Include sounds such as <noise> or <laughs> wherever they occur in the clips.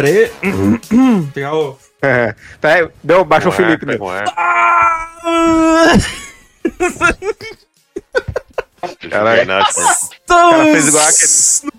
Pera aí. <coughs> Pegar o. É. Peraí, deu, baixa o Felipe, né? É. Ah! Caralho. Juventus. cara fez igual aquele-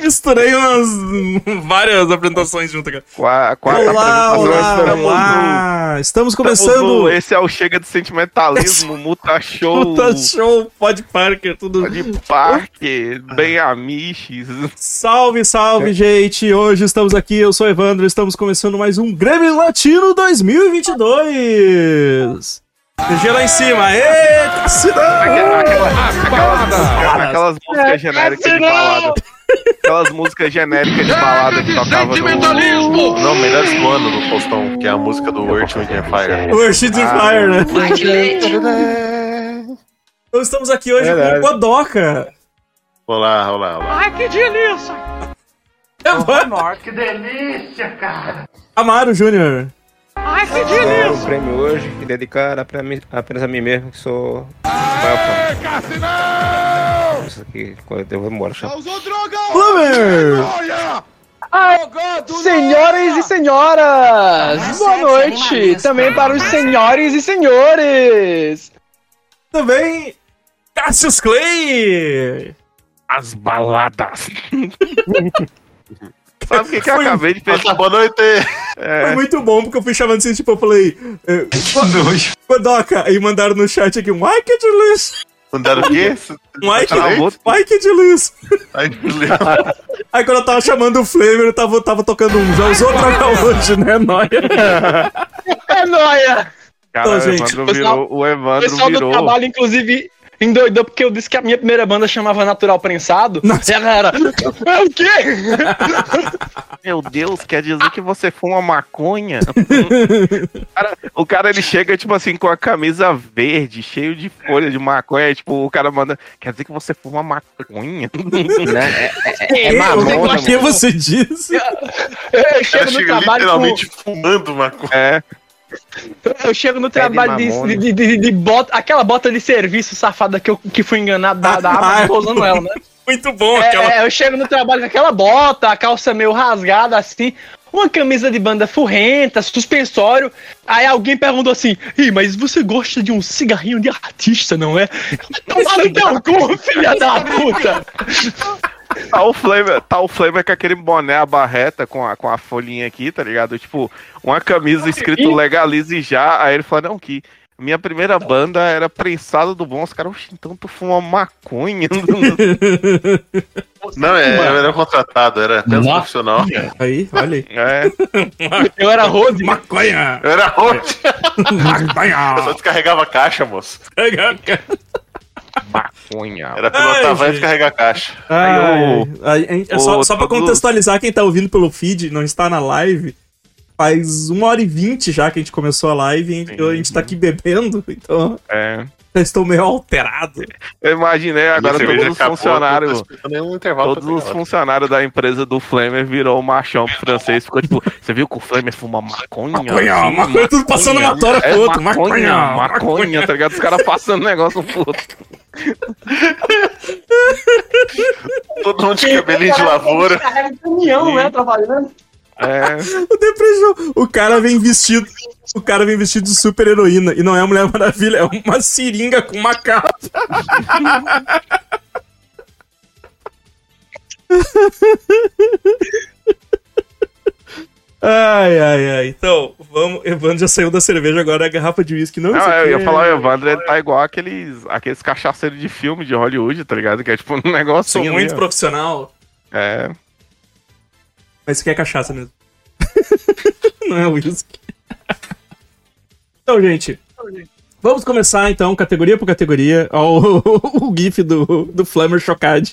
Misturei umas <laughs> várias apresentações junto, cara. Qua- Quarta Olá, apresentação, olá, estamos olá. Estamos começando no- Esse é o Chega de Sentimentalismo, Muta Show, Puta Show, Pod Parker, tudo. de Parque, Bem Amiches. Salve, salve, gente! Hoje estamos aqui, eu sou o Evandro, estamos começando mais um Grêmio Latino 2022! Energia lá em cima! Aquela- aquelas, músicas, aquelas músicas genéricas de balada. Aquelas músicas genéricas de balada que tocava no... Não, melhores do ano do Postão, que é a música do Earth, Wind and Fire. Worship the Fire, né? Então estamos aqui hoje Verdade. com o Godoka. Olá, olá, olá. Que delícia, cara! Amaro Júnior. É um prêmio hoje e dedicar apenas a mim mesmo, que sou o maior fã. Isso aqui, eu vou embora, chapa. Plummer. Senhoras e senhoras, boa noite também para os senhores e senhores. Também Cassius Clay. As baladas. <laughs> Sabe o que, que eu Foi- acabei de Nossa, pensar? boa noite! Foi muito bom, porque eu fui chamando assim, tipo, eu falei... eh, Godoka. Aí mandaram no chat aqui um Mike de Luz. Mandaram o quê? Mike. Mike de Luz. Ai, <laughs> Aí quando eu tava chamando o Flamer, eu tava, tava tocando um. Já usou droga hoje, né, Noia? É nóia. Cara, Ô, o gente, Evandro pessoal- virou. O O Evandro pessoal do trabalho, inclusive, endoidou porque eu disse que a minha primeira banda chamava Natural Prensado. Nossa. E a galera, é o quê? Meu Deus, quer dizer que você fuma maconha? <laughs> Cara, o cara ele chega, tipo assim, com a camisa verde, cheio de folha de maconha. Aí, tipo, o cara manda. Quer dizer que você fuma maconha? né? <laughs> É, é, é o mamona, que você disse? Eu Ela chego no chega trabalho literalmente fumando uma coisa. É, com, Eu chego no trabalho de, de, de- de bota, aquela bota de serviço safada que eu que fui enganado da, da Ah, Amazon, tô usando ela, né? <laughs> Muito bom aquela. É, eu chego no trabalho com aquela bota, a calça meio rasgada assim, uma camisa de banda furrenta, suspensório. Aí alguém perguntou assim: Ih, mas você gosta de um cigarrinho de artista, não é? <laughs> Tomar no teu cu, filha da puta! <laughs> tá o Flamer, tá o Flamer com aquele boné, a barreta com a, com a folhinha aqui, tá ligado? Tipo, uma camisa escrito legalize já. Aí ele falou, não, que minha primeira banda era prensado do bom. Os caras, "Oxe, então tu fuma maconha? <laughs> Não, é, eu era contratado, era apenas profissional. Aí, olha aí. é, <laughs> Eu era Rose. Maconha! Eu era roxo. Eu só Maconha! descarregava a caixa, moço. Maconha. Era pilotava Ai, e descarregar a caixa. Ai, ai, ai, é só, Ô, só pra contextualizar quem tá ouvindo pelo feed, não está na live. Faz uma hora e vinte já que a gente começou a live e a gente, tá aqui bebendo, <laughs> então É. eu estou meio alterado. Eu imaginei agora cerveja todos os funcionários. Todos os funcionários da empresa do Flamer virou o machão pro francês. Ficou tipo, você viu que o Flamer fuma maconha? Maconha, Assim, maconha, tudo passando uma tora É pro outro. maconha, Maconha, maconha, tá ligado? Os caras passando negócio pro outro. Todo mundo de cabelinho de lavoura. Carrega caminhão, né? Trabalhando. É, O Deprejão, o cara vem vestido, o cara vem vestido de super heroína e não é a Mulher Maravilha, é uma seringa com uma capa. Ai, ai, ai. Então, vamos. Evandro já saiu da cerveja, agora é a garrafa de uísque. Não, não, isso eu ia é- falar, o Evandro ele tá igual aqueles, aqueles cachaceiros de filme de Hollywood, tá ligado? Que é tipo um Sou negocinho. muito profissional. É. Mas isso aqui é cachaça mesmo. <laughs> Não é uísque. Então, gente. Vamos começar então, categoria por categoria. Ó, o, o GIF do, do Flammer chocado.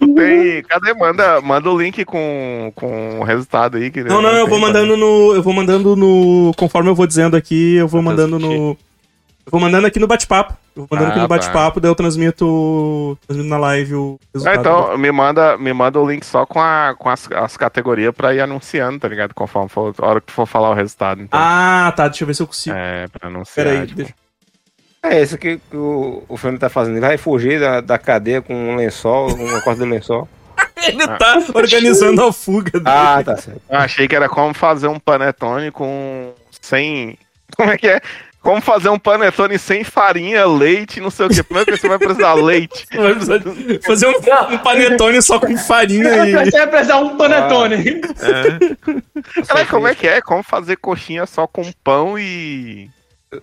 Tem, cadê? Manda, manda o link com, com o resultado aí. Que Não, não, eu vou mandando no. Eu vou mandando no. Conforme eu vou dizendo aqui, eu vou mandando no. Eu vou mandando aqui no bate-papo. Eu vou mandando Ah, aqui no tá. bate-papo, daí eu transmito, transmito na live o Ah, resultado. então, me manda, me manda o link só com, a, com as, as categorias pra ir anunciando, tá ligado? Conforme for, a hora que for falar o resultado. Então, Ah, tá. Deixa eu ver se eu consigo. é, pra anunciar. Peraí, tipo, deixa... É isso que, que o, o Fernando tá fazendo. Ele vai fugir da, da cadeia com um lençol, uma corda de lençol. <laughs> Ele tá organizando a fuga dele. Ah, tá certo. Eu achei que era como fazer um panetone com. sem. Como é que é? Como fazer um panetone sem farinha, leite, não sei o que. Primeiro que você vai precisar leite. <laughs> Vai precisar de fazer um, um panetone só com farinha e. Você vai precisar um panetone. Cara, como é que é? Como fazer coxinha só com pão e.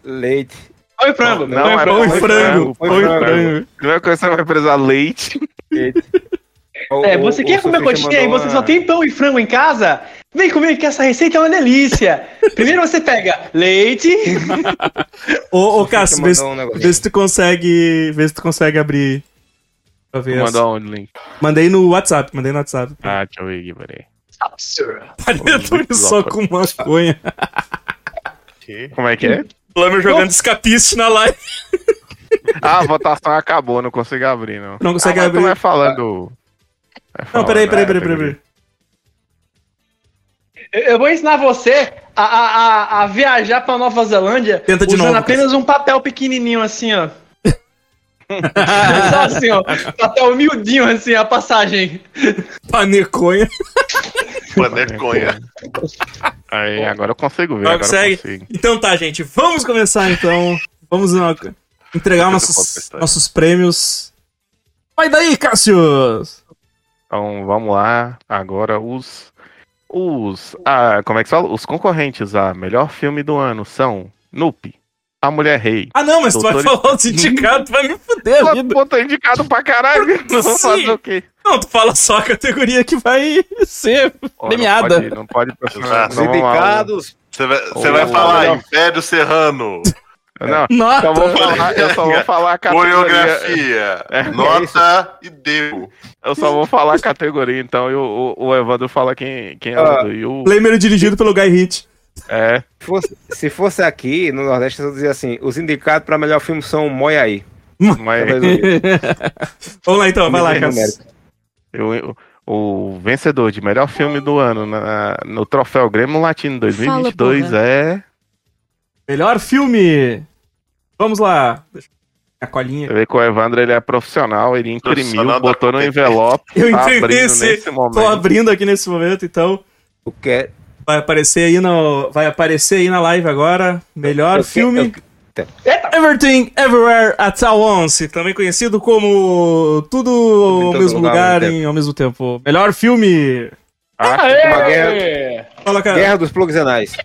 Leite. Põe frango. Não, põe é frango. Pão e frango. Pão e frango. Primeira coisa que você vai precisar leite. leite. É, você quer comer coxinha e você só tem pão e frango em casa? Vem comigo que essa receita é uma delícia. <laughs> Primeiro você pega leite. Ô, ô Cássio, vê, um vê se tu consegue. Vê se tu consegue abrir. Pra ver. essa. Mandou onde o link? Mandei no WhatsApp, mandei no WhatsApp. Ah, deixa eu ver aqui, peraí. Panetone só com maconha. <laughs> Como é que é? Plano jogando escapiste na live. <laughs> Ah, a votação acabou, não consigo abrir, não. Não consegue ah, mas tu abrir. vai falando. vai Não, falando, peraí, peraí, ah, peraí, peraí. peraí. Eu eu vou ensinar você a, a, a, a viajar pra Nova Zelândia Tenta de usando novo, apenas um papel pequenininho assim, ó. <laughs> Só assim, ó. Papel miudinho assim, a passagem. Paneconha. Paneconha. Aí, agora eu consigo ver. Agora eu consegue? consigo. Então tá, gente. Vamos começar então. Vamos ó, entregar nossos, nossos prêmios. Vai daí, Cássio! Então vamos lá. Agora os. Os. Ah, como é que se fala? Os concorrentes a melhor filme do ano são Nope, A Mulher Rei. Ah, não, mas tu vai Doutor- falar o sindicato, tu vai me fuder a Pô, vida. Botou indicado pra caralho. <laughs> Não vou fazer o quê? Não, tu fala só a categoria que vai <laughs> ser premiada. Não pode, não pode Exato. Então. Sindicados. Você vai, você vai falar. Império Serrano, Não, Nota. só vou falar, eu só vou falar a categoria. coreografia, É, nota e deu. Eu só vou falar a categoria, então, e o, o, o Evandro fala quem, quem é Ah. o. O Primeiro dirigido pelo Guy Ritchie. é, Se fosse, se fosse aqui no Nordeste, eu dizia assim: os indicados para melhor filme são Moiaí. mas. <laughs> Vamos lá então, vai lá, numérico. o, o vencedor de melhor filme do ano na- no troféu Grêmio Latino 2022 Fala, é. Melhor filme. Vamos lá. A colinha. Você vê que o Evandro ele é profissional, ele imprimiu, botou no envelope. Eu tá imprimi abrindo esse. nesse momento. Tô abrindo aqui nesse momento, então. O que é- Vai aparecer aí no. Vai aparecer aí na live agora. Melhor eu que- filme. eu- Everything Everywhere at All Once, também conhecido como Tudo ao mesmo lugar lugar ao mesmo em, ao mesmo tempo. Melhor filme. Acho, uma guerra- Fala, cara. Guerra dos Plugs Anais.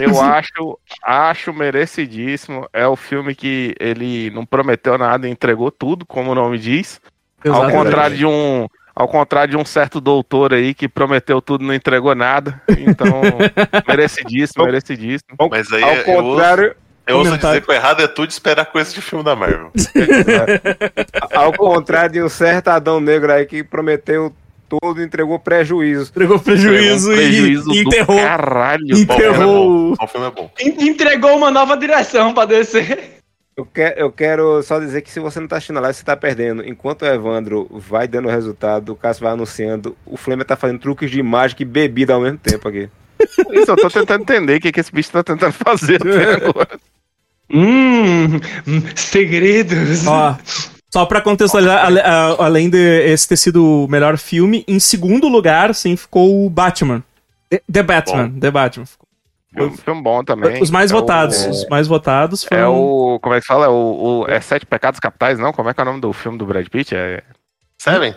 Eu acho, acho merecidíssimo. É o filme que ele não prometeu nada, entregou tudo, como o nome diz. Ao Exatamente. contrário de um. Ao contrário de um certo doutor aí que prometeu tudo e não entregou nada. Então, <laughs> merecidíssimo, merecidíssimo. Mas aí Ao eu, contrário, eu comentário. dizer que o errado é tudo esperar coisa de filme da Marvel. <laughs> ao contrário de um certo Adão Negro aí que prometeu tudo e entregou prejuízo. Entregou prejuízo, Um prejuízo e do enterrou. Caralho, Bom, o filme é Enterrou. bom. O filme é bom. En- Entregou uma nova direção pra descer. Eu, que- eu quero só dizer que se você não tá assistindo a live, você tá perdendo. Enquanto o Evandro vai dando o resultado, o Cássio vai anunciando, o Flamer tá fazendo truques de mágica e bebida ao mesmo tempo aqui. Isso, eu tô tentando entender o que, que esse bicho tá tentando fazer até <laughs> agora. Hum, hum, segredos. Ó, só pra contextualizar, ale- a- além de esse ter sido o melhor filme, em segundo lugar, sim, ficou o Batman. The, The Batman, The Batman. Filme, filme bom também. Os mais É votados, o- os mais votados É foram... o. Como é que fala? É o, o- é Sete Pecados Capitais, não? Como é que é o nome do filme do Brad Pitt? É. Seven?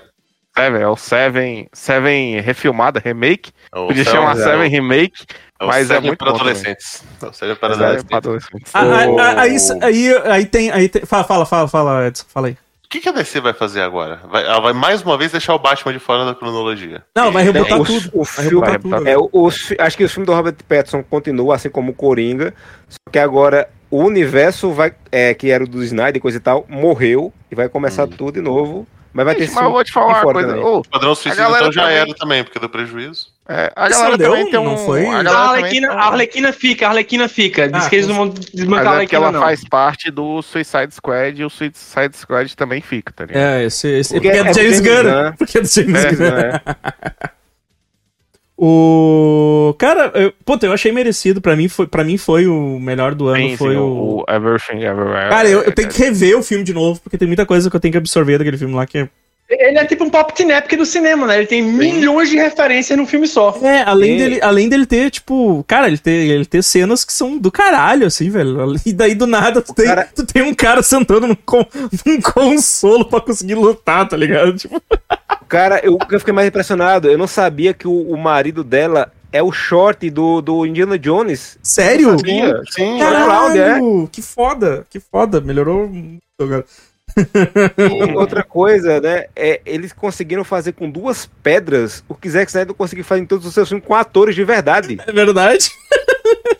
Seven, é o Seven. Seven refilmada, remake. É o Podia Seven- chamar é o- Seven Remake. é mas é muito para bom adolescentes. É o Seven para é adolescentes. adolescentes. Ah, ah, ah, aí, aí, aí tem, aí tem- Fala, fala, fala, fala, Edson, fala aí. O que, que a DC vai fazer agora? Vai, ela vai mais uma vez deixar o Batman de fora da cronologia. Não, vai rebotar o, tudo. o Vai filme, rebotar tudo. rebotar é, o- os acho que os filmes do Robert Pattinson continuam, assim como o Coringa, só que agora o universo vai, é, que era o do Snyder e coisa e tal, morreu e vai começar Hum. tudo de novo. Mas vai ter Mas eu vou te falar uma coisa. Ô, O Padrão Suicida galera então já também- era também, porque deu prejuízo. É, a Isso galera não deu? tem um. Não foi? A A também Arlequina, a Arlequina fica, a Arlequina fica. Diz Ah, que eles não vão Mas desbancar a é porque Arlequina, ela não. faz parte do Suicide Squad e o Suicide Squad também fica, tá ligado? É, esse, esse Porque porque é do é do James James Gunn. Gunn. <laughs> Porque é do James É, Gunn. né? O. Cara, eu, puta, eu achei merecido. Pra mim foi, pra mim foi o melhor do ano. Sim, foi sim, o. o Everything Everywhere. Cara, eu, eu tenho que rever o filme de novo, porque tem muita coisa que eu tenho que absorver daquele filme lá que é Ele é tipo um pop tinep do cinema, né? Ele tem milhões de referências num filme só. É, além E- dele, além dele ter, tipo, cara, ele ter, ele ter cenas que são do caralho, assim, velho. E daí do nada tu, tem, cara- tu tem um cara sentando num, con- num consolo pra conseguir lutar, tá ligado? <laughs> Tipo, Cara, eu, eu fiquei mais impressionado. Eu não sabia que o, o marido dela é o short do, do Indiana Jones. sério? Sim, Caralho, é. que foda, que foda, melhorou muito agora. <laughs> Outra coisa, né? É, eles conseguiram fazer com duas pedras o que Zack Snyder conseguiu fazer em todos os seus filmes com atores de verdade. É verdade?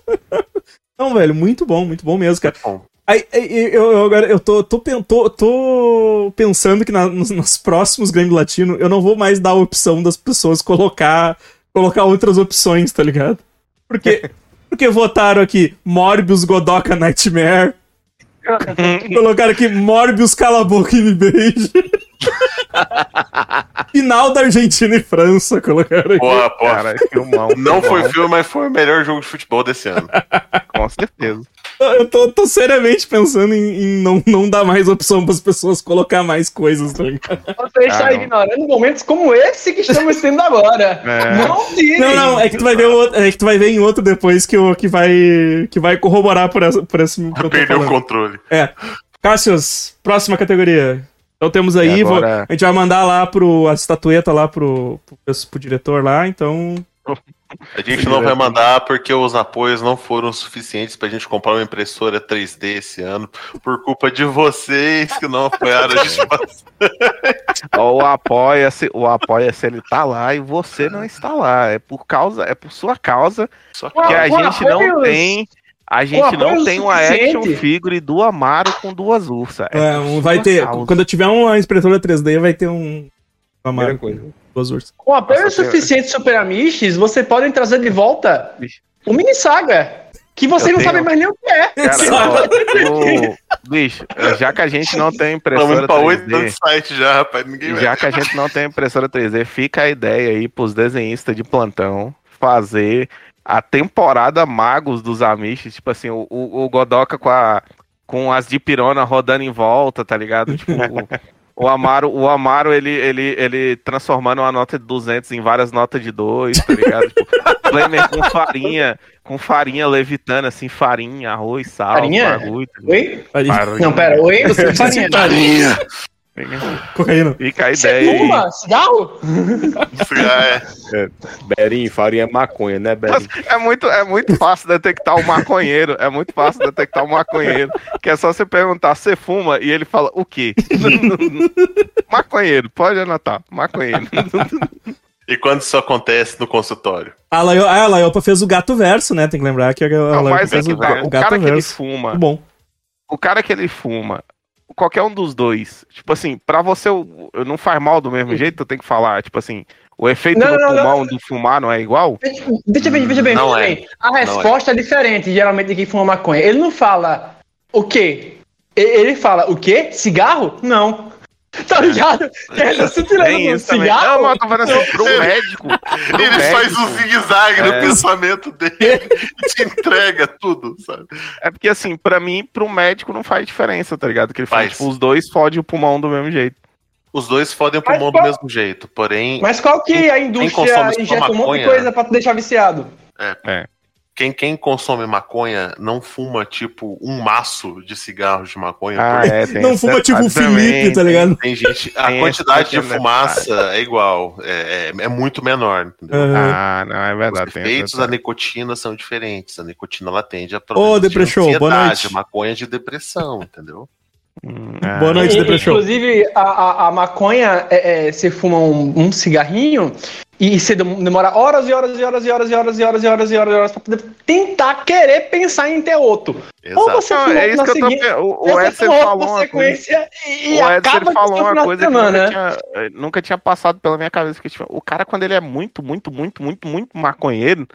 <laughs> Não, velho, muito bom, muito bom mesmo, cara. Bom. Aí, aí, eu, eu agora eu tô, tô, tô, tô pensando que na- nos, nos próximos Grêmio Latino eu não vou mais dar a opção das pessoas colocar colocar outras opções, tá ligado? Porque, <laughs> porque votaram aqui Morbius Godoka Nightmare. Colocaram aqui Morbius Cala a Boca e Me Beija. <laughs> Final da Argentina e França, colocaram aqui. Porra, porra. Cara, filmão. Não foi filme, mas foi o melhor jogo de futebol desse ano. <laughs> Com certeza. Eu tô, tô seriamente pensando em, em não, não dar mais opção pras pessoas colocar mais coisas, tá ligado? Você está Ah, ignorando momentos como esse que estamos tendo agora. É. Não diga. Não, não, é que tu vai ver outro, é que tu vai ver em outro depois que, o, que, vai, que vai corroborar por, essa, por esse eu Perdeu o controle. É. Cassius, próxima categoria. Então temos aí, E vou- agora- a gente vai mandar lá pro, a estatueta lá pro, pro, pro diretor lá, então... A gente não vai mandar porque os apoios não foram suficientes pra gente comprar uma impressora 3D esse ano, por culpa de vocês que não apoiaram a gente. <laughs> O apoia-se, o apoia-se, ele tá lá e você não está lá. É por causa, é por sua causa Só que a gente não tem. A gente apoio não tem uma action figure do Amaro com duas ursas. É, por um- vai ter, causa. quando eu tiver uma impressora 3D, vai ter um... Marca, coisa. duas ursas. Com apoio Nossa, suficiente de Super Amishes, você pode trazer de volta Bicho. o mini saga. Que vocês Eu não tenho- sabem mais nem o que é. Cara, <laughs> ó, o- bicho, já que a gente não tem estamos impressora indo pra 8 anos 3D, de site já, rapaz. Ninguém já que a gente não tem impressora 3D, fica a ideia aí pros desenhistas de plantão fazer a temporada Magos dos Amish, tipo assim, o, o, o Godoka com, a, com as de pirona rodando em volta, tá ligado? Tipo, o, o Amaro, o Amaro ele, ele, ele transformando uma nota de 200 em várias notas de 2, tá ligado? Tipo, Flamer com farinha, com farinha levitando assim, farinha, arroz, sal, Farinha? bagulho. tá? Oi? Farinha. Não, pera, oi? Você farinha. Cocaína. Fica a ideia fuma cigarro? <laughs> Já é. Berinho, farinha é maconha, né, Berinho? Mas É muito, é muito fácil detectar o maconheiro. É muito fácil detectar o maconheiro. Que é só você perguntar, você fuma? E ele fala, o quê? <laughs> maconheiro, pode anotar. Maconheiro. E quando isso acontece no consultório? A Laio- ah, a Laiopa fez o Gato Verso, né? Tem que lembrar que a Laiopa mas é fez que o, tá, o o Gato cara que ele Verso. fuma, Muito bom. o cara que ele fuma, qualquer um dos dois, tipo assim, pra você o- não faz mal do mesmo jeito, eu tenho que falar, tipo assim, o efeito Não, do não, não. pulmão do fumar não é igual? Deixa eu ver, veja bem, Não veja é. bem. A resposta é. diferente, geralmente, de quem fuma maconha. Ele não fala o quê? E- Ele fala o quê? Cigarro? Não. Tá ligado? Ele se tirando do também. cigarro. Não, mas eu tô falando assim, pro <laughs> médico. pro Ele faz médico. um zigue-zague no É. pensamento dele e <laughs> te entrega tudo, sabe? É porque, assim, pra mim, pro médico não faz diferença, tá ligado? Que ele faz, Faz. tipo, os dois fodem o pulmão do mesmo jeito. Os dois fodem o pulmão qual- do mesmo jeito, porém, Mas qual que a indústria injeta um monte de coisa pra te deixar viciado? Quem, quem consome maconha não fuma, tipo, um maço de cigarros de maconha. Ah, por- é, tem Não fuma tipo o Felipe, tá tem- ligado? Tem gente. A Tem quantidade de pequeno fumaça é igual. É, é, é muito menor. Entendeu? Aham. Ah, não, é Os verdade. tem esse efeitos da nicotina são diferentes. A nicotina ela tende a Ô, problemas de Depressão, boa ansiedade, noite. maconha de depressão, entendeu? Hum, ah. Boa noite, E- Depressão. Inclusive, a, a, a maconha, é, é, você fuma um, um cigarrinho e você dem- demora horas e horas e horas e horas e horas e horas e horas e horas, e horas pra poder tentar querer pensar em ter outro. Ou Exato. você Não, é isso que eu tô seguinte, O, o Edson falou uma coisa. e, O Edson falou uma coisa que nunca né? tinha, eh, nunca tinha passado pela minha cabeça. Que, tipo, o cara, quando ele é muito, muito, muito, muito, muito maconheiro,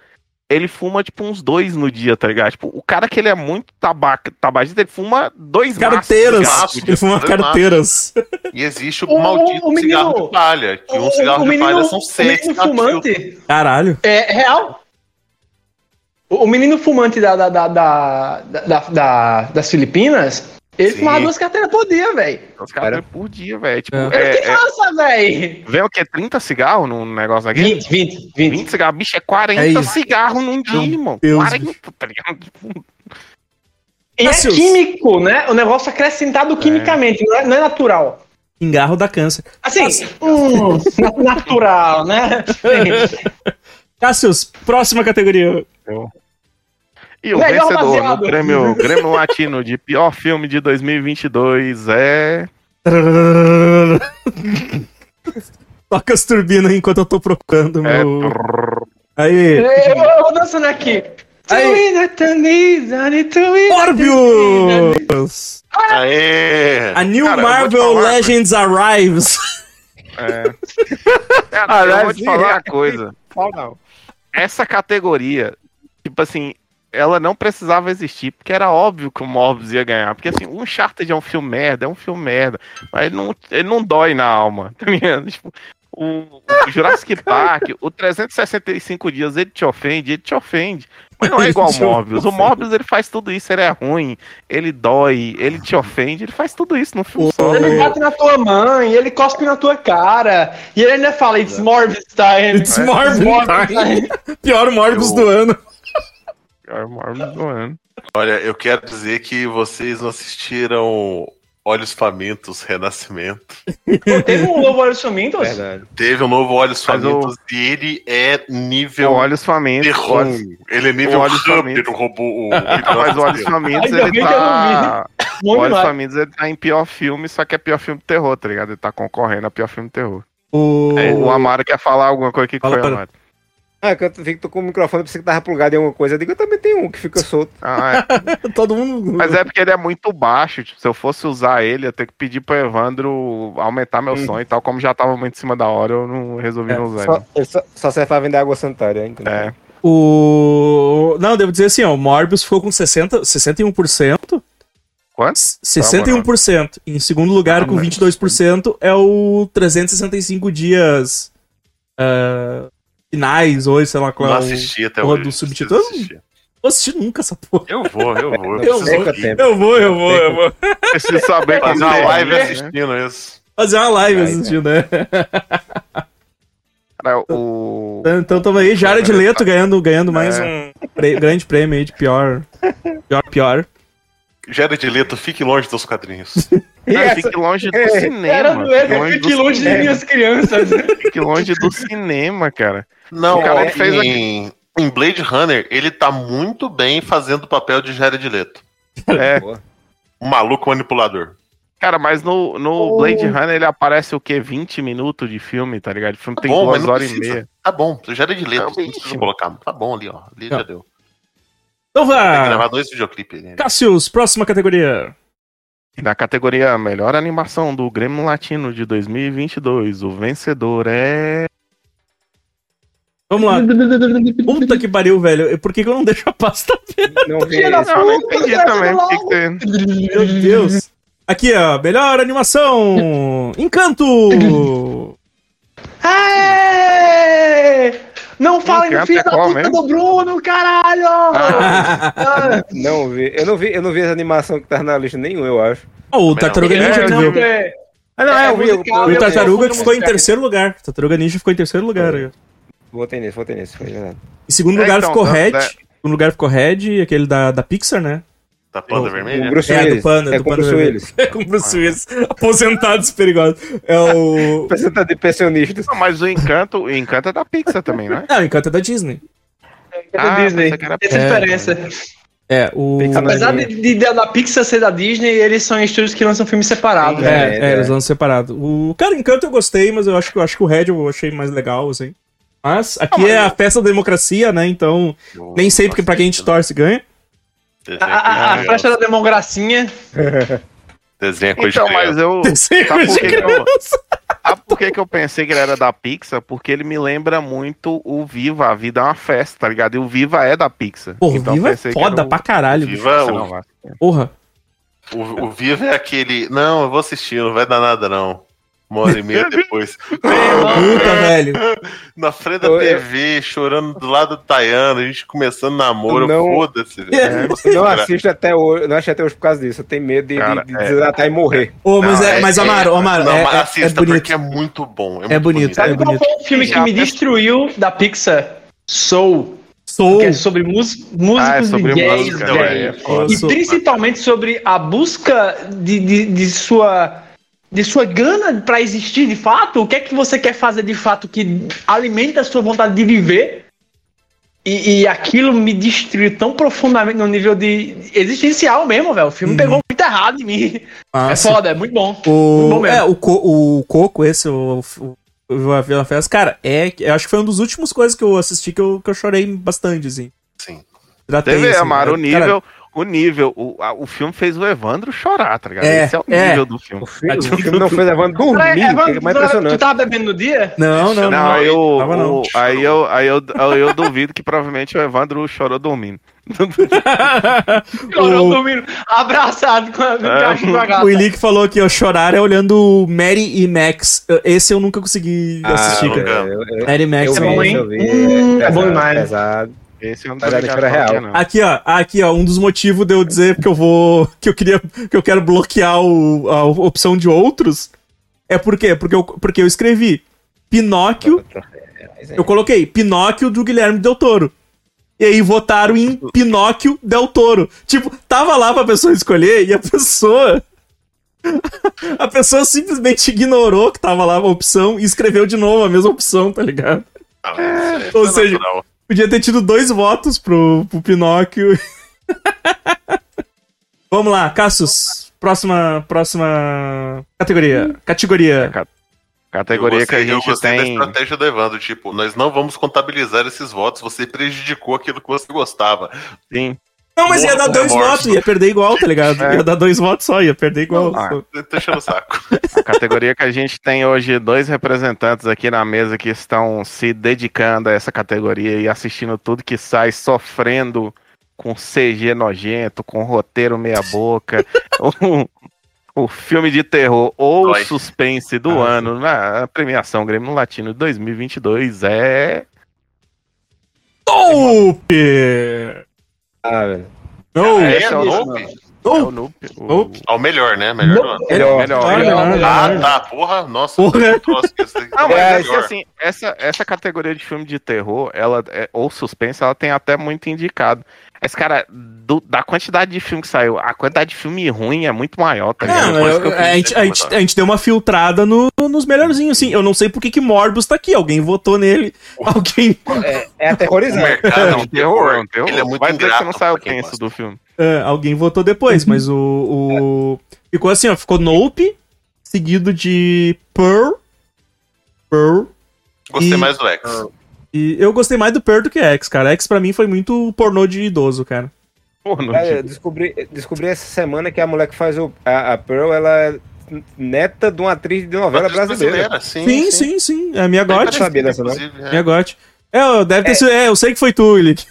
ele fuma, tipo, uns dois no dia, tá ligado? Tipo, o cara que ele é muito tabaca, tabagista, ele fuma dois Carteiras. maços Maço, Ele fuma carteiras. E existe o, O- maldito o menino- cigarro de palha. Que um cigarro de palha são o menino de filtro. fumante Caralho. é real. O, o menino fumante da, da, da, da, da- da- da- das Filipinas, Ele Sim. fumava duas carteiras por dia, velho. Os caras Era. por dia, velho. Tipo, É. É, tem é, massa, velho. vem o quê? 30 cigarros num negócio aqui? 20, 20, 20. 20 cigarros. Bicho, é 40 É cigarros num dia, irmão. Deus, 40, tá ligado? E é químico, né? O negócio acrescentado quimicamente, não, é, não é natural. Engarro da câncer. Assim, hum, na- natural, né? <laughs> Cassius, próxima categoria. E o Melhor vencedor baseado. no prêmio Grêmio Latino de pior filme de 2022 é. <laughs> Toca as turbinas enquanto eu tô procurando é... meu. Aí. Eu, eu vou dançando aqui. Aí. Morbius! Aê! A New Cara, eu Marvel falar Legends Arrives. É. Cara, <laughs> eu Aliás, vou te falar é. uma coisa. Qual não? Essa categoria, tipo assim, ela não precisava existir, porque era óbvio que o Morbius ia ganhar. Porque assim, o Uncharted é um filme merda, é um filme merda, mas ele não, ele não dói na alma, tá ligado? Tipo, o, o Jurassic <laughs> Park, o 365 dias, ele te ofende, ele te ofende. Mas não é igual o Morbius. O Morbius, ele faz tudo isso, ele é ruim, ele dói, ele te ofende, ele faz tudo isso no filme só. Ele bate na tua mãe, ele cospe na tua cara. E ele ainda fala, it's Morbius time. It's <laughs> Morbius time. <laughs> Pior Morbius do ano. É o Morbius do ano. Olha, eu quero dizer que vocês não assistiram Olhos Famintos Renascimento. <laughs> Teve um novo Olhos Famintos? Verdade. Teve um novo Olhos Mas o- Famintos e ele é O nível Olhos Famintos. terror. Ele é nível o Olhos Hub Famintos. do robô. O, <laughs> Mas o Olhos Famintos, ele tá. O Olhos. Famintos, ele tá em pior filme, só que é pior filme de terror, tá ligado? Ele tá concorrendo a pior filme de terror. O... É, O Amaro quer falar alguma coisa aqui que Fala, foi, Amaro. Ah, que eu vi que tô com o microfone, pensei que tava plugado em alguma coisa. Eu digo, eu também tenho um que fica <laughs> solto. Ah, é. <laughs> Todo mundo. Mas é porque ele é muito baixo. Tipo, se eu fosse usar ele, eu ia ter que pedir pro Evandro aumentar meu som e tal. Como já tava muito em cima da hora, eu não resolvi não usar. Só, ele só, só serve pra vender água sanitária, hein? ele. É. O. Não, devo dizer assim, ó. O Morbius ficou com 60, 61%. Quanto? 61%. Em segundo lugar, Ah, com mas- 22%, é o 365 dias. ah, finais, hoje, sei lá qual Não é o. assisti até porra hoje. do subtítulo. assistir. Vou assistir nunca essa porra. Eu vou, eu vou. Eu Eu tempo. Eu vou, eu vou, eu vou. Preciso saber Fazer uma é, live assistindo isso. Fazer uma live Vai, assistindo, né? <laughs> Cara, o... Então tamo aí, Jared Leto ganhando, ganhando mais É. um pre- grande prêmio aí de pior. Pior, pior. Jared Leto, fique longe dos quadrinhos. <laughs> E Cara, fique longe do é, cinema. Era do Eder, longe fique longe de cinema. minhas crianças. <laughs> Fique longe do cinema, cara. Não, O cara ó, fez em, em Blade Runner, ele tá muito bem fazendo o papel de Jared Leto. É, Um maluco manipulador. cara, mas no, no Blade Runner ele aparece o quê? 20 minutos de filme, tá ligado? O filme tem bom, duas não horas e precisa. meia. Tá bom, Jared Leto, Não, não precisa bicho. colocar. Tá bom ali, ó. Ali Não. já deu. Então Tem que gravar dois videoclipes. Né? Cassius, próxima categoria. Na categoria Melhor Animação do Grêmio Latino de 2022, o vencedor é. Vamos lá. <laughs> Puta que pariu, velho. Por que, que eu não deixo a pasta? Não esse. Não, eu não entendi também. que? Meu Deus. Aqui, ó. Melhor animação. Encanto. <laughs> Aê! Não falem no Encanta filho é da puta mesmo? do Bruno, caralho! Ah, <laughs> Não vi. Eu não vi, eu não vi essa animação que tá na lista nenhum, eu acho. Ó, o Tartaruga É, Ninja que não é, Ah, não, É, é, eu vi. eu- O Tartaruga que ficou em terceiro lugar. O Tartaruga Ninja ficou em terceiro lugar. Em Votei nesse, votei nesse, foi verdade. segundo É, lugar então, ficou não, Red. Em segundo lugar ficou Red, aquele da, da Pixar, né? Da Panda O- Vermelha? O Bruce É, do. Panda, é do Panda Bruce Vermelho. Willis. É com o Bruce Willis. <laughs> Aposentados perigosos. É o. <laughs> Apresenta de pensionistas. Não, mas o Encanto, o Encanto é da Pixar também, né? Não, o Encanto é da Disney. é da Ah, Disney. que Essa é a É. diferença. É, o. Pixar Apesar de, de- da Pixar ser da Disney, eles são estúdios que lançam filmes separados. É, né? É, é, é. eles vão separado. O cara Encanto eu gostei, mas eu acho que eu acho que o Red eu achei mais legal, assim. Mas aqui é a festa da democracia, né? Então, nem sei porque pra quem a gente torce ganha. Desenho A, a, a da democracia. <laughs> Desenho coisa Então, de mas eu. Desenho Sabe por que, que eu, criança. sabe por que, que eu pensei que ele era da Pixar? Porque ele me lembra muito o Viva. A vida é uma festa, tá ligado? E o Viva é da Pixar. Porra, então o Viva é foda o- pra caralho. Viva, Nossa, o, não, vai. Porra. o, o Viva é aquele. Não, eu vou assistir, não vai dar nada, não. Uma hora e meia <laughs> depois. Puta, velho. Na frente da Eu- eu- TV, chorando do lado do Tayano, a gente começando namoro, Não- foda-se, velho. É, eu não assisto até hoje, não assisto até hoje por causa disso. Eu tenho medo de, de- Cara, de é- desidratar e morrer. Ô, mas, Não, é, mas Amaro, Amaro, Não, é, mas é- assista, é bonito. porque é muito bom. É bonito, é Sabe qual bonito. foi o filme que me destruiu da Pixar? Soul. Sou. Que é sobre mus- músicos Ah, é sobre e gays, música. É foda. E Sou- principalmente sobre a busca de, de, de sua de sua gana pra existir de fato. O que é que você quer fazer de fato que alimenta a sua vontade de viver? E, e aquilo me destruiu tão profundamente no nível de existencial mesmo, velho. O filme Uhum. pegou muito errado em mim. É foda, é muito bom. Muito O, bom mesmo. é, o, co, o Coco, esse, o, o, o A Vila Festa, cara, é, eu acho que foi uma das últimas coisas que eu assisti que eu, que eu chorei bastante, assim. Sim. Tratei, Teve, assim, Amaro, o cara, nível. O nível, o, a- o filme fez o Evandro chorar, tá ligado? É, Esse é o é. nível do filme. O filme, o filme não foi levando dormir, Peraí, que é Evandro, mais tu- tava bebendo no dia? Não, não, Não, não. aí eu, tava não. o- aí eu, aí eu, aí eu duvido que provavelmente o Evandro chorou dormindo. <laughs> Chorou O- dormindo, abraçado com a, caixa com a. O Ilick falou aqui, ó, chorar é olhando Mary e Max. Esse eu nunca consegui assistir, não, cara. eu, eu, Mary e Max. eu É bom, hein? eu Hum, é bom pesado, demais. Pesado. Esse é qual que é, real. não. Aqui, ó, aqui, ó, um dos motivos de eu dizer que eu vou. que eu queria. que eu quero bloquear o- a opção de outros. É por quê? Porque eu, porque eu escrevi Pinóquio. Eu coloquei Pinóquio do Guilherme Del Toro. E aí votaram em Pinóquio Del Toro. Tipo, tava lá pra pessoa escolher e a pessoa. <laughs> A pessoa simplesmente ignorou que tava lá a opção e escreveu de novo a mesma opção, tá ligado? Ah, é Ou seja, natural. Podia ter tido dois votos pro, pro Pinóquio. <laughs> Vamos lá, Cassius. Próxima, próxima categoria. Categoria. Categoria eu que a gostei, eu gente gostei da tem. estratégia do Evandro, tipo, nós não vamos contabilizar esses votos, você prejudicou aquilo que você gostava. Sim. Não, mas ia dar dois remorso. votos, ia perder igual, tá ligado? É. Ia dar dois votos só, ia perder igual. Ah. O saco. A categoria que a gente tem hoje dois representantes aqui na mesa que estão se dedicando a essa categoria e assistindo tudo que sai, sofrendo com CG nojento, com roteiro meia boca, <laughs> o, filme de terror ou Dói. suspense do Ah, ano na premiação Grêmio Latino de 2022 é Nope! Ah, velho. No! É, esse é o Nope? Nope. Nope. É o Nope. O- Nope. Ah, o melhor, né? Melhor do ano. Melhor. melhor, Olha, melhor. olha, Ah, olha. tá, porra, nossa. Porra. trouxe esse aqui. Ah, mas É, é melhor. assim, essa, essa categoria de filme de terror, ela é- ou suspense, ela tem até muito indicado. Mas, cara, do- da quantidade de filme que saiu, a quantidade de filme ruim é muito maior, tá ligado? Eu- eu a, gente, a, gente, a gente deu uma filtrada no- nos melhorzinhos, assim. Eu não sei por que que Morbius tá aqui. Alguém votou nele. <laughs> Alguém. É O aterrorizante. mercado é um <laughs> terror. um terror. Ele é muito Vai dizer que não ingrato saiu tenso gosta. do filme. É, alguém votou depois, mas o, o- Ficou assim, ó. Ficou Nope, seguido de Pearl. Pearl. Gostei E- mais do X. E eu gostei mais do Pearl do que X, cara. X pra mim foi muito pornô de idoso, cara. Não Cara, eu digo. descobri, descobri essa semana que a mulher que faz o, a, a Pearl, ela é neta de uma atriz de novela Atriz brasileira. sim. Sim, sim, sim. É a minha gote. sabia dessa, não? inclusive, é. Minha gote. É, deve ter sido. É, eu sei que foi tu, Willick.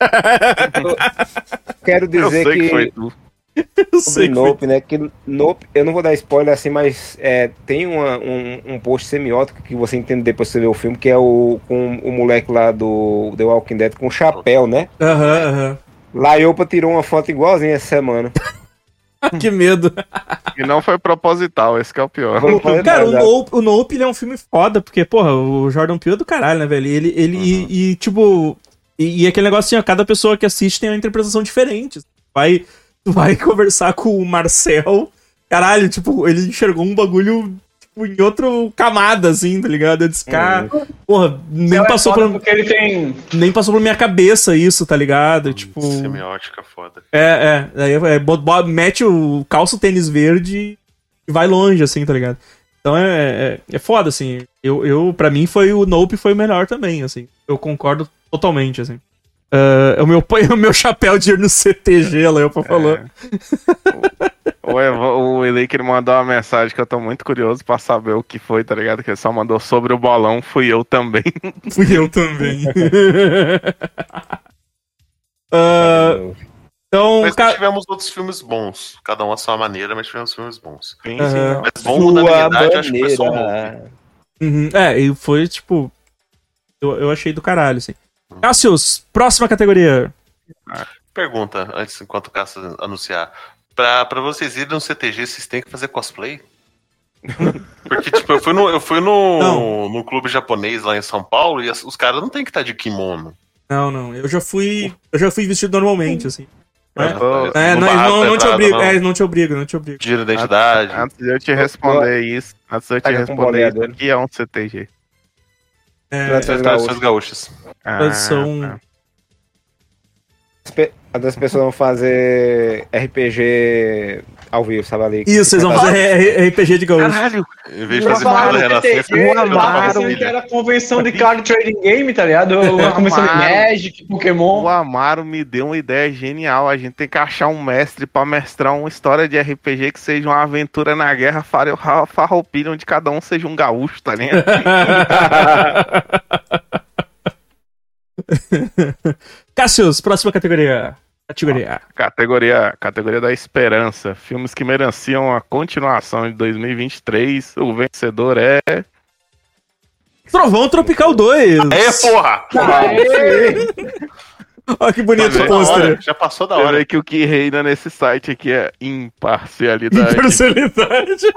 <laughs> Quero Eu dizer sei que que, foi tu. <laughs> Eu sei sobre que foi. Nope, né? Que Nope, eu não vou dar spoiler assim, mas é, tem uma- um, um post semiótico que você entende depois que você vê o filme, que é o com o moleque lá do The Walking Dead com chapéu, né? Aham, aham. Laiopa tirou uma foto igualzinha essa semana. <laughs> Que medo. E não foi proposital, esse que é o pior. Cara, o. Nope, o Nope ele é um filme foda, porque, porra, o Jordan Peele é do caralho, né, velho? Ele, ele e, e, tipo. E, e aquele negócio assim, ó, cada pessoa que assiste tem uma interpretação diferente. Vai, vai <laughs> conversar com o Marcel, caralho, tipo, ele enxergou um bagulho tipo, em outra camada, assim, tá ligado? Eu disse, cara, porra, nem Ela é passou, por, Porque ele tem. nem passou pela minha cabeça isso, tá ligado? Tipo. Semiótica foda. É, é. Aí é, bo- bo- mete o calça o tênis verde e vai longe, assim, tá ligado? Então é, é, é foda, assim. Eu, eu, pra mim, foi o Nope foi o melhor também, assim. Eu concordo totalmente, assim. Ah, o, meu, o meu chapéu de ir no CTG, lá, eu falou. O, Evo- o Elick ele mandou uma mensagem que eu tô muito curioso pra saber o que foi, tá ligado? Que ele só mandou sobre o bolão, fui eu também. <laughs> Fui eu também. <laughs> Ah, então, Mas ca- tivemos outros filmes bons. Cada um à sua maneira, mas tivemos filmes bons. Sim, Aham. sim, não. Mas bom mudabilidade, eu acho que foi só um. Uhum, É, e foi tipo. Eu, eu achei do caralho, assim. Cassius, próxima categoria. Pergunta, antes, enquanto o Cássio anunciar. Pra, pra vocês irem no CTG, vocês têm que fazer cosplay? <laughs> Porque, tipo, eu fui no, eu fui no, Não. no clube japonês lá em São Paulo e as- os caras não tem que estar de kimono. Não, não. Eu já fui. Eu já fui vestido normalmente, assim. É, Pô, É, não, barra eles não, não te pesada, obrigam. não. É, não te obrigam, não te. Tira identidade. Antes de eu te responder isso, antes de eu te responder isso, o que é um CTG? É, Tradições Tradições gaúchas. gaúchas. Ah, Tradição- tá. As pe- As pessoas vão fazer RPG ao vivo, sabe ali? Isso, vocês vão fazer RPG de gaúcho. Caralho, Em vez de fazer renascença, eu Amaro, que era convenção de card trading game, tá ligado? <laughs> Uma convenção de. Magic, Pokémon. o Amaro me deu uma ideia genial. A gente tem que achar um mestre pra mestrar uma história de RPG que seja uma aventura na guerra farroupilha, onde cada um seja um gaúcho, tá ligado? <laughs> <laughs> Cassius, próxima categoria. Categoria. Categoria, categoria da esperança. Filmes que mereciam a continuação de 2023. O vencedor é. Trovão Tropical 2. É, porra! <laughs> Olha que bonito o pôster. Já passou da hora. vê que o que reina nesse site aqui é imparcialidade. Personalidade. <laughs>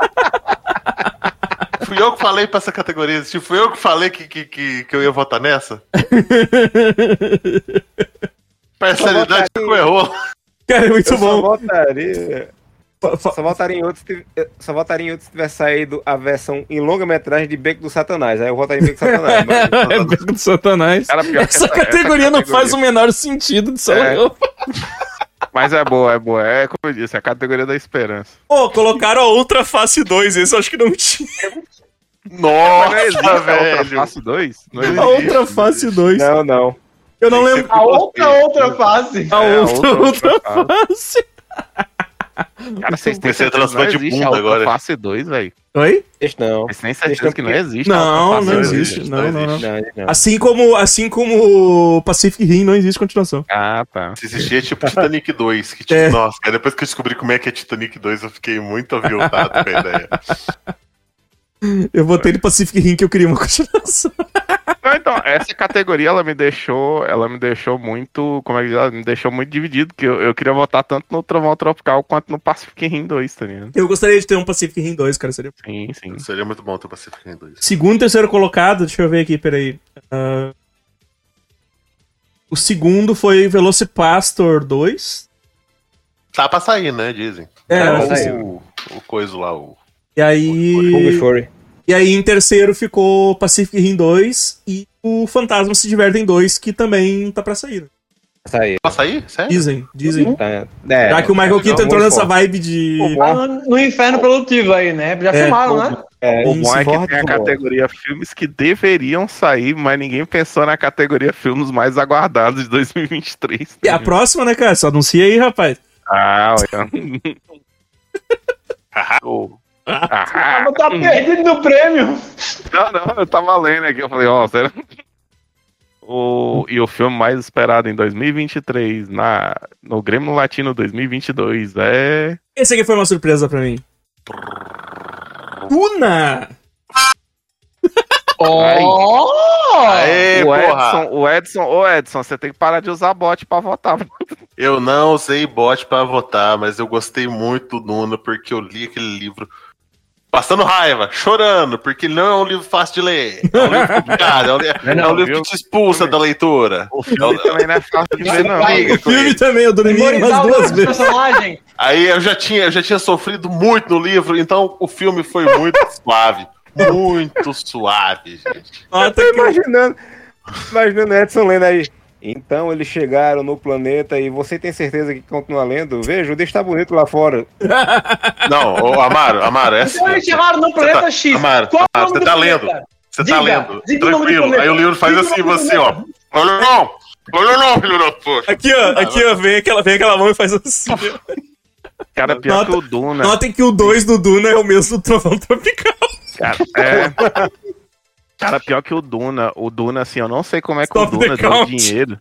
Fui eu que falei pra essa categoria existir. Fui eu que falei que, que, que, que eu ia votar nessa. <laughs> Só com errou. Cara, é muito Eu só bom. votaria. Fa- fa- Só votaria em outro se só votaria em outro se tivesse saído a versão em longa-metragem de Beco do Satanás. Aí eu votaria em Beco do Satanás. mas- <laughs> É Beco do Satanás. Cara, pior que Essa categoria não faz o menor sentido de São É. <laughs> Mas é boa, é boa. É como eu disse, é a categoria da esperança. Pô, colocaram a Ultra Face 2, esse eu acho que não tinha. Mas Nossa, não existe a velho. face 2? Não A. Ultra Face 2. Não, não. Eu não lembro. A outra, outra face. A É, a outra, outra, outra <laughs> outra face. Cara, vocês têm certeza que transplante não de existe bunda a outra agora. face 2, velho? Oi? Não. Vocês têm certeza que não existe Não, não existe. Não, não. Assim como, assim como Pacific Rim não existe continuação. Ah, tá. Se existia tipo Titanic 2, que <laughs> tipo, É. nossa, cara, depois que eu descobri como é que é Titanic 2, eu fiquei muito aviltado com a ideia. <laughs> Eu botei no Pacific Rim que eu queria uma <laughs> continuação. Não, então, essa categoria ela me deixou, ela me deixou muito, como é que diz? Ela me deixou muito dividido, que eu, eu queria votar tanto no Trovão Tropical quanto no Pacific Rim 2, tá ligado? Eu gostaria de ter um Pacific Rim 2, cara. Seria... Sim, sim. Seria muito bom ter o Pacific Rim 2. Segundo e terceiro colocado, deixa eu ver aqui, peraí. Ah, O segundo foi Velocipastor 2. Tá pra sair, né? Dizem. É, Tá o, sair. o, o coisa lá, o. E aí. Shore. E aí em terceiro ficou Pacific Rim 2 e o Fantasma se Divertem 2, que também tá pra sair. né? Essa aí. Pra sair? Sério? Dizem, dizem. Tá. É, Já que o Michael Keaton não, entrou nessa forte. vibe de. Ah, no, no inferno produtivo aí, né? Já É, filmaram, né? É, O bom é que tem a categoria filmes que deveriam sair, mas ninguém pensou na categoria filmes mais aguardados de 2023. E a próxima, né, cara? Só anuncia aí, rapaz. Ah, olha. <laughs> Oh. Ah, mas tá perdido no prêmio. não, não, eu tava lendo aqui, eu falei, ó, sério. O, e o filme mais esperado em 2023 na, no Grêmio Latino 2022 é. Esse aqui foi uma surpresa pra mim. Tuna! <laughs> Ó! Aê, o! Edson, o Edson, ô Edson, você tem que parar de usar bot pra votar. Eu não usei bot pra votar, mas eu gostei muito do Duna porque eu li aquele livro passando raiva, chorando, porque não é um livro fácil de ler. É um livro complicado, é um, li- é não, um livro viu? que te expulsa da leitura. O filme também não é fácil de ver, não. O filme também, eu dormi umas duas vezes. personagem. Aí eu já tinha, eu já tinha sofrido muito no livro, então o filme foi muito <laughs> suave. Muito suave, gente. Nota Tô imaginando, imaginando Edson lendo aí. Então eles chegaram no planeta e você tem certeza que continua lendo? Veja, o dia está bonito lá fora. <laughs> Não, ô, Amaro, Amaro, é assim. Então eles chegaram no planeta tá- X. Amaro, Qual é Amaro, nome você do tá planeta? lendo. Você tá Diga, lendo, diga o nome do tranquilo. Aí o livro faz Diga assim, você, ó. Olha não! Olha não, filho da puta! Aqui, ó, aqui, ó, vem aquela, vem aquela mão e faz assim. Cara, pior Nota- que o Duna. Notem que o 2 do Duna é o mesmo do Trovão Tropical. Cara, é. <laughs> Cara, pior que o Duna. O Duna, assim, eu não sei como é que Stop o Duna deu dinheiro.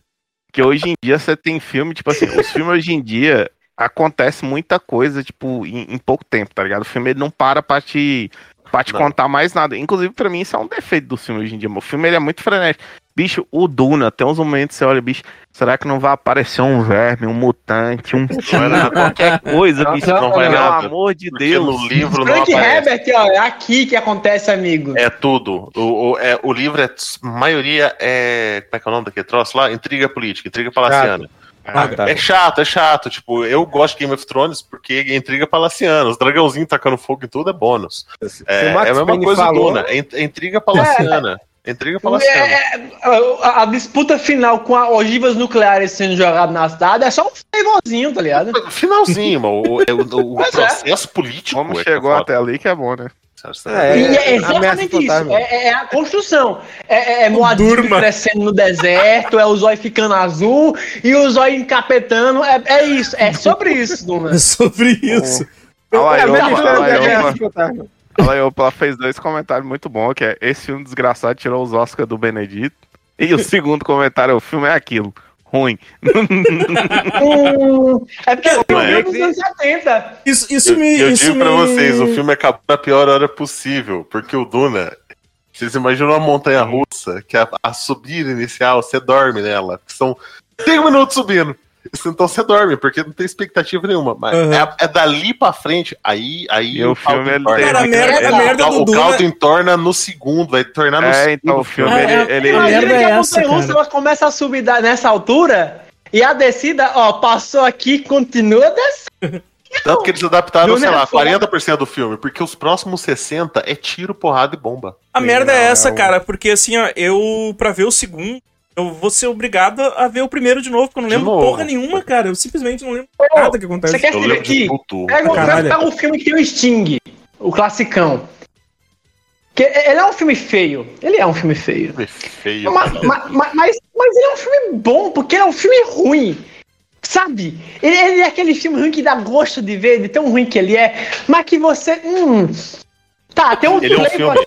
Que hoje em dia você tem filme, tipo assim, os filmes hoje em dia, acontece muita coisa, tipo, em, em pouco tempo, tá ligado? O filme ele não para pra te, pra te Não. contar mais nada. Inclusive, pra mim, isso é um defeito do filme hoje em dia. O filme ele é muito frenético. Bicho, o Duna, tem uns momentos que você olha, bicho, será que não vai aparecer um verme, um mutante, um <laughs> qualquer coisa, Não, bicho? não vai pelo amor de Porque Deus. no livro não Frank aparece. Herbert, ó, é aqui que acontece, amigo. É tudo. O, o, é, o livro é. A maioria é. Como é que é o nome daquele troço lá? Intriga política, intriga palaciana. Ah, tá. É chato, é chato. Tipo, eu gosto de Game of Thrones porque é intriga palaciana. Os dragãozinhos tacando fogo em tudo é bônus. Se É, é a mesma Payne coisa falou, Duna. <laughs> É, in- intriga palaciana. É intriga palaciana. É, a, a disputa final com a ogivas nucleares sendo jogadas na cidade é só um fervorzinho, tá ligado? Finalzinho, mano. O, é, o, o é. processo político. Como é chegou até ali que é bom, né? É, e é ameaça exatamente isso. É, é- é a construção. É, é, é Moadib crescendo no deserto, é o zóio ficando azul e o zóio encapetando. É, é isso. É sobre isso, Duna. <laughs> É sobre isso. É, Laiopa, mas a isso é Laiopa, ela fez dois comentários muito bons, que é esse filme desgraçado tirou os Oscars do Benedito. E o segundo comentário é o filme é aquilo. Ruim. Hum, é porque é é filme dos que- anos 70. Isso, isso Eu, me. eu isso digo pra me- vocês, o filme acabou na pior hora possível, porque o Duna. Vocês imaginam uma montanha russa que a, a subida inicial, você dorme nela. São 5 minutos subindo. <laughs> Então você dorme, porque não tem expectativa nenhuma. Mas Uhum. é, é dali pra frente, aí. aí E o filme, ele tem- Cara, a merda, a O merda cal- do o Duna. caldo entorna no segundo, vai tornar no É, segundo. então o filme É, ele, é, ele- a Imagina merda que é a essa, montanha russa cara. ela começa a subir da- nessa altura e a descida, ó, passou aqui continua descendo. <laughs> Tanto que eles adaptaram, Duna sei é lá, foda. 40% do filme, porque os próximos 60% é tiro, porrada e bomba. A merda é essa, é o- cara, porque assim, ó, eu, pra ver o segundo, eu vou ser obrigado a ver o primeiro de novo, porque eu não lembro porra nenhuma, cara. Eu simplesmente não lembro nada que acontece. Você quer divertir? tudo. Pega, um- filme que tem o Sting, o classicão. Que ele é um filme feio. Ele é um filme feio. Filme feio. Ma- ma- ma- Mas, mas, ele é um filme bom, porque ele é um filme ruim. Sabe? Ele, ele é aquele filme ruim que dá gosto de ver, de tão ruim que ele é, mas que você. Hum, tá, tem um Ele é um filme.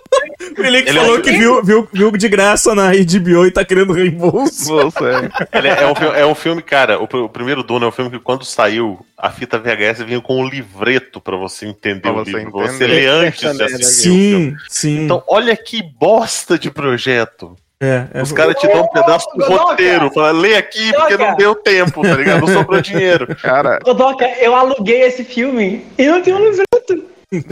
Ele que Ele é falou um- que viu, viu, viu de graça na HBO e tá querendo reembolso. Você. Ele é, é um filme, é um filme, cara. O, o primeiro Duna é um filme que quando saiu, a fita VHS vinha com um livreto pra você entender Pra o você livro. pra Você entender. lê antes de assistir. Sim, sim. Então, olha que bosta de projeto. é, é, Os caras te dão um pedaço do Godoka! roteiro. Fala, lê aqui porque não deu tempo, tá ligado? Não sobrou dinheiro. Cara, Godoka, eu aluguei esse filme e não tinha um livreto. Então,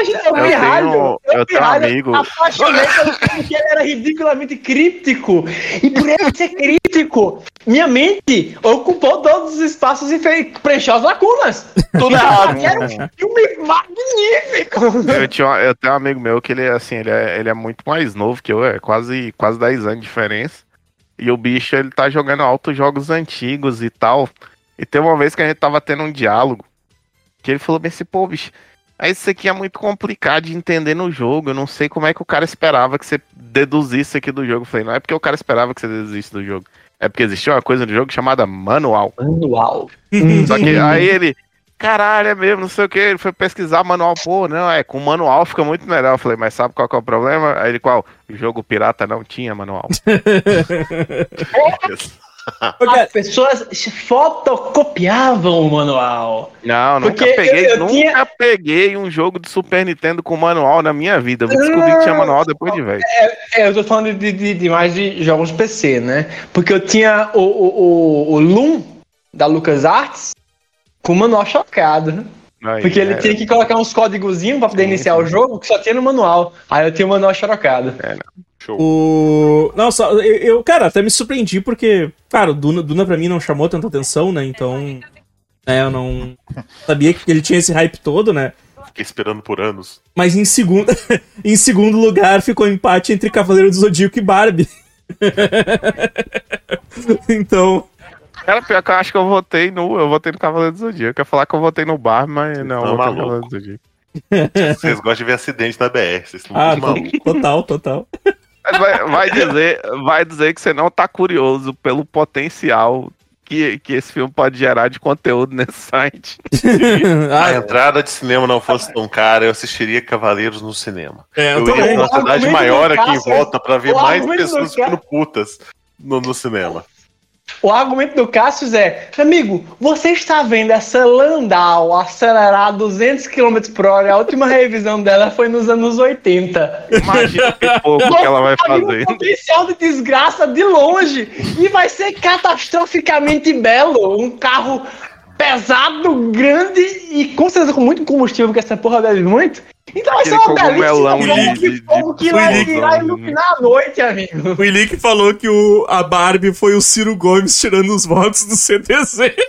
eu eu tenho- eu tenho um amigo- apaixonei pelo <laughs> filme, que ele era ridiculamente críptico. E por ele ser críptico, minha mente ocupou todos os espaços e fez, preencheu as lacunas. Tudo errado. Era um filme magnífico. eu, tinha, eu tenho um amigo meu que ele é assim, ele é, ele é muito mais novo que eu, é quase, quase 10 anos de diferença. E o bicho, ele tá jogando altos jogos antigos e tal. E tem uma vez que a gente tava tendo um diálogo, que ele falou bem assim, pô, bicho, aí isso aqui é muito complicado de entender no jogo. Eu não sei como é que o cara esperava que você deduzisse isso aqui do jogo. Eu falei, não é porque o cara esperava que você deduzisse do jogo. É porque existia uma coisa no jogo chamada manual. Manual. <laughs> Só que aí ele, caralho, é mesmo, não sei o que, ele foi pesquisar manual, pô, não, é, com manual fica muito melhor. Eu falei, mas sabe qual que é o problema? Aí ele, qual? O jogo pirata não tinha manual. <laughs> As pessoas fotocopiavam o manual. Não, nunca Porque peguei, eu- eu nunca tinha- peguei um jogo de Super Nintendo com manual na minha vida. Eu descobri que tinha manual depois de velho. É, eu tô falando de, de, de mais de jogos PC, né? Porque eu tinha o, o, o, o Loom da LucasArts com o manual chocado. Aí, Porque ele é, tinha que colocar uns códigozinhos pra poder Sim, iniciar sim. o jogo que só tinha no manual. Aí eu tinha o manual xerocado. Show. O. Não, só. Eu, eu, cara, até me surpreendi porque, cara, o Duna, Duna pra mim não chamou tanta atenção, né? Então. É, eu não. <laughs> Sabia que ele tinha esse hype todo, né? Fiquei esperando por anos. Mas em segundo, <laughs> em segundo lugar ficou empate entre Cavaleiro do Zodíaco e Barbie. <laughs> então. Cara, pior que eu acho que eu votei no. Eu votei no Cavaleiro do Zodíaco. Eu ia falar que eu votei no bar, mas não, Tá eu votei no. Cavaleiro do Zodíaco. Vocês gostam de ver acidente na BR. Vocês estão Ah, malucos. total, total. Mas vai, vai dizer, vai dizer que você não tá curioso pelo potencial que, que esse filme pode gerar de conteúdo nesse site. <laughs> Se a ah, entrada de cinema não fosse tão cara, eu assistiria Cavaleiros no cinema. é, eu Eu iria pra uma cidade maior aqui em volta pra ver mais pessoas ficando putas no, no cinema. O argumento do Cassius é: amigo, você está vendo essa Landau acelerar a 200 km por hora? A última revisão dela foi nos anos 80. Imagina que pouco que ela vai fazer. potencial de desgraça de longe e vai ser catastroficamente belo. Um carro pesado, grande e com certeza com muito combustível, porque essa porra bebe muito. Então vai ser uma belíssima de- de, de- fogo que vai virar e iluminar a noite, amigo. O Ilick falou que o, a Barbie foi o Ciro Gomes tirando os votos do CTC. <laughs>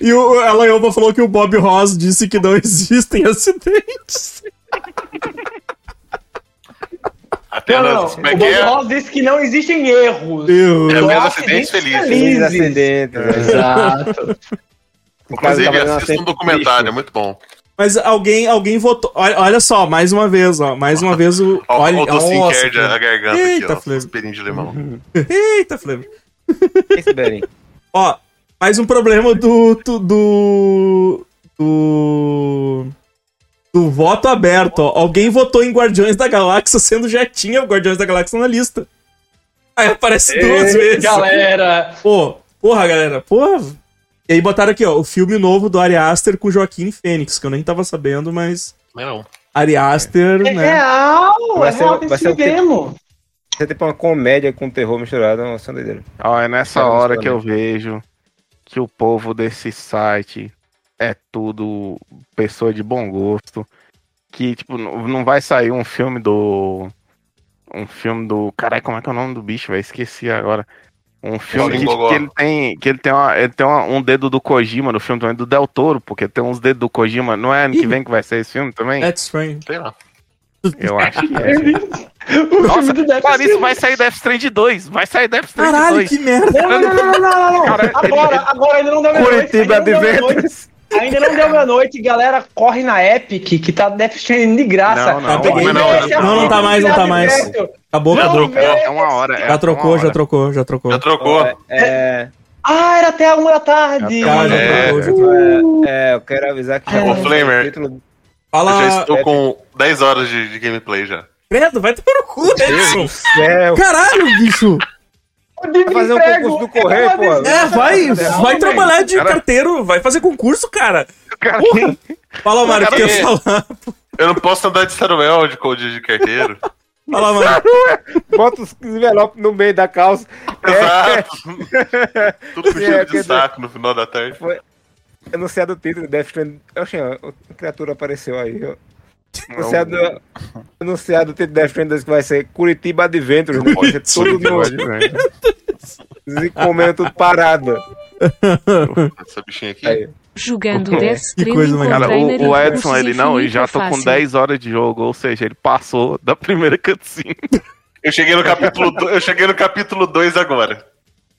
e o, a Laioba falou que o Bob Ross disse que não existem acidentes. <laughs> Apenas. Não, não, Como é O que Bob é? Ross disse que não existem erros. Eu- É menos acidentes acidentes felizes. Feliz felizes. ascendente. né? Exato. <laughs> Inclusive, assista um documentário, é muito bom. Mas alguém, alguém votou. Olha, olha só, mais uma vez, ó. Mais uma vez o. Olha, o docinho que a garganta Eita, aqui, ó. Esperinho de limão. Eita, Flamengo. Ó, mais um problema do. do. do. do, do voto aberto, ó. Alguém votou em Guardiões da Galáxia, sendo já tinha o Guardiões da Galáxia na lista. Aí aparece duas vezes. Galera, Pô, porra, galera, porra. E aí botaram aqui, ó, o filme novo do Ari Aster com Joaquim Fênix, que eu nem tava sabendo, mas. Não. Ari Aster, é né? real, Vai é ser- real vai ser o quê? mesmo. Você é tipo uma comédia com terror misturado, é uma doideira. Ó, é nessa hora que eu vejo que o povo desse site é tudo pessoa de bom gosto. Que, tipo, não não vai sair um filme do. Um filme do. Caralho, como é que é o nome do bicho, velho? Esqueci agora. Um filme que, que ele tem. Que ele tem, uma, ele tem uma- um dedo do Kojima no filme também, do Del Toro, porque tem uns dedos do Kojima. Não é ano que vem que vai ser esse filme também? That's strange. Sei lá. Eu acho que é. <laughs> O Nossa, filme do Death Claro, isso vai sair Death Stranding 2. Vai sair Death Caralho, 2. que merda. Não, não, não, não, não, não, não. Cara, Agora, agora ainda não meia-noite. Curitiba. Adventures. Ainda não deu meia-noite, galera. Corre na Epic, que tá Death Stranding de graça. Não, não, Ah. Não, não, não, não tá mais, não tá mais. Acabou, Não, já trocou. É uma hora. é Já trocou, já hora. trocou, já trocou. Já trocou. É, Ah, era até a uma da tarde. Uma Já, É, trocou, já é, trocou. é, eu quero avisar que Ô, Flamer. título Eu Fala. já estou com 10 horas de, de gameplay já. Credo, vai tomar no cu, Edson. céu. Caralho, bicho. Vai fazer um concurso do correio, pô. É, vai, vai trabalhar de Cara- carteiro, vai fazer concurso, cara. Cara, Porra. Fala, Mário, o que quer é. falar? Eu não posso andar de Saruel de code de carteiro. <laughs> Fala, Mário. <laughs> Bota os envelopes no meio da calça. Exato. <laughs> Tudo com É, de saco no final da tarde. Anunciado o título, Death Stranding. Oxe, ó, a criatura apareceu aí. Ó. Não. Anunciado, <laughs> anunciado o título Stranding 2 que vai ser Curitiba Adventures. Né? Vai ser tudo no, Pode e comendo tudo parado. Essa bichinha aqui. Aí. Jogando Death Stranding com Cara, o, o e Edson, ele não, ele já tô é com fácil. 10 horas de jogo, ou seja, ele passou da primeira cutscene. Eu cheguei no capítulo do- eu cheguei no capítulo 2 agora.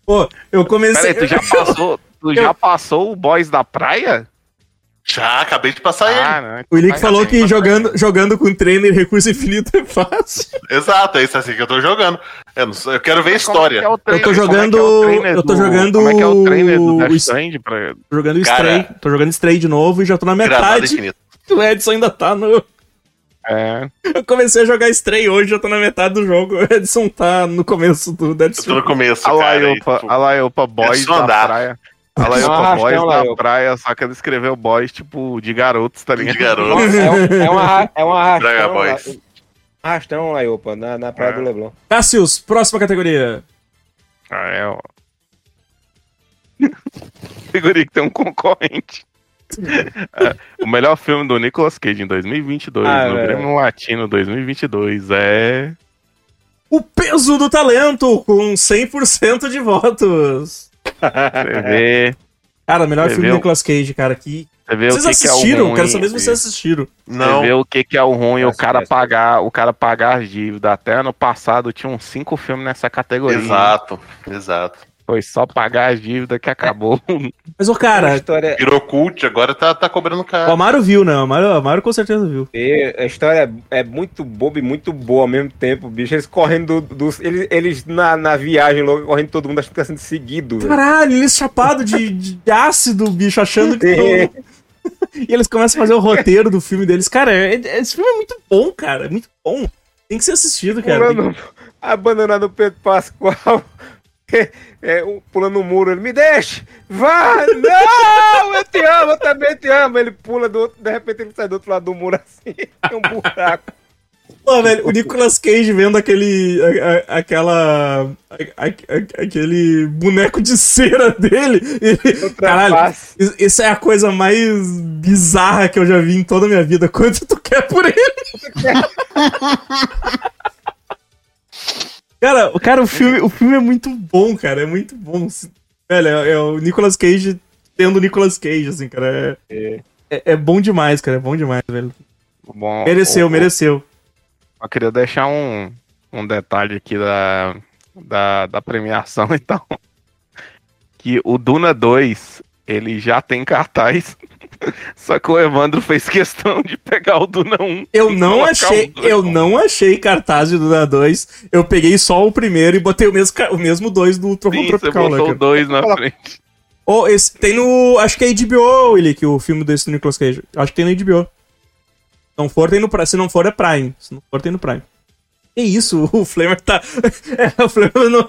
Pô, eu comecei. Peraí, tu já passou, tu já passou o boys da praia? Já, acabei de passar Ah, ele. não. O Ilick falou que jogando, jogando com trainer recurso infinito é fácil. Exato, é isso assim que eu tô jogando. Eu, sei- eu quero ver a é história. é Eu tô é é jogando- trainer eu tô do- jogando Como é que é o trainer do Death Stranding pra... Tô jogando Cara. Stray. Tô jogando Stray de novo e já tô na metade. <laughs> O Edson ainda tá no. É, Eu comecei a jogar Stray hoje, já tô na metade do jogo. O Edson tá no começo do Dead Eu tô no começo, a cara. e, Laiopa, tipo, a Laiopa Boys só da praia. A Um Laiopa arrastão, Boys Laiopa. praia, só que ele escreveu Boys, tipo, de garotos, tá ligado? de garoto. É, um, é, uma, é uma arrastão. Lá- Boys. Arrastão lá, opa, na, na praia É. do Leblon. Cassius, próxima categoria. Ah, é, ó. <laughs> Figurinha que tem um concorrente. <laughs> É, o melhor filme do Nicolas Cage em 2022, Ah, no. Grêmio Latino 2022, é... O peso do talento, com 100% de votos. Você vê, Cara, melhor Você filme do Nicolas Cage, cara. Vê Vocês o que, que é o assistiram? ruim. Quero saber se vocês assistiram. Não. Você vê o que, que é o ruim, o cara pagar, o cara pagar as dívidas. Até ano passado tinha uns cinco filmes nessa categoria. Exato, exato. Foi só pagar as dívidas que acabou. <laughs> Mas, ô, a cara, história, Virou cult, agora tá, tá cobrando o caro. Amaro viu, né? O Amaro, o Amaro com certeza viu. é- a história é, muito boba e muito boa ao mesmo tempo, bicho. Eles correndo do-. Eles, eles na, na viagem logo correndo todo mundo achando que tá sendo seguido. Caralho, eles chapados de, de ácido, bicho, achando que. <laughs> É. e eles começam a fazer o roteiro do filme deles. Cara, é- é- esse filme é muito bom, cara. É muito bom. Tem que ser assistido, cara. Pulando, abandonado o Pedro Pascoal. É, um- pulando no muro, ele me deixa! Vá! Não! Eu te amo, eu também te amo! Ele pula do outro, de repente ele sai do outro lado do muro assim, <laughs> é um buraco. Pô, velho, o Nicolas Cage vendo aquele. a- a- aquela. a- a- aquele boneco de cera dele. Ele, caralho, isso é a coisa mais bizarra que eu já vi em toda a minha vida. Quanto tu quer por ele? <laughs> cara, o- cara, o filme, o filme é muito bom, cara. É muito bom. Velho, é, é o Nicolas Cage tendo o Nicolas Cage, assim, cara. É, é, é bom demais, cara. É bom demais, velho. Bom, Mereceu, o- mereceu. Eu queria deixar um, um detalhe aqui da, da, da premiação, <laughs> então. Que o Duna 2, ele já tem cartaz. Só que o Evandro fez questão de pegar o Duna 1. Eu não achei, eu não achei cartaz de Duna 2. Eu peguei só o primeiro e botei o mesmo, o mesmo dois do Trovão Sim, você Tropical, né, botou o cara? 2 na frente. Oh, esse, tem no. Acho que é HBO, Willi, que o filme desse do Nicolas Cage. Acho que tem no HBO. Se não for, tem no Prime. Se não for, é Prime. Se não for, tem no Prime. Que isso? <laughs> O Flamer tá. É, <laughs> o Flamer no.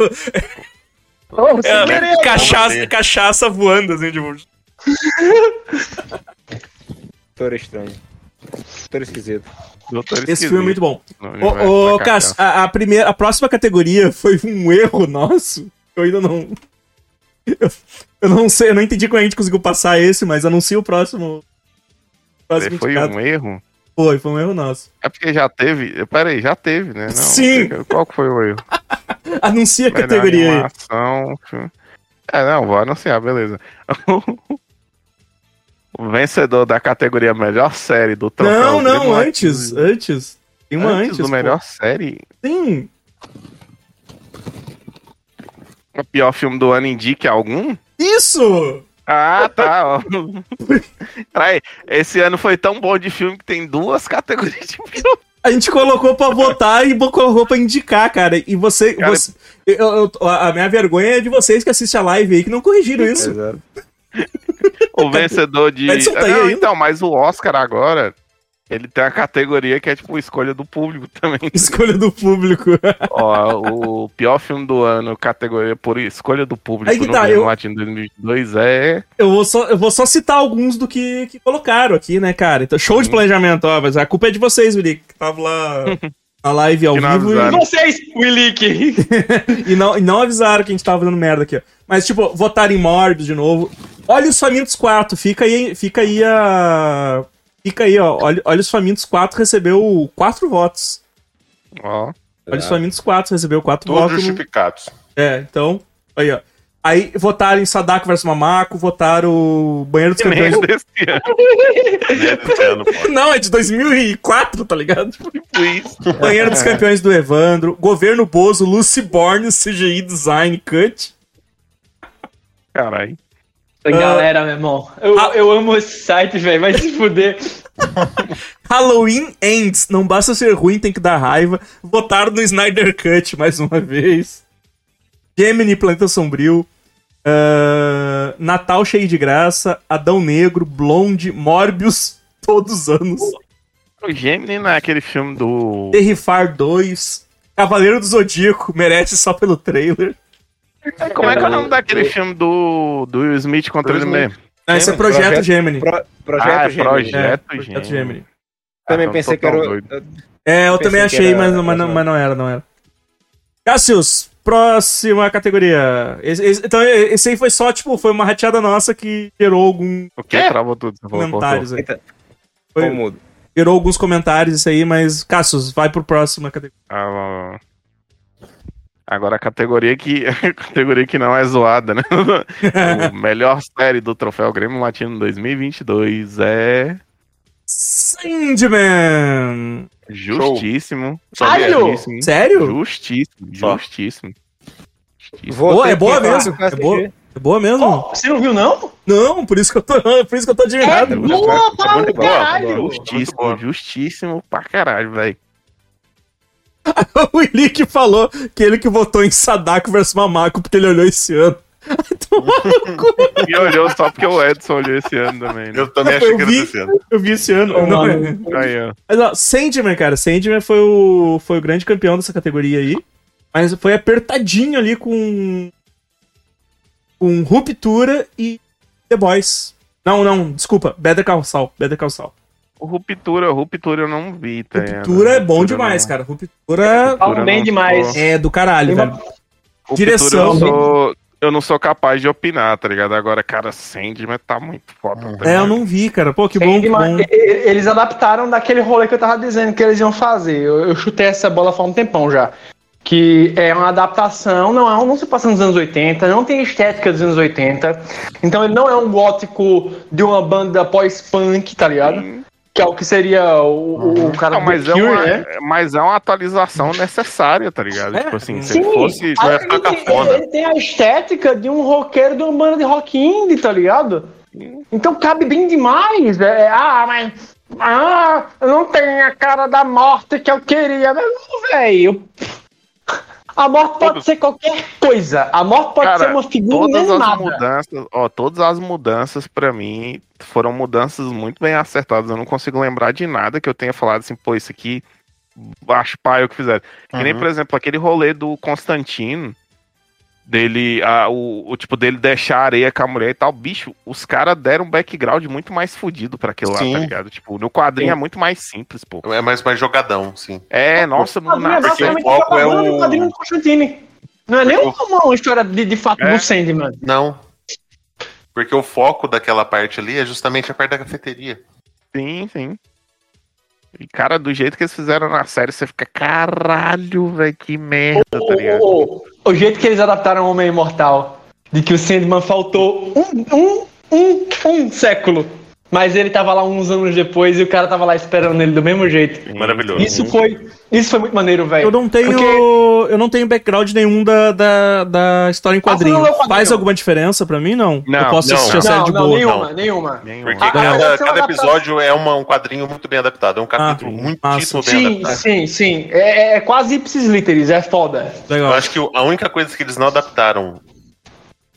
É, cachaça, cachaça voando, assim, tipo. Doutor estranho. Doutor esquisito. Doutor Esse filme é muito bom. Ô, ô Cássio, a, a primeira, a próxima categoria foi um erro nosso. Eu ainda não. Eu, <laughs> eu não sei, eu não entendi como a gente conseguiu passar esse, mas anuncia o próximo. próximo Foi indicado. um erro? Foi, foi um erro nosso. É porque já teve. Pera aí, já teve, né? Não, Sim. Qual que foi o erro? <laughs> Anuncia a categoria aí. animação, filme. É, não, vou anunciar, beleza. <laughs> o vencedor da categoria melhor série do troféu. Não, não, antes, antes. Tem uma antes. do pô. melhor série. Sim. O pior filme do ano indique algum? Isso! Ah, tá. Peraí, esse ano foi tão bom de filme que tem duas <laughs> categorias de filme. A gente colocou pra votar e colocou pra indicar, cara. E você. Cara, você eu- eu- a minha vergonha é de vocês que assistem a live aí que não corrigiram isso. Exato. <laughs> O vencedor de. Edson tá aí Não, então, mas o Oscar agora, ele tem a categoria que é tipo escolha do público também. <laughs> Escolha do público. Ó, o pior filme do ano, categoria por escolha do público Aí que no tá, Grêmio eu- Latino 2022 é. Eu vou, só, eu vou só citar alguns do que, que colocaram aqui, né, cara? Então, show Uhum. de planejamento, ó, mas a culpa é de vocês, Willi, que tava lá na live ao Que não vivo e. Vocês, Willick! <laughs> e não, e não avisaram que a gente tava fazendo merda aqui, ó. Mas, tipo, votaram em Morbius de novo. Olha os Famintos 4, fica aí, fica aí a. Fica aí, ó. Olha, olha os Famintos 4 recebeu 4 votos. Ó. Olha os Famintos 4 recebeu 4 Todos votos. no- justificados. É, então. Aí, ó. Aí votaram em Sadako vs Mamaco, votaram Banheiro dos Campeões. Nem desse <laughs> ano, desse ano, pô. Não, é de 2004, tá ligado? <laughs> tipo isso. Banheiro dos Campeões do Evandro, Governo Bozo, Lucy Borne, CGI Design Cut. Caralho. Galera, meu irmão, eu, eu amo esse site, velho, vai se fuder. <laughs> Halloween Ends, não basta ser ruim, tem que dar raiva. Votaram no Snyder Cut mais uma vez. Gemini, Planeta Sombrio. ah, Natal Cheio de Graça. Adão Negro, Blonde, Morbius, todos os anos. O Gemini não é aquele filme do. Terrifar 2. Cavaleiro do Zodíaco, merece só pelo trailer. Como é que é o nome daquele filme do, do Will Smith contra ele Will mesmo? Ah, esse é Projeto- Projeto Gemini. Pro- projeto Ah, é Gemini. Projeto. É, Gemini. Projeto Gemini. Também Ah, pensei que era. doido. É, eu também achei, era- mas, não- mas, não, mas não era, não era. Cassius, próxima categoria. Esse- esse- então, esse aí foi só, tipo, foi uma rateada nossa que gerou algum O que? Travou tudo. Comentários aí. Eita, Foi- mudo. Gerou alguns comentários isso aí, mas, Cassius, vai pro próxima categoria. Ah, Agora a categoria que <laughs> a categoria que não é zoada, né? <laughs> o melhor série do Troféu Grêmio Latino 2022 é Sandman! justíssimo. Sério? Justíssimo. Sério? Justíssimo. Justíssimo. Boa, é boa mesmo. É boa, é boa mesmo? Você não viu, não? Não, por isso que eu tô, <laughs> por isso que eu tô É admirado. boa pra muito boa, caralho! Justíssimo, justíssimo pra caralho, velho. <laughs> o Willi que falou que ele que votou em Sadako vs Mamaco porque ele olhou esse ano. <laughs> E olhou só porque o Edson olhou esse ano também, né? Eu também achei Eu que era vi. desse ano. Eu vi esse ano. Não, mano. é. Mas ó, Sandman, cara, Sandman foi o, foi o grande campeão dessa categoria aí. Mas foi apertadinho ali com. Com Ruptura e The Boys. Não, não, desculpa. Better Call Saul. Better Call Saul. O Ruptura, Ruptura eu não vi, tá ligado? Ruptura é bom Ruptura demais, não- cara. Ruptura Falam bem demais. sou- é do caralho, Tem velho. Ruptura Direção. Eu, sou, eu não sou capaz de opinar, tá ligado? Agora, cara, Sandman tá muito foda. tá É, eu não vi, cara. Pô, que bom, uma- bom. e- Eles adaptaram daquele rolê que eu tava dizendo que eles iam fazer. Eu, eu chutei essa bola faz um tempão já. Que é uma adaptação, não, é um- não se passa nos anos 80, não tem estética dos anos 80. Então ele não é um gótico de uma banda pós-punk, tá ligado? Que é o que seria o, o cara Não, mas, do é Cure, uma, né? mas é uma atualização necessária, tá ligado? É, tipo assim, se Sim, fosse. vai ele, ficar tem, cafona. ele tem a estética de um roqueiro de uma banda de rock indie, tá ligado? Então cabe bem demais. É, ah, mas. Ah, eu não tenho a cara da morte que eu queria. Mas, velho. A morte pode Todo- ser qualquer coisa. A morte pode Cara, ser uma figura Todas as mudanças, ó, todas as mudanças pra mim foram mudanças muito bem acertadas. Eu não consigo lembrar de nada que eu tenha falado assim, pô, isso aqui acho pai o que fizeram. Que nem, Uhum. por exemplo, aquele rolê do Constantino, dele, a, o, o tipo dele deixar a areia com a mulher e tal, bicho, os caras deram um background muito mais fudido pra aquilo lá, Sim. tá ligado? Tipo, no quadrinho Sim. é muito mais simples, pô. É mais, mais jogadão, sim. É, nossa, não é nasceu. basicamente o foco é o- quadrinho do Constantine. Não é nem Porque uma, uma história de, de fato É. do Sandman. Não. Porque o foco daquela parte ali é justamente a parte da cafeteria. Sim, sim. E, cara, do jeito que eles fizeram na série, você fica, caralho, velho, que merda, tá ligado? O, jeito que eles adaptaram o Homem Imortal, de que o Sandman faltou um, um, um, um século, mas ele tava lá uns anos depois e o cara tava lá esperando ele do mesmo jeito. Maravilhoso. Isso foi, isso foi muito maneiro, velho. Eu não tenho. Porque- Eu não tenho background nenhum da, da, da história em Ah, quadrinho. não? Faz alguma diferença pra mim? Não. Não, eu posso não, assistir a série Não, de não, boa. nenhuma, não. nenhuma. Nenhuma. Porque Ah, cada, cada episódio é uma- um quadrinho muito bem adaptado. É um capítulo Ah, muitíssimo massa. bem Sim, adaptado. sim, sim. É, é quase ipsis literis, é foda. Legal. Eu acho que a única coisa que eles não adaptaram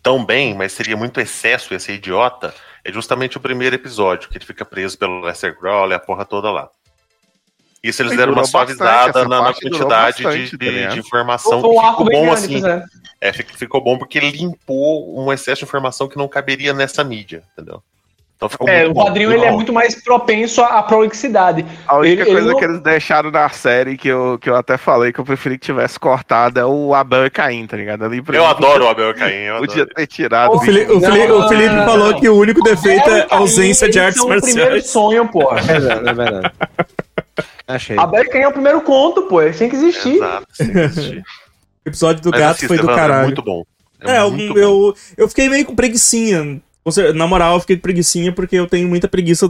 tão bem, mas seria muito excesso, ia ser idiota, é justamente o primeiro episódio, que ele fica preso pelo Lester Crowley, a porra toda lá. Isso eles Mas deram uma suavizada na, na quantidade bastante, de, tá de- ligado? de informação Foi que um arco ficou bem bom grande, assim. é. É, fi- ficou bom porque limpou um excesso de informação que não caberia nessa mídia, entendeu? Então ficou É, muito o bom, quadrinho ele é muito mais propenso à prolixidade. A única Ele- ele coisa não- que eles deixaram na série que eu, que eu até falei que eu preferi que tivesse cortado é o Abel e Caim, tá ligado? Ali, Eu mim, adoro o Abel Caim, eu Podia adoro. ter tirado. O, Fili- o Não, Fili- o Felipe não, falou não. que o único defeito é Caim, ausência de artes são O primeiro marciais. sonho, pô. <laughs> É verdade, é verdade. Achei. Abel e Caim é o primeiro conto, pô. Ele tem que existir. Exato, <laughs> existe. O episódio do Mas gato assista, foi do Evandro, caralho. É muito bom. É, eu, muito bom. eu, eu fiquei meio com preguicinha. Na moral, eu fiquei com preguicinha porque eu tenho muita preguiça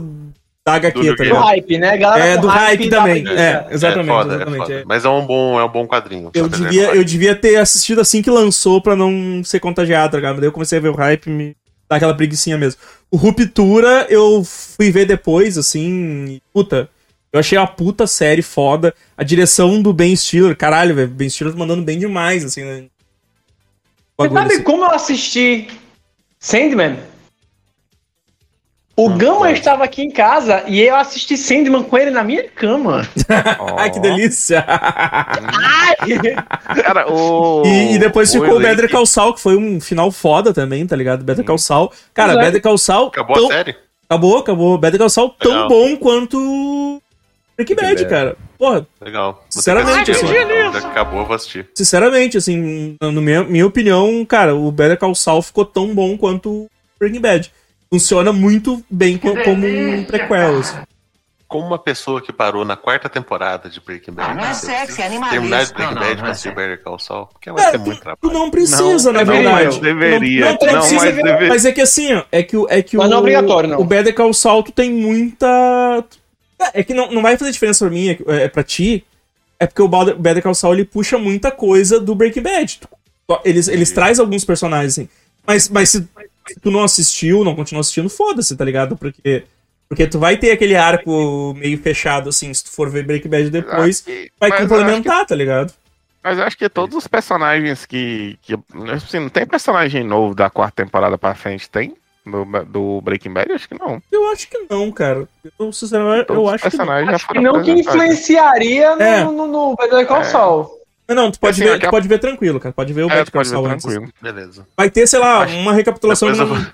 da HQ, Do tá New Do ligado? hype, né? Galera É, do hype também. É, exatamente, é foda, exatamente. É foda. é. Mas é um bom, é um bom quadrinho. Eu é devia, foda. eu devia ter assistido assim que lançou pra não ser contagiado, tá ligado? Mas daí eu comecei a ver o hype e me dá aquela preguicinha mesmo. O Ruptura eu fui ver depois, assim, e, puta, eu achei uma puta série foda. A direção do Ben Stiller, caralho, velho, Ben Stiller tá mandando bem demais, assim, né? Você sabe assim. como eu assisti Sandman? O Gama estava aqui em casa e eu assisti Sandman com ele na minha cama. <laughs> Ai, que delícia! Ai! Cara, o. E, e depois ficou o Better Call Saul, que foi um final foda também, tá ligado? Better Call Saul. Cara, é. Better Call Saul. Acabou tão- a série? Acabou, acabou. Better Call Saul tão Legal. bom quanto Breaking Bad, cara. Porra, Legal. Vou Sinceramente, assim. Acabou, eu vou assistir. sinceramente, assim, na minha, minha opinião, cara, o Better Call Saul ficou tão bom quanto Breaking Bad. Funciona muito bem co- como um prequel, assim. Como uma pessoa que parou na quarta temporada de Breaking Bad. Ah, não é sexy, é animalista. Terminar de Breaking Não, não, Bad não pra é assistir. Better Call Saul. Porque vai Cara, ter muito Tu trabalho. não precisa, na deveria, verdade. deveria. Não, tu Não, precisa, mas deve- mas é que assim, ó, é que, o- é que Mas o, não é obrigatório, não. o Better Call Saul tu tem muita... É que não, não vai fazer diferença pra mim, é, é pra ti, é porque o Better Call Saul ele puxa muita coisa do Breaking Bad. Tu- Eles, eles trazem alguns personagens, assim. Mas, mas se, se tu não assistiu, não continua assistindo, foda-se, tá ligado? Porque, porque tu vai ter aquele arco meio fechado, assim, se tu for ver Breaking Bad depois, que- vai eu acho que- complementar, tá ligado? Mas eu acho que todos os personagens que. que assim, não tem personagem novo da quarta temporada pra frente, tem? Do, do Breaking Bad? Acho que não. Eu acho que não, cara. Eu, sinceramente, eu acho que não. Acho que não que influenciaria no, É. no, no Better Call É. Saul. Não, tu pode, Assim, ver, aquela- tu pode ver tranquilo, cara. Pode ver o É, Better tu pode Call ver Saul antes. tranquilo. Beleza. Vai ter, sei lá, Acho- uma recapitulação. Depois eu vou-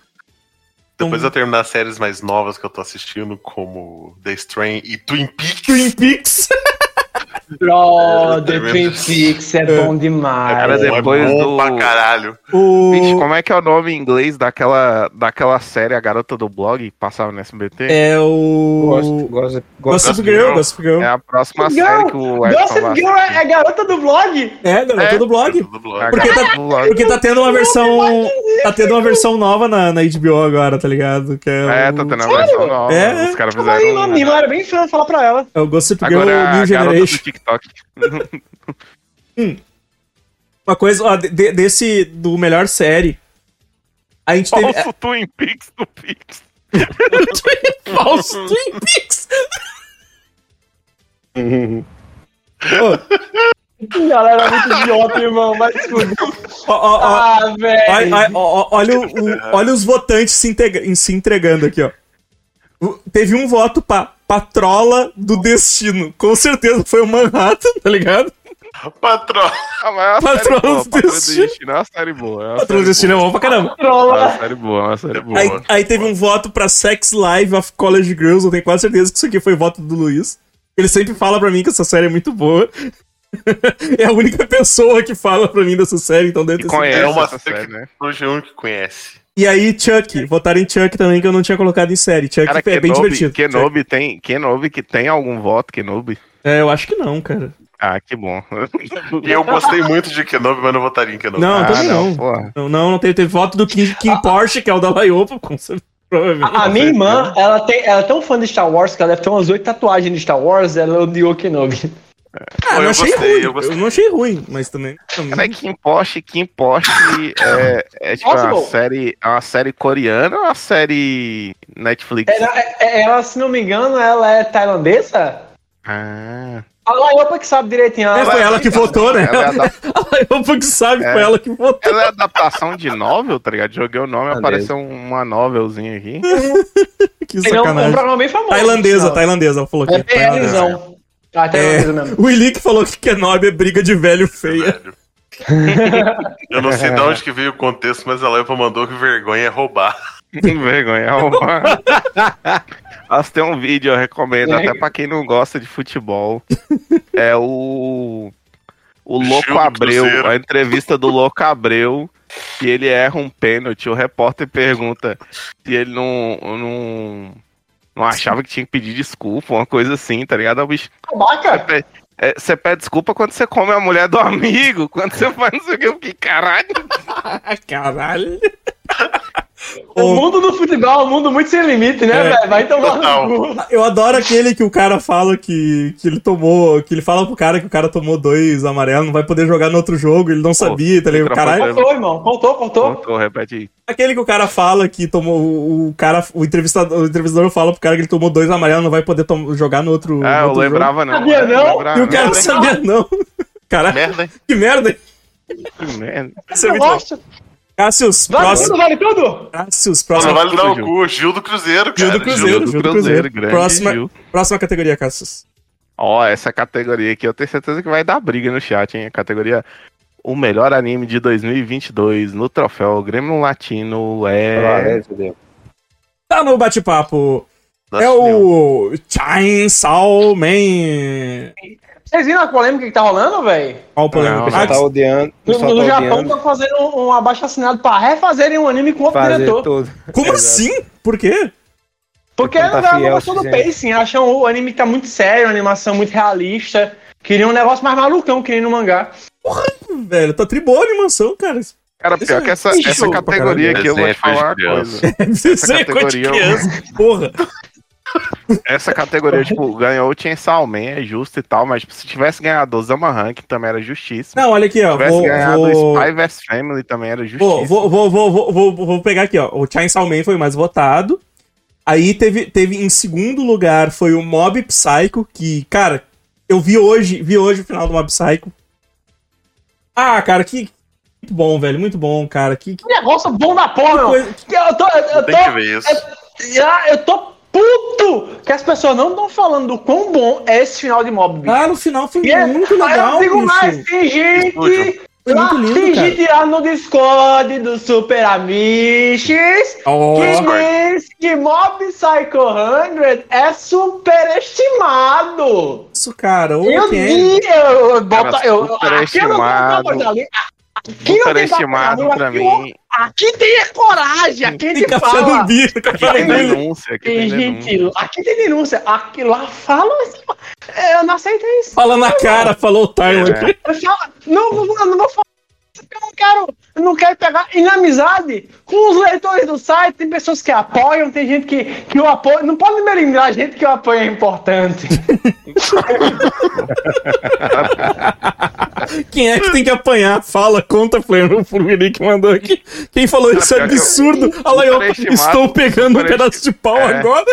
Depois eu terminar as séries mais novas que eu tô assistindo, como The Strain e Twin Peaks. Twin Peaks. <laughs> Brother, É, Twin Peaks é bom demais. Cara, É depois bom do- pra caralho. O... Vixe, como é que é o nome em inglês daquela, daquela série A Garota do Blog que passava no SBT? É o. Gosto, gosto. Gossip Girl, Gossip Girl. É a próxima Gossip série Girl. que o Gossip Girl é, é garota do vlog? É, garota É. do blog. Blog. Porque tá- do Blog. Porque tá tendo uma versão. Tá tendo uma versão nova na, na HBO agora, tá ligado? Que é, É, o, tá tendo a versão nova. É? Os caras aí, fizeram. mano, eu era bem fã, falar pra ela. é o Gossip Girl Agora é New Generation. TikTok. <laughs> Uma coisa, ó, de- de- desse. Do melhor série. A gente teve. Falso Twin Peaks do Pix. <laughs> Falso Twin Peaks! Ô, Galera, muito idiota, irmão. Vai se fuder. ó, ó, ó, Ah, Olha, velho. olha- olha o- o- olha os votantes se, se entregando aqui, ó. Teve um voto pra Patrola do Destino. Com certeza foi o Manhattan, tá ligado? Patrão. Ah, mas é uma Patrão série boa. do Destino. Destino é uma série boa. É uma Patrola do Destino é bom pra caramba. boa. É uma série boa, é uma série boa. Aí, aí teve um voto pra Sex Live of College Girls. Eu tenho quase certeza que isso aqui foi voto do Luiz. Ele sempre fala pra mim que essa série é muito boa. <laughs> é a única pessoa que fala pra mim dessa série, então deve ter sido. conhece É uma série né? o G1 que conhece. E aí, Chuck. Votaram em Chuck também, que eu não tinha colocado em série. Chuck Cara, é bem Kenobi, divertido. Kenobi tem, Kenobi que tem algum voto, Kenobi? É, eu acho que não, cara. Ah, que bom. E eu gostei muito de Kenobi, mas não votaria em Kenobi. Não, ah, também não. Não, não, não teve, teve voto do King, King Porsche, que é o da Laiopa, com certeza. Provavelmente. A, a minha irmã, ela, tem, ela é tão fã de Star Wars que ela deve ter umas oito tatuagens de Star Wars, ela odiou Kenobi. Ah, eu não achei gostei, ruim. eu Eu, não achei ruim, mas também. também- Cara, Kim Porsche, Kim é, é tipo uma Possible. série, é uma série coreana ou uma série Netflix? Ela, é- ela, se não me engano, ela é tailandesa? Ah, A Laiopa que sabe direitinho. É, foi ela que votou, né? ela é, adap- <laughs> A Laiopa que sabe, É. foi ela que votou. ela é adaptação de novel, tá ligado? Joguei o nome, Beleza. apareceu uma novelzinha aqui. <laughs> Que Tem um, um sacanagem. programa bem famoso. Tailandesa, tailandesa, ela falou aqui. É PLzão. Ah, tailandesa mesmo. O Ilick falou que Kenobi é briga de velho feia. <laughs> Eu não sei de onde que veio o contexto, mas a Leva mandou que vergonha é roubar. <laughs> Vergonha. <laughs> Nossa, tem um vídeo, eu recomendo, até pra quem não gosta de futebol. É o. O Louco Gil Abreu, a entrevista do Louco Abreu, que ele erra um pênalti. O repórter pergunta se ele não, não, não achava que tinha que pedir desculpa, uma coisa assim, tá ligado? O bicho, Babaca. pe- é, você pede desculpa quando você come a mulher do amigo, quando você faz não sei o que, eu fiquei, caralho. <laughs> Caralho. O mundo do futebol é um mundo muito sem limite, né, É. velho? Vai tomar no cu. Eu adoro aquele que o cara fala que, que ele tomou. Que ele fala pro cara que o cara tomou dois amarelos, não vai poder jogar no outro jogo, ele não sabia, tá ligado? Caralho. Contou, irmão. Contou, contou. Contou, repete aí. Aquele que o cara fala que tomou. O, cara. O entrevistador, o entrevistador fala pro cara que ele tomou dois amarelos, não vai poder jogar no outro. Ah, no eu outro lembrava não. Sabia eu não? lembrava, jogo. E o cara não, sabia, não. Caralho, Merda, hein? que merda, hein? Que merda. Isso é Eu gosto. Cássius, Vale próximo. tudo, vale tudo? Cássius, Não próxima. vale dar o Gil. cu, Gil do Cruzeiro, cara. Gil do Cruzeiro, do Gil do Cruzeiro, Cruzeiro. grande Próxima, Gil. próxima categoria, Cássius. Ó, essa categoria aqui eu tenho certeza que vai dar briga no chat, hein? A categoria O melhor anime de 2022 no troféu Grêmio Latino é. é. Tá no bate-papo. É o Chainsaw Man. Vocês viram a polêmica que tá rolando, velho? Qual o problema? Não, tá odiando. O No, pessoal no tá Japão odiando estão fazendo um, um abaixo-assinado pra refazerem um anime com outro fazer diretor. tudo. Como Exato. assim? Por quê? Porque não, tá o gostou do pacing, acham o anime que tá muito sério, a animação muito realista. Queriam um negócio mais malucão, queriam no mangá. Velho, tá tribou a animação, cara. Cara, pior que essa, essa categoria aqui eu vou te falar uma coisa. Isso é coisa de <laughs> categoria- criança. Porra. Essa categoria, tipo, ganhou o Chainsaw Man, é justo e tal, mas tipo, se tivesse ganhado o Zama Rank também era justíssimo. Não, olha aqui, ó. Se tivesse Vou, ganhado vou, o Spy vs Family também era justíssimo. vou, vou, vou, vou, vou, pegar aqui, ó. O Chainsaw Man foi o mais votado. Aí teve, teve em segundo lugar foi o Mob Psycho, que, cara, eu vi hoje, vi hoje o final do Mob Psycho. Ah, cara, que muito bom, velho, muito bom, cara. Que, que Que negócio bom da porra, meu. coisa- Que Eu tô, eu, eu Tem que ver isso. tô, ah, eu tô puto que as pessoas não estão falando do quão bom é esse final de mob, bicho. Ah, no final foi E é- muito Aí legal, eu digo mais, tem gente. Foi Lá, muito lindo, tem cara. gente lá no Discord do Super Amiches Ó, que diz que Mob Psycho 100 é superestimado. isso, cara. Ô, Eu é? vi, eu, eu, bota, eu, aqui eu não vou botar ali. Aqui não tem papo, pra aqui, mim. Aqui tem a coragem, aqui Tem café fala. bico, café Tem denúncia, aqui Tem tem denúncia. gente, aqui tem denúncia, aqui lá fala, eu não aceito isso. Fala na cara, falou o Tyler. É. Eu falo, não, não, não, não vou falar. Eu não quero, eu não quero pegar inimizade com os leitores do site. Tem pessoas que apoiam, tem gente que, que eu apoio. Não pode me lembrar, gente que eu apoio é importante. <laughs> Quem é que tem que apanhar? Fala, conta, Flamengo. O Fluminense que mandou aqui. Quem falou isso é absurdo. Olha lá, eu estou pegando um pedaço de pau É. agora.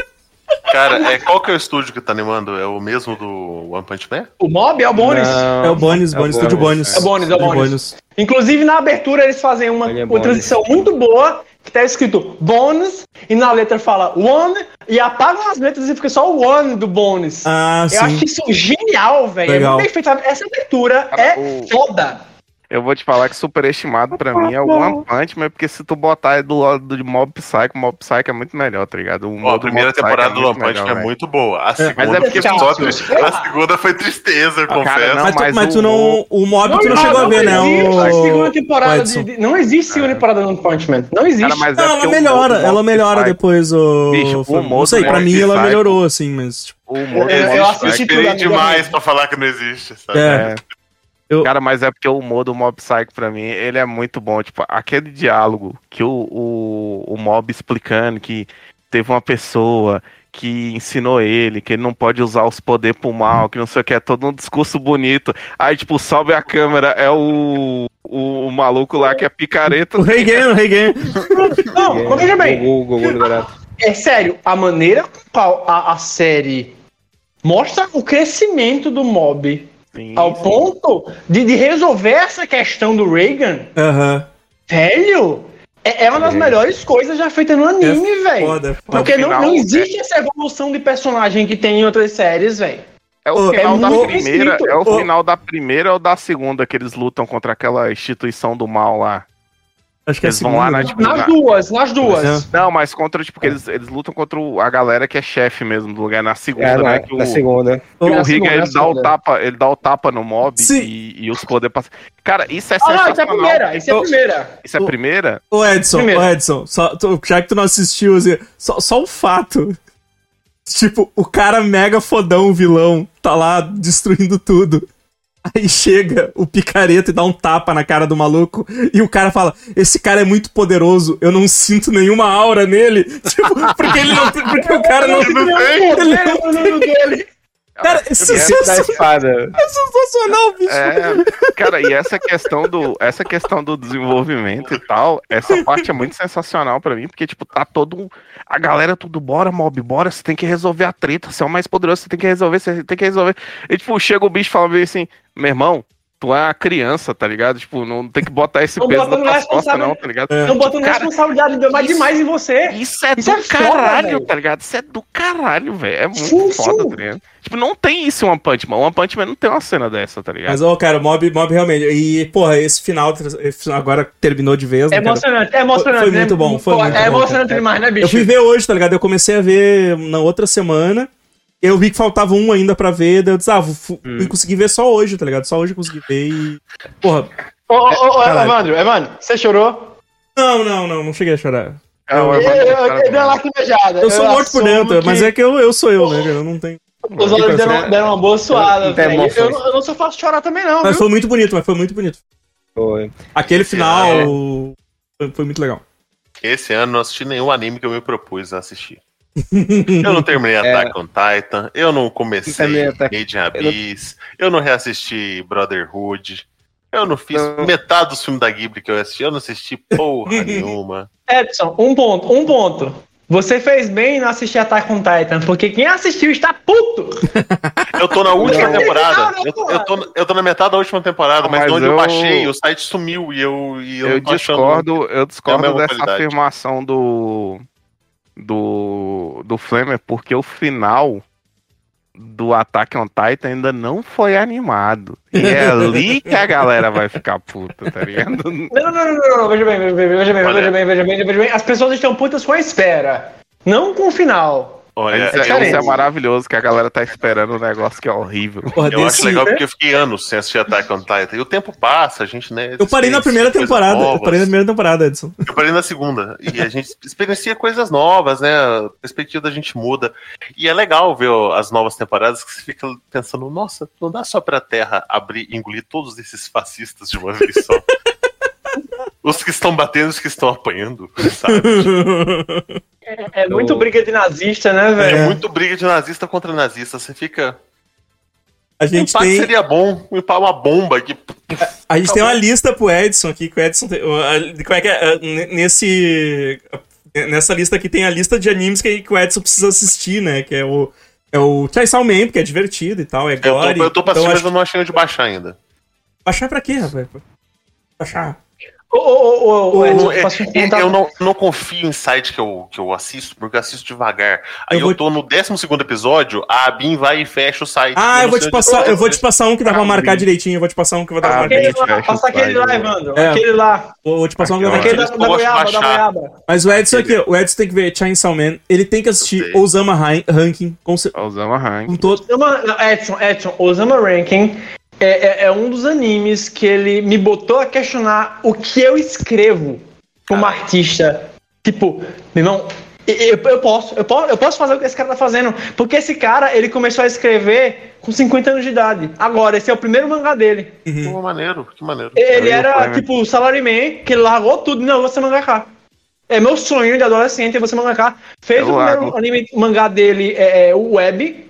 Cara, é, qual que é o estúdio que tá animando? É o mesmo do One Punch Man? O mob é o bônus. É o Bonis, é Bonis, estúdio Bonis. Bonis. É o Bonis, é o Bonis. Inclusive, na abertura, eles fazem uma, é uma transição muito boa, que tá escrito bônus, e na letra fala one, e apagam as letras e fica só o one do bônus. Ah, Eu acho sim. isso genial, velho. É Legal. muito bem feito. sabe? Essa abertura é o- foda. Eu vou te falar que superestimado pra mim é o One Punch, mas porque se tu botar do lado de Mob Psycho, Mob Psycho é muito melhor, tá ligado? O Ó, a primeira Mob temporada do muito One Punch melhor, é velho. muito boa. A segunda, mas é porque foi só- a segunda foi tristeza, eu Cara, confesso. não, Mas, tu, mas o- tu não. O mob tu não chegou a ver, né? existe O, segunda temporada de, de- Não existe segunda temporada do One Punch Man. Não existe. Cara, mas é Não, ela melhora, ela melhora Psycho- depois o. Bicho, o não sei, pra mim ela melhorou, assim, mas. Tipo, O modo Eu- eu Eu assisti tudo, esperei demais pra falar que não existe, sabe? é. Eu- Cara, mas é porque o modo Mob Psycho pra mim, ele é muito bom. Tipo, aquele diálogo que o, o, o Mob explicando que teve uma pessoa que ensinou ele, que ele não pode usar os poderes pro mal, que não sei o que, é todo um discurso bonito. Aí, tipo, sobe a câmera, é o, o, o maluco lá que é picareta. O Rei Game, o Rei Game. <laughs> Não, veja bem. Google, Google liberado. É sério, a maneira com qual a, a série mostra o crescimento do mob Sim, ao ponto de, de resolver essa questão do Reagan, Aham. velho, é, é uma das É. melhores coisas já feitas no anime, velho. Foda, é foda. Porque não, final, não existe essa evolução de personagem que tem em outras séries, velho. É o Ô, final é da primeira, escrito. é o Ô. final da primeira ou da segunda que eles lutam contra aquela instituição do mal lá. Acho que é Eles vão lá na, tipo, Nas na- duas, nas duas. É. Não, mas contra, tipo, que eles, eles lutam contra o- a galera que é chefe mesmo do lugar. Na segunda, É, né? na, Que o, na segunda. que o na Riga, segunda, ele dá o tapa, ele dá o tapa no mob e, e os poderes passam. Cara, isso é Ah, não, isso é a primeira, isso é a primeira. Isso é a primeira? Ô Edson, Primeiro. ô Edson, só, tu- já que tu não assistiu, assim, só, só o fato. Tipo, o cara mega fodão, vilão, tá lá destruindo tudo. Aí chega o picareta e dá um tapa na cara do maluco. E o cara fala: Esse cara é muito poderoso, eu não sinto nenhuma aura nele. <laughs> Tipo, porque ele não. Porque o cara não. Ele não tem. Cara, é Da sensacional, é sensacional, bicho. É, cara, e essa questão do essa questão do desenvolvimento e tal, essa parte é muito sensacional pra mim, porque tipo, tá todo a galera tudo bora, mob, bora, você tem que resolver a treta, você é o mais poderoso, você tem que resolver, você tem que resolver. E tipo, chega o bicho e fala bem assim: "Meu irmão, tu é uma criança, tá ligado? Tipo, não tem que botar esse Não peso tuas costas responsável. não, tá ligado? Estão botando Cara, responsabilidade demais isso- demais em você. Isso é Isso do é foda, caralho, velho. tá ligado? Isso é do caralho, velho. É muito Sim, foda, sim. tá ligado? Tipo, não tem isso em One Punch Man. One Punch Man não tem uma cena dessa, tá ligado? Mas, ô, cara, mob, mob realmente. E, porra, esse final agora terminou de vez, né, É cara? emocionante, é emocionante. Foi né? muito bom, foi Pô, muito É bom, emocionante cara. demais, né, Eu bicho? fui ver hoje, tá ligado? Eu comecei a ver na outra semana. Eu vi que faltava um ainda pra ver. Daí eu disse, ah, vou, Hum. fui conseguir ver só hoje, tá ligado? Só hoje eu consegui ver e. Porra. Ô, ô, ô. Evandro, Evandro, você chorou? Não, não, não, não cheguei a chorar. É, o Eu, Evandro é eu, eu dei uma bom. lacrimejada. Eu sou morto por dentro, que mas é que eu, eu sou eu, né, cara? Eu não tenho. Os olhos deram, deram uma boa suada, Não tem velho. Eu, não- eu não sou fácil de chorar também, não, Mas viu? foi muito bonito, mas foi muito bonito. Foi. Aquele final É. foi, foi muito legal. Esse ano eu não assisti nenhum anime que eu me propus a assistir. Eu não <laughs> terminei Attack on Titan, eu não comecei Made in Abyss, eu não reassisti Brotherhood, eu não fiz Não. metade dos filmes da Ghibli que eu assisti, eu não assisti porra <laughs> nenhuma. Edson, um ponto, um ponto. Você fez bem em não assistir Attack on Titan, porque quem assistiu está puto. <laughs> Eu tô na última Não. temporada, Não, eu, não, eu tô, eu tô na metade da última temporada, mas, Mas de onde eu... eu- baixei, o site sumiu e eu, e eu, Eu não tô achando- discordo, eu discordo mesma dessa qualidade. afirmação do do, do Flamer, porque o final do Attack on Titan ainda não foi animado. E é ali que a galera vai ficar puta, tá ligado? <laughs> Não, não, não, não, não, veja bem, veja bem, veja bem, veja bem, veja bem, veja bem. As pessoas estão putas com a espera, não com o final. Olha, Isso, é, diferente. isso é maravilhoso, que a galera tá esperando um negócio que é horrível. Porra, eu acho legal porque eu fiquei anos sem assistir Attack on Titan. E o tempo passa, a gente, né? Eu parei na primeira temporada. coisas Eu parei na novas. primeira temporada, Edson. Eu parei na segunda. E a gente <laughs> experiencia coisas novas, né? A perspectiva da gente muda. E é legal ver as novas temporadas que você fica pensando, nossa, não dá só pra Terra abrir e engolir todos esses fascistas de uma vez só. <laughs> Os que estão batendo, os que estão apanhando, sabe? <laughs> É muito briga de nazista, né, É, velho? muito briga de nazista contra nazista. Você fica. A gente empate tem. seria bom, empate, uma bomba aqui. A gente tem uma lista pro Edson aqui, que o Edson tem, como é que é? N- Nesse. Nessa lista aqui tem a lista de animes que, que o Edson precisa assistir, né? Que é o. É o Chainsaw Man, porque é divertido e tal, é Eu tô, gore. eu tô pra então assistir, mas eu não achei onde baixar ainda. Baixar pra quê, rapaz? Baixar. Ô, ô, ô, ô, O- Edson, Eu, não, não confio em site que eu, que eu assisto, porque eu assisto devagar. Aí Eu eu, vou- tô no 12 episódio, a Abin vai e fecha o site. Ah, eu vou te passar, eu vou te passar um que dá pra marcar direitinho. Eu vou te passar um que vai dar pra marcar direitinho. Fecha passa aquele lá, Evandro. É. Aquele lá. Vou, te passar um que vai dar Aquele da, goiaba, da goiaba. Mas o Edson aqui, o Edson tem que ver Chainsaw Man. Ele tem que assistir. Osama Ran- Ranking com, Osama Rank. com todo. Osama, não, Edson, Edson, Osama Ranking é, é, é um dos animes que ele me botou a questionar o que eu escrevo como artista. Tipo, meu irmão, eu, eu posso, eu posso, eu posso fazer o que esse cara tá fazendo. Porque esse cara, ele começou a escrever com 50 anos de idade. Agora, esse é o primeiro mangá dele. Pô, maneiro, que maneiro. Ele Eu era, tipo, salaryman, que ele largou tudo. Não, eu vou ser mangaka. É meu sonho de adolescente, você mangaka. Fez Eu o primeiro largo. anime mangá dele, é, é, o Web.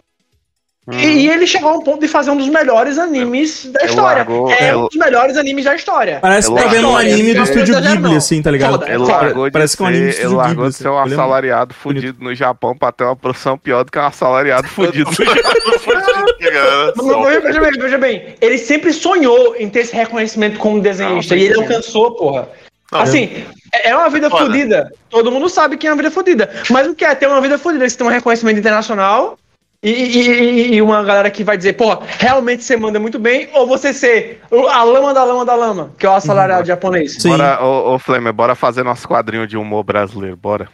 Uhum. E, e ele chegou a um ponto de fazer um dos melhores animes da Eu história. largou- é eu- um dos melhores animes da história. Parece que tá vendo um anime do estúdio Ghibli, assim, tá ligado? Foda, Ele largou, de Parece que é um anime do ser, ele largou Ghibli. de ser um assim. Eu lembro- assalariado fudido no Japão pra ter uma profissão pior do que um assalariado <laughs> fudido. Mas, <laughs> Veja bem, veja bem, ele sempre sonhou em ter esse reconhecimento como desenhista. Não, e ele alcançou, porra. Assim, é é uma vida fodida. Todo mundo sabe que é uma vida fodida. Mas o que é ter uma vida fodida? Você tem um reconhecimento internacional e, e- e- uma galera que vai dizer, porra, realmente você manda muito bem, ou você ser a lama da lama da lama, que é o assalariado japonês. Sim. Bora, ô, ô Flamer, bora fazer nosso quadrinho de humor brasileiro, bora.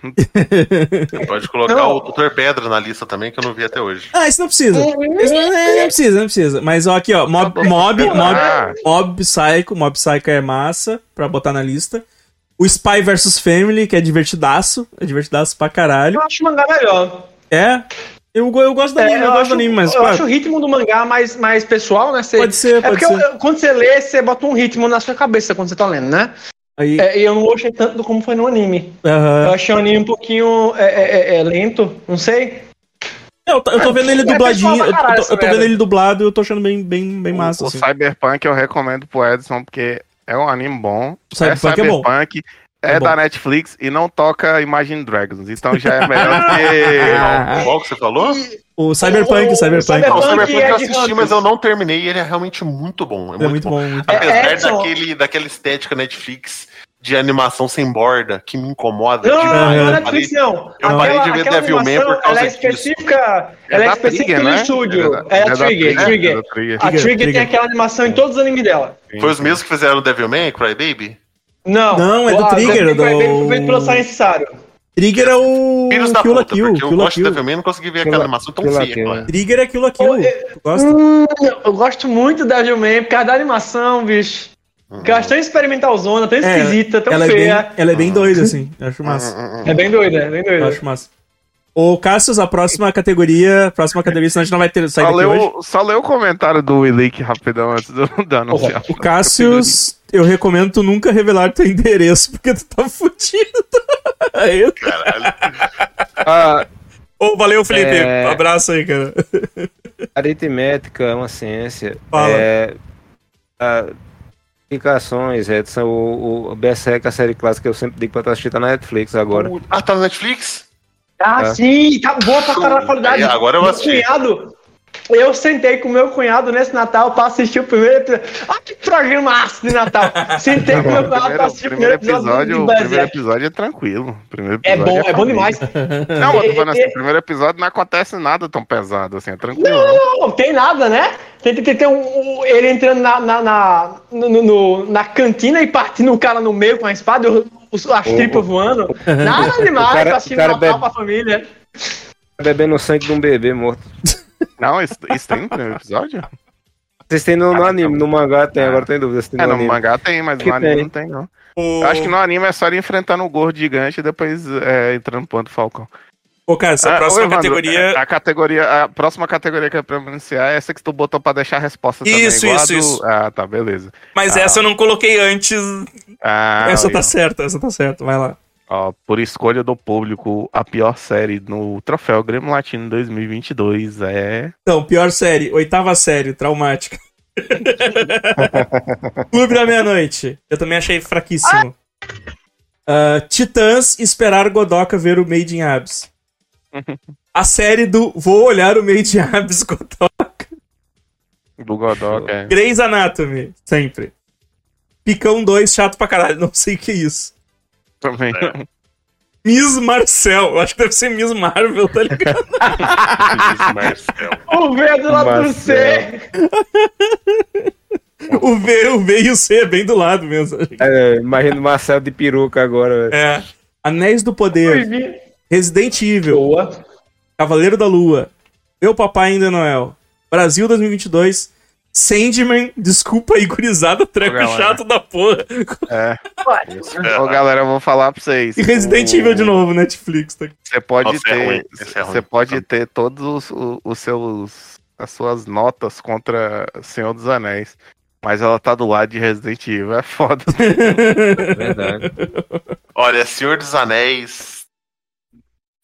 Pode colocar Não. o Doutor Pedra na lista também, que eu não vi até hoje. Ah, isso não precisa. Isso não, é, não precisa, não precisa. Mas ó, aqui, ó. Mob, mob, mob, Ah. mob Psycho. Mob Psycho é massa pra botar na lista. O Spy vs Family, que é divertidaço. É divertidaço pra caralho. Eu acho o mangá melhor. É. Eu, go- eu gosto do anime, eu, gosto acho, do anime, mas. eu acho o ritmo do mangá mais, mais pessoal, né? Você- Pode ser, é pode porque ser. eu- eu- quando você lê, você bota um ritmo na sua cabeça quando você tá lendo, né? aí, É, e eu não gostei tanto do como foi no anime. aham. Eu achei o anime um pouquinho é, é, é, é, lento, não sei. Eu, tô- eu tô vendo ele É dubladinho. Eu, caralho tô, eu tô vendo ele dublado e eu tô achando bem, bem, bem massa. o assim. Cyberpunk eu recomendo pro Edson, porque é um anime bom. O Cyberpunk é bom. Cyberpunk, é, É da Netflix e não toca Imagine Dragons. Então já é melhor do que. <laughs> Qual que você falou? O Cyberpunk, O- o Cyberpunk. Não, o Cyberpunk Cyberpunk é eu assisti, mas eu não terminei e ele é realmente muito bom. É é muito, muito bom. muito bom. Apesar É, Edson- daquele, daquela estética Netflix de animação sem borda que me incomoda. Não, demais. não, não é Eu Netflix, parei- não. eu parei de ver aquela Devilman por causa ela é específica, É ela é da específica Trigger, do né? estúdio. É da- É, é a Trigger, Trigger, Trigger. é da Trigger. A Trigger, Trigger tem aquela animação em todos os animes dela. Foi os mesmos que fizeram Devilman, Crybaby? Não. Não, é do Ah, Trigger, Foi do- feito- foi feito pelo Science Sário. Trigger é o. Filhos da Kill puta, Kill. porque eu Kill la gosto de Kill. Devilman e não consegui ver aquela la- animação tão feia. Kill. Trigger é Kill la Kill. É- Tu gosta? Hum, eu gosto muito da Devilman por causa da animação, bicho. Que eu acho tão experimentalzona, tão É, esquisita, tão ela, é bem, feia. ela é bem doida, assim. Eu acho massa. É bem doida, é bem Eu doida. acho massa. Ô, Cassius, a próxima categoria. Próxima categoria, senão a gente não vai ter sair Só leu, só leu o comentário do Willick rapidão antes do, <laughs> da. O Cassius, eu recomendo tu nunca revelar teu endereço, porque tu tá <laughs> fudido. Aí, <laughs> Ah, Ô, valeu, Felipe. É. Abraço aí, cara. aritmética é uma ciência. Fala. É, ah, Explicações, Edson. O, o Berserk, a série clássica que eu sempre digo pra tu assistir, tá na Netflix agora. Ah, tá na Netflix? Ah, É. sim, tá boa pra caralho a qualidade. Agora eu Meu cunhado, Eu sentei com meu cunhado nesse Natal pra assistir o primeiro episódio. Olha que programaço de Natal! <laughs> Sentei com meu cunhado pra assistir o primeiro episódio, o primeiro episódio é tranquilo. Primeiro É episódio bom, é bom demais. <laughs> Não, mas tô falando assim, o primeiro episódio não acontece nada tão pesado assim, é tranquilo. Não, não tem nada, né? Tem, tem, tem um, um- ele entrando na, na, na, no- no- na cantina e partindo o cara no meio com a espada, e os- as tripas voando. Nada <laughs> demais cara- pra cara Natal bebe- pra família. Bebendo o sangue de um bebê morto. Não, isso, isso tem no primeiro episódio? Vocês têm no, no anime, no mangá tem, agora tem dúvida se tem É, no no mangá tem, mas Que no anime tem. não tem, não. O... Eu acho que no anime é só ele enfrentando o gordo gigante e depois é, entrando no ponto Falcão. Ô, cara, essa Ah, próxima ô, Evandro, categoria. A categoria, a próxima categoria que eu ia pronunciar é essa que tu botou pra deixar a resposta também. Isso, a isso, do- isso. Ah, tá, beleza. Mas Ah. essa eu não coloquei antes. Ah, essa aí, tá ó. certa, essa tá certa. Vai lá. Ó, por escolha do público, a pior série no Troféu Grêmio Latino 2022 é... Então, pior série, oitava série, traumática. <laughs> Clube da Meia-Noite. Eu também achei fraquíssimo. Ah, Titãs esperar Godoka ver o Made in Abyss. A série do Vou olhar o Made in Abyss <laughs> Godoka. Do Godok, é. Grey's Anatomy, sempre. Picão 2, chato pra caralho, não sei o que é isso. Também. Miss Marcel, eu acho que deve ser Miss Marvel, tá ligado? Marcel. <laughs> O V é do lado do. C. O V, o V e o C é bem do lado mesmo. É, imagina o Marcel de peruca agora. velho. É. Anéis do Poder, Resident Evil, Boa. Cavaleiro da Lua, Meu Papai Ainda é Noel, Brasil 2022, Sandman, desculpa aí, gurizada, Ô, galera. chato da porra. É. Ô, galera, eu vou falar pra vocês. E Resident O- Evil de novo, Netflix. Tá? Você pode Nossa, é ter, ruim, esse é você pode ter todos os, o- os seus, as suas notas contra Senhor dos Anéis, mas ela tá do lado de Resident Evil, é foda. É <laughs> verdade. Olha, Senhor dos Anéis.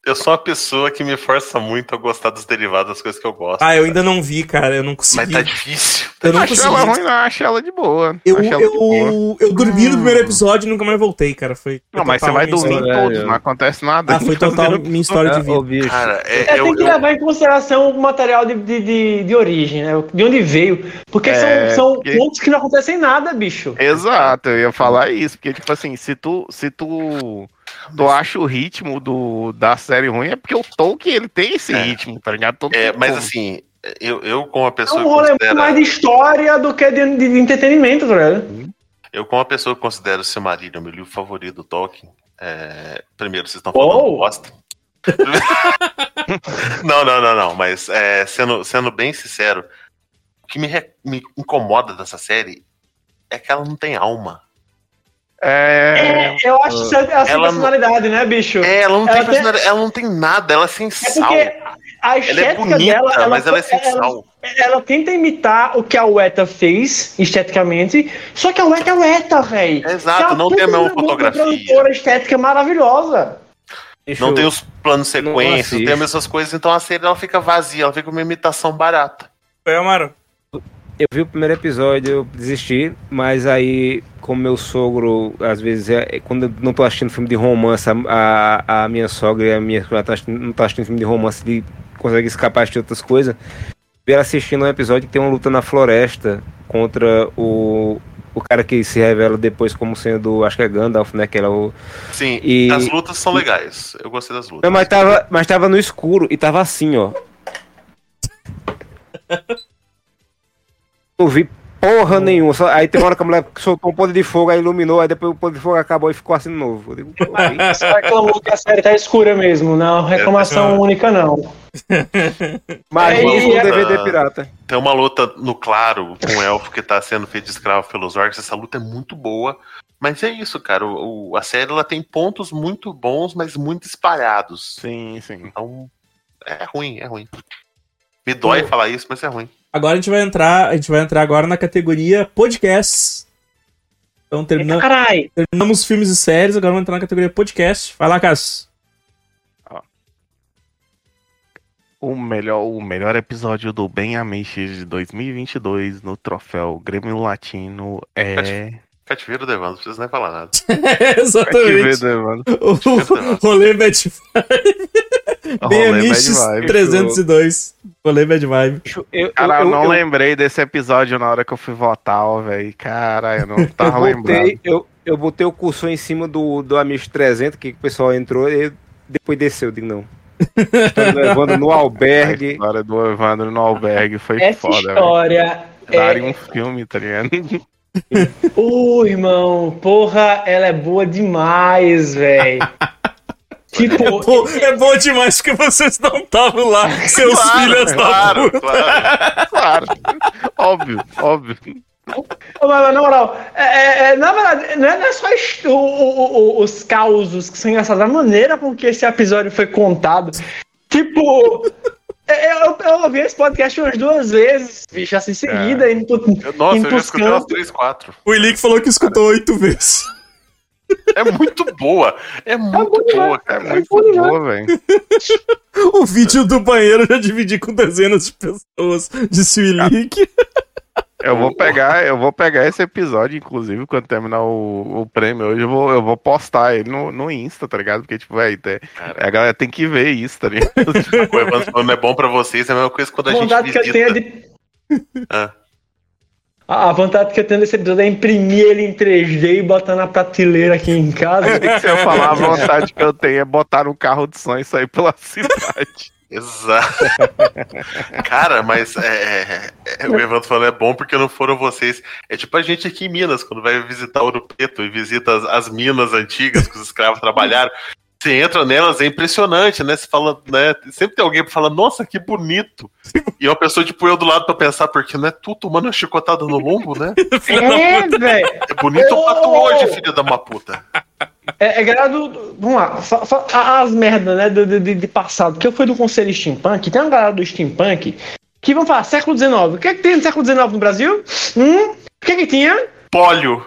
Eu sou uma pessoa que me força muito a gostar dos derivados das coisas que eu gosto. Ah, eu ainda não vi, cara, eu não Mas consegui. tá difícil. Eu não acho consegui. ela ruim, não, acho ela de boa. Eu, acho ela de boa. eu, eu dormi no primeiro episódio e nunca mais voltei, cara. Foi, Não, mas você vai dormir história. em todos, eu- não acontece nada. Ah, foi total <laughs> minha história de vida. bicho. Cara, É, é, eu, tem que eu- levar em consideração o material de, de, de, de origem, né? De onde veio. Porque É, são, são porque- pontos que não acontecem nada, bicho. Exato, eu ia falar isso, porque, tipo assim, se tu, se tu, tu acha o ritmo do, da série ruim, é porque o Tolkien, ele tem esse É. ritmo, tá ligado? Todo é, mas assim, eu, eu como É pessoa um que rolê muito considera, mais de história do que de, de, entretenimento, tá ligado? eu como uma pessoa que considera o Silmarillion meu livro favorito do Tolkien, é, primeiro vocês estão falando Oh. bosta. <laughs> não, não, não, não, mas é, sendo, sendo bem sincero, o que me, re- me incomoda dessa série é que ela não tem alma. É, É, eu acho que é assim, ela não- personalidade, né, bicho? É, ela não Ela tem tem- personalidade, ela não tem nada, ela é sem É sal. porque a Ela é estética bonita, dela, mas ela é sem ela, sal. ela tenta imitar o que a Weta fez esteticamente, só que a Weta é Weta, velho. Exato, não tem a mesma fotografia. produtora estética maravilhosa. Não tem os planos Não sequência, não, assisto. tem as mesmas coisas, então a série ela fica vazia, ela fica uma imitação barata. Foi, Amaro. Eu vi o primeiro episódio, eu desisti, mas aí, como meu sogro, às vezes, é, é quando eu não tô assistindo filme de romance, a, a, a minha sogra e a minha esposa tá não tá assistindo filme de romance, de consegue escapar de outras coisas, vi ela assistindo um episódio que tem uma luta na floresta contra o, o cara que se revela depois como sendo, acho que é Gandalf, né, que era o... Sim, E- as lutas são legais. Eu gostei das lutas. Não, mas tava, mas tava no escuro e tava assim, ó. <laughs> Não vi porra nenhuma. Só- aí tem uma hora que a mulher soltou um poder de fogo, aí iluminou, aí depois o poder de fogo acabou e ficou assim de novo. Eu digo, Você reclamou que a série tá escura mesmo, não é reclamação única, não. Mas É, isso é- DVD pirata. Tem uma luta no claro com o elfo que tá sendo feito de escravo pelos orcs. Essa luta é muito boa. Mas é isso, cara. O, o- a série ela tem pontos muito bons, mas muito espalhados. sim, sim. Então, é ruim, é ruim. Me dói falar isso, mas é ruim. Agora a gente vai entrar, a gente vai entrar agora na categoria podcasts. Então termina... Eita, terminamos filmes e séries, agora vamos entrar na categoria podcast. Vai lá, Cass. O melhor, o melhor episódio do Ben Amish de 2022 no troféu Grêmio Latino é. Cativeiro do Evandro, não precisa nem falar nada. <laughs> Exatamente. Cativeiro do Evandro. O, rolê Bet5. BMX 302. Rolê Bad Vibe. Eu, eu, cara, eu, eu não eu, lembrei desse episódio na hora que eu fui votar, velho. Cara, eu não tava lembrando. Eu, eu botei o cursor em cima do, do Amish 300, que o pessoal entrou e depois desceu. Eu digo, não. Tá Estou levando no <laughs> albergue. A história do Evandro no albergue foi Essa foda. História véio. é... Darem um filme, tá ligado? Ô, uh, irmão, porra, ela é boa demais, velho. <laughs> Tipo, Pô, é bom demais porque vocês não estavam lá, seus filhos da claro, puta. claro. Claro. óbvio, óbvio. Mas, mas, na moral, é, é- é, na verdade, não é, não é só o- o- o- os causos que são engraçados, a maneira com que esse episódio foi contado. Tipo, <laughs> é, eu, eu ouvi esse podcast umas duas vezes, bicho, assim, seguida, indo, Eu- Nossa, indo eu já escutei umas cantos. 3, 4. O Ilick falou que escutou oito vezes. É muito boa. É muito boa, É cara. muito bom demais. boa, velho. <laughs> O vídeo do banheiro eu já dividi com dezenas de pessoas, disse o Ilick. Eu vou pegar, eu vou pegar esse episódio, inclusive, quando terminar o, o prêmio hoje, eu vou, eu vou postar ele no, no Insta, tá ligado? Porque, tipo, velho, tem- a galera tem que ver isso, tá ligado? <laughs> O Evandro falando é bom pra vocês, é a mesma coisa quando a A gente vontade que eu tenho é visita. de. Ah. A vontade que eu tenho desse episódio é imprimir ele em 3D e botar na prateleira aqui em casa. <laughs> Se eu falar, a <laughs> vontade que eu tenho é botar no carro de som e sair pela <laughs> cidade. Exato. Cara, mas é, é, é, o Evandro falando é bom porque não foram vocês. É tipo a gente aqui em Minas, quando vai visitar Ouro Preto e visita as, as minas antigas que os escravos trabalharam. Você entra nelas, é impressionante, né? Você fala, né? Sempre tem alguém pra falar, nossa, que bonito. E uma pessoa, tipo, eu do lado pra pensar, porque não é tu tomando uma chicotada no lombo, né? <laughs> é, velho. É bonito pra tu Oh! hoje, filha da uma puta. É, é galera do. do- Vamos lá, só, só a- as merdas, né, do, de, de passado. Que eu fui do Conselho Steampunk, tem uma galera do Steampunk que vão falar, século XIX. O que é que tem no século XIX no Brasil? Hum? O que é que tinha? Pólio.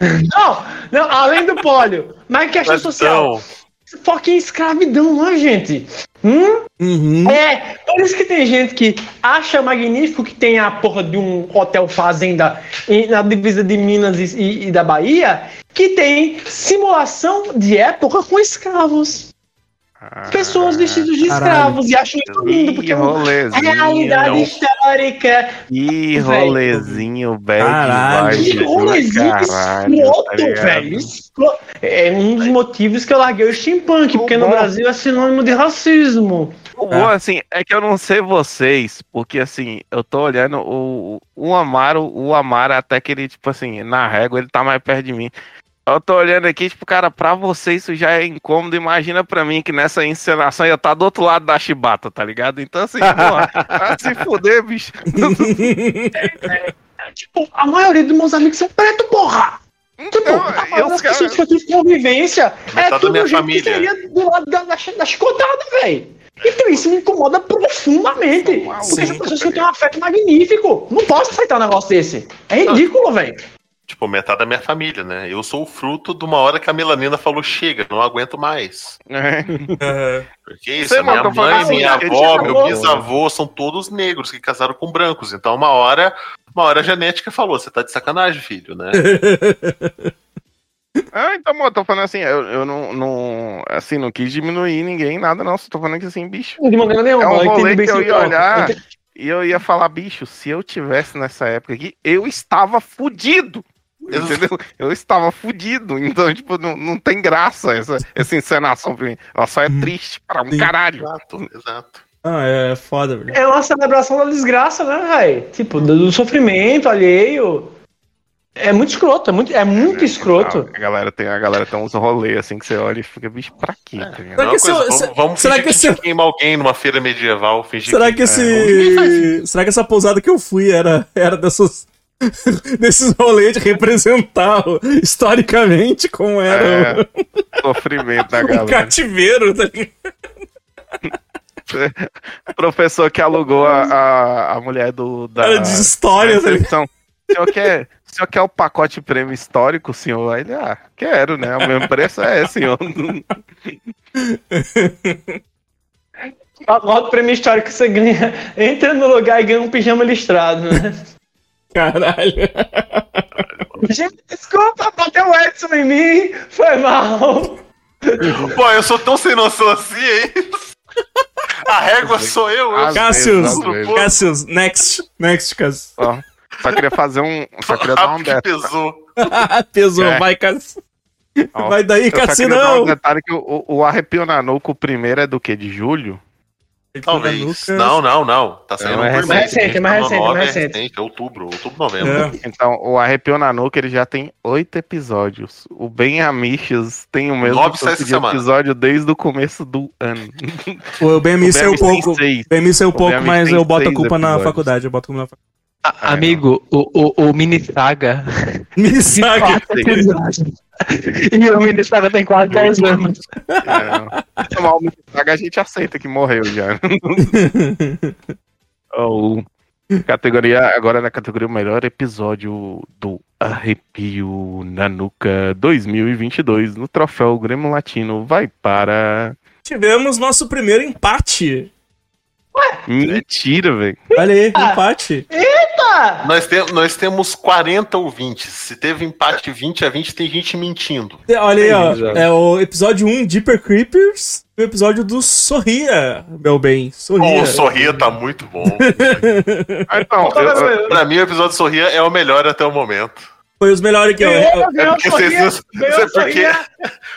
Não, não, além do pólio. Mas questão social. Então, Foca em escravidão, não é, gente? Hum? Uhum. É, por isso que tem gente que acha magnífico que tem a porra de um hotel fazenda em- na divisa de Minas e, e- e da Bahia, que tem simulação de época com escravos. Pessoas vestidas de Caralho. escravos e acham isso lindo, porque Que é uma realidade histórica. Velho. rolezinho, Caralho. Do rolezinho caralho, escroto, tá velho. É um dos motivos que eu larguei o steampunk, porque no. Brasil é sinônimo de racismo. O bom, assim, é que eu não sei vocês, porque assim, eu tô olhando o, o Amaro, o Amaro até que ele, tipo assim, na régua, ele tá mais perto de mim. Eu tô olhando aqui, tipo, cara, pra vocês isso já é incômodo. Imagina pra mim que nessa encenação ia estar do outro lado da chibata, tá ligado? Então, assim, porra, <laughs> vai se fuder, bicho. Tipo, a maioria dos meus amigos são preto, porra! Tipo, Então, a e maioria das pessoas que eu tive convivência é Metade tudo minha gente família. que seria do lado da, da, da chicotada, velho. Então isso me incomoda profundamente. Porque essas pessoas que têm um afeto magnífico. Não posso aceitar um negócio desse. É ridículo, velho. Tipo, metade da minha família, né? Eu sou o fruto de uma hora que a melanina falou: chega, não aguento mais. É. Porque isso, Sei a minha falando mãe, assim, minha avó, meu bisavô são todos negros que casaram com brancos. Então, uma hora, uma hora a genética falou: você tá de sacanagem, filho, né? <laughs> Ah, então, eu tô falando assim, eu, eu não, não, assim, não quis diminuir ninguém, nada não, só tô falando que assim, bicho, De maneira nenhuma. É um rolê bem que eu ia olhar. E eu ia falar, bicho, se eu tivesse nessa época aqui, eu estava fudido. Entendeu? Eu estava fudido. Então, tipo, não, não tem graça essa, essa encenação pra mim. Ela só é triste para um Sim. caralho. Exato, exato. Ah, é foda, velho. É uma celebração da desgraça, né, velho? Tipo, do, do sofrimento alheio. É muito escroto, é muito, é muito escroto. A galera tem, a galera tem uns rolês assim que você olha e fica, bicho, pra quê? Tá ligado? Será Não, que coisa, esse- vamos, se- vamos será fingir que que, esse- queima alguém numa feira medieval, fingir Será que... que esse. Será que essa pousada que eu fui era, era dessas. <laughs> desses rolês de representar o- historicamente como era É, <laughs> sofrimento da o, um galera. cativeiro, tá ligado? <laughs> Professor que alugou a, a, a mulher do. Da, Era de história, tá ligado? recepção. O senhor quer, o senhor quer o pacote prêmio histórico, senhor? Aí ele, ah, quero, né? O mesmo preço é, senhor. O prêmio histórico que você ganha, entra no lugar e ganha um pijama listrado, né? Caralho. Gente, desculpa, bateu o Edson em mim, foi mal. Pô, eu sou tão sem noção assim, hein? A régua sou eu, eu Cassius. Cassius, next. Next, Cassius. Ó, só queria fazer um. Só queria dar um <laughs> que detalhe. pesou. <laughs> Pesou, É. vai, Cassius. Ó, Vai daí, Cassius, dar um não. detalhe que o, o Arrepio na Nuca, o primeiro é do que? De julho? Talvez. Não, não, não. Tá saindo É por mais mês. recente, é mais recente, é mais É recente. recente, é outubro, outubro, novembro. É. Então, o Arrepio na Nuca, ele já tem oito episódios. O Bem Amiches tem o mesmo Nove, de episódio desde o começo do ano. O BMI saiu BMI tem pouco. seis. BMI saiu pouco, BMI mas tem eu boto a culpa na faculdade. Eu boto a culpa na faculdade. É, Amigo, o, o, o Mini Saga. Me <laughs> saca. e o Mini Saga tem quase 10 anos. É. Tomar o Saga a gente aceita que morreu já. <laughs> Ó, categoria, agora na categoria melhor episódio do Arrepio na Nuca 2022 no troféu Grêmio Latino vai para. Tivemos nosso primeiro empate. Mentira, velho. Olha aí, empate. Nós, tem- nós temos 40 ouvintes. Se teve empate 20 a 20, tem gente mentindo. Olha aí, ó. É o episódio 1, Deeper Creepers. E o episódio do Sorria, meu bem. Sorria. O Sorria tá muito bom. Ah, <laughs> Então, eu- eu- pra mim, o episódio Sorria é o melhor até o momento. Foi os melhores que eu. eu- É porque vocês não. É porque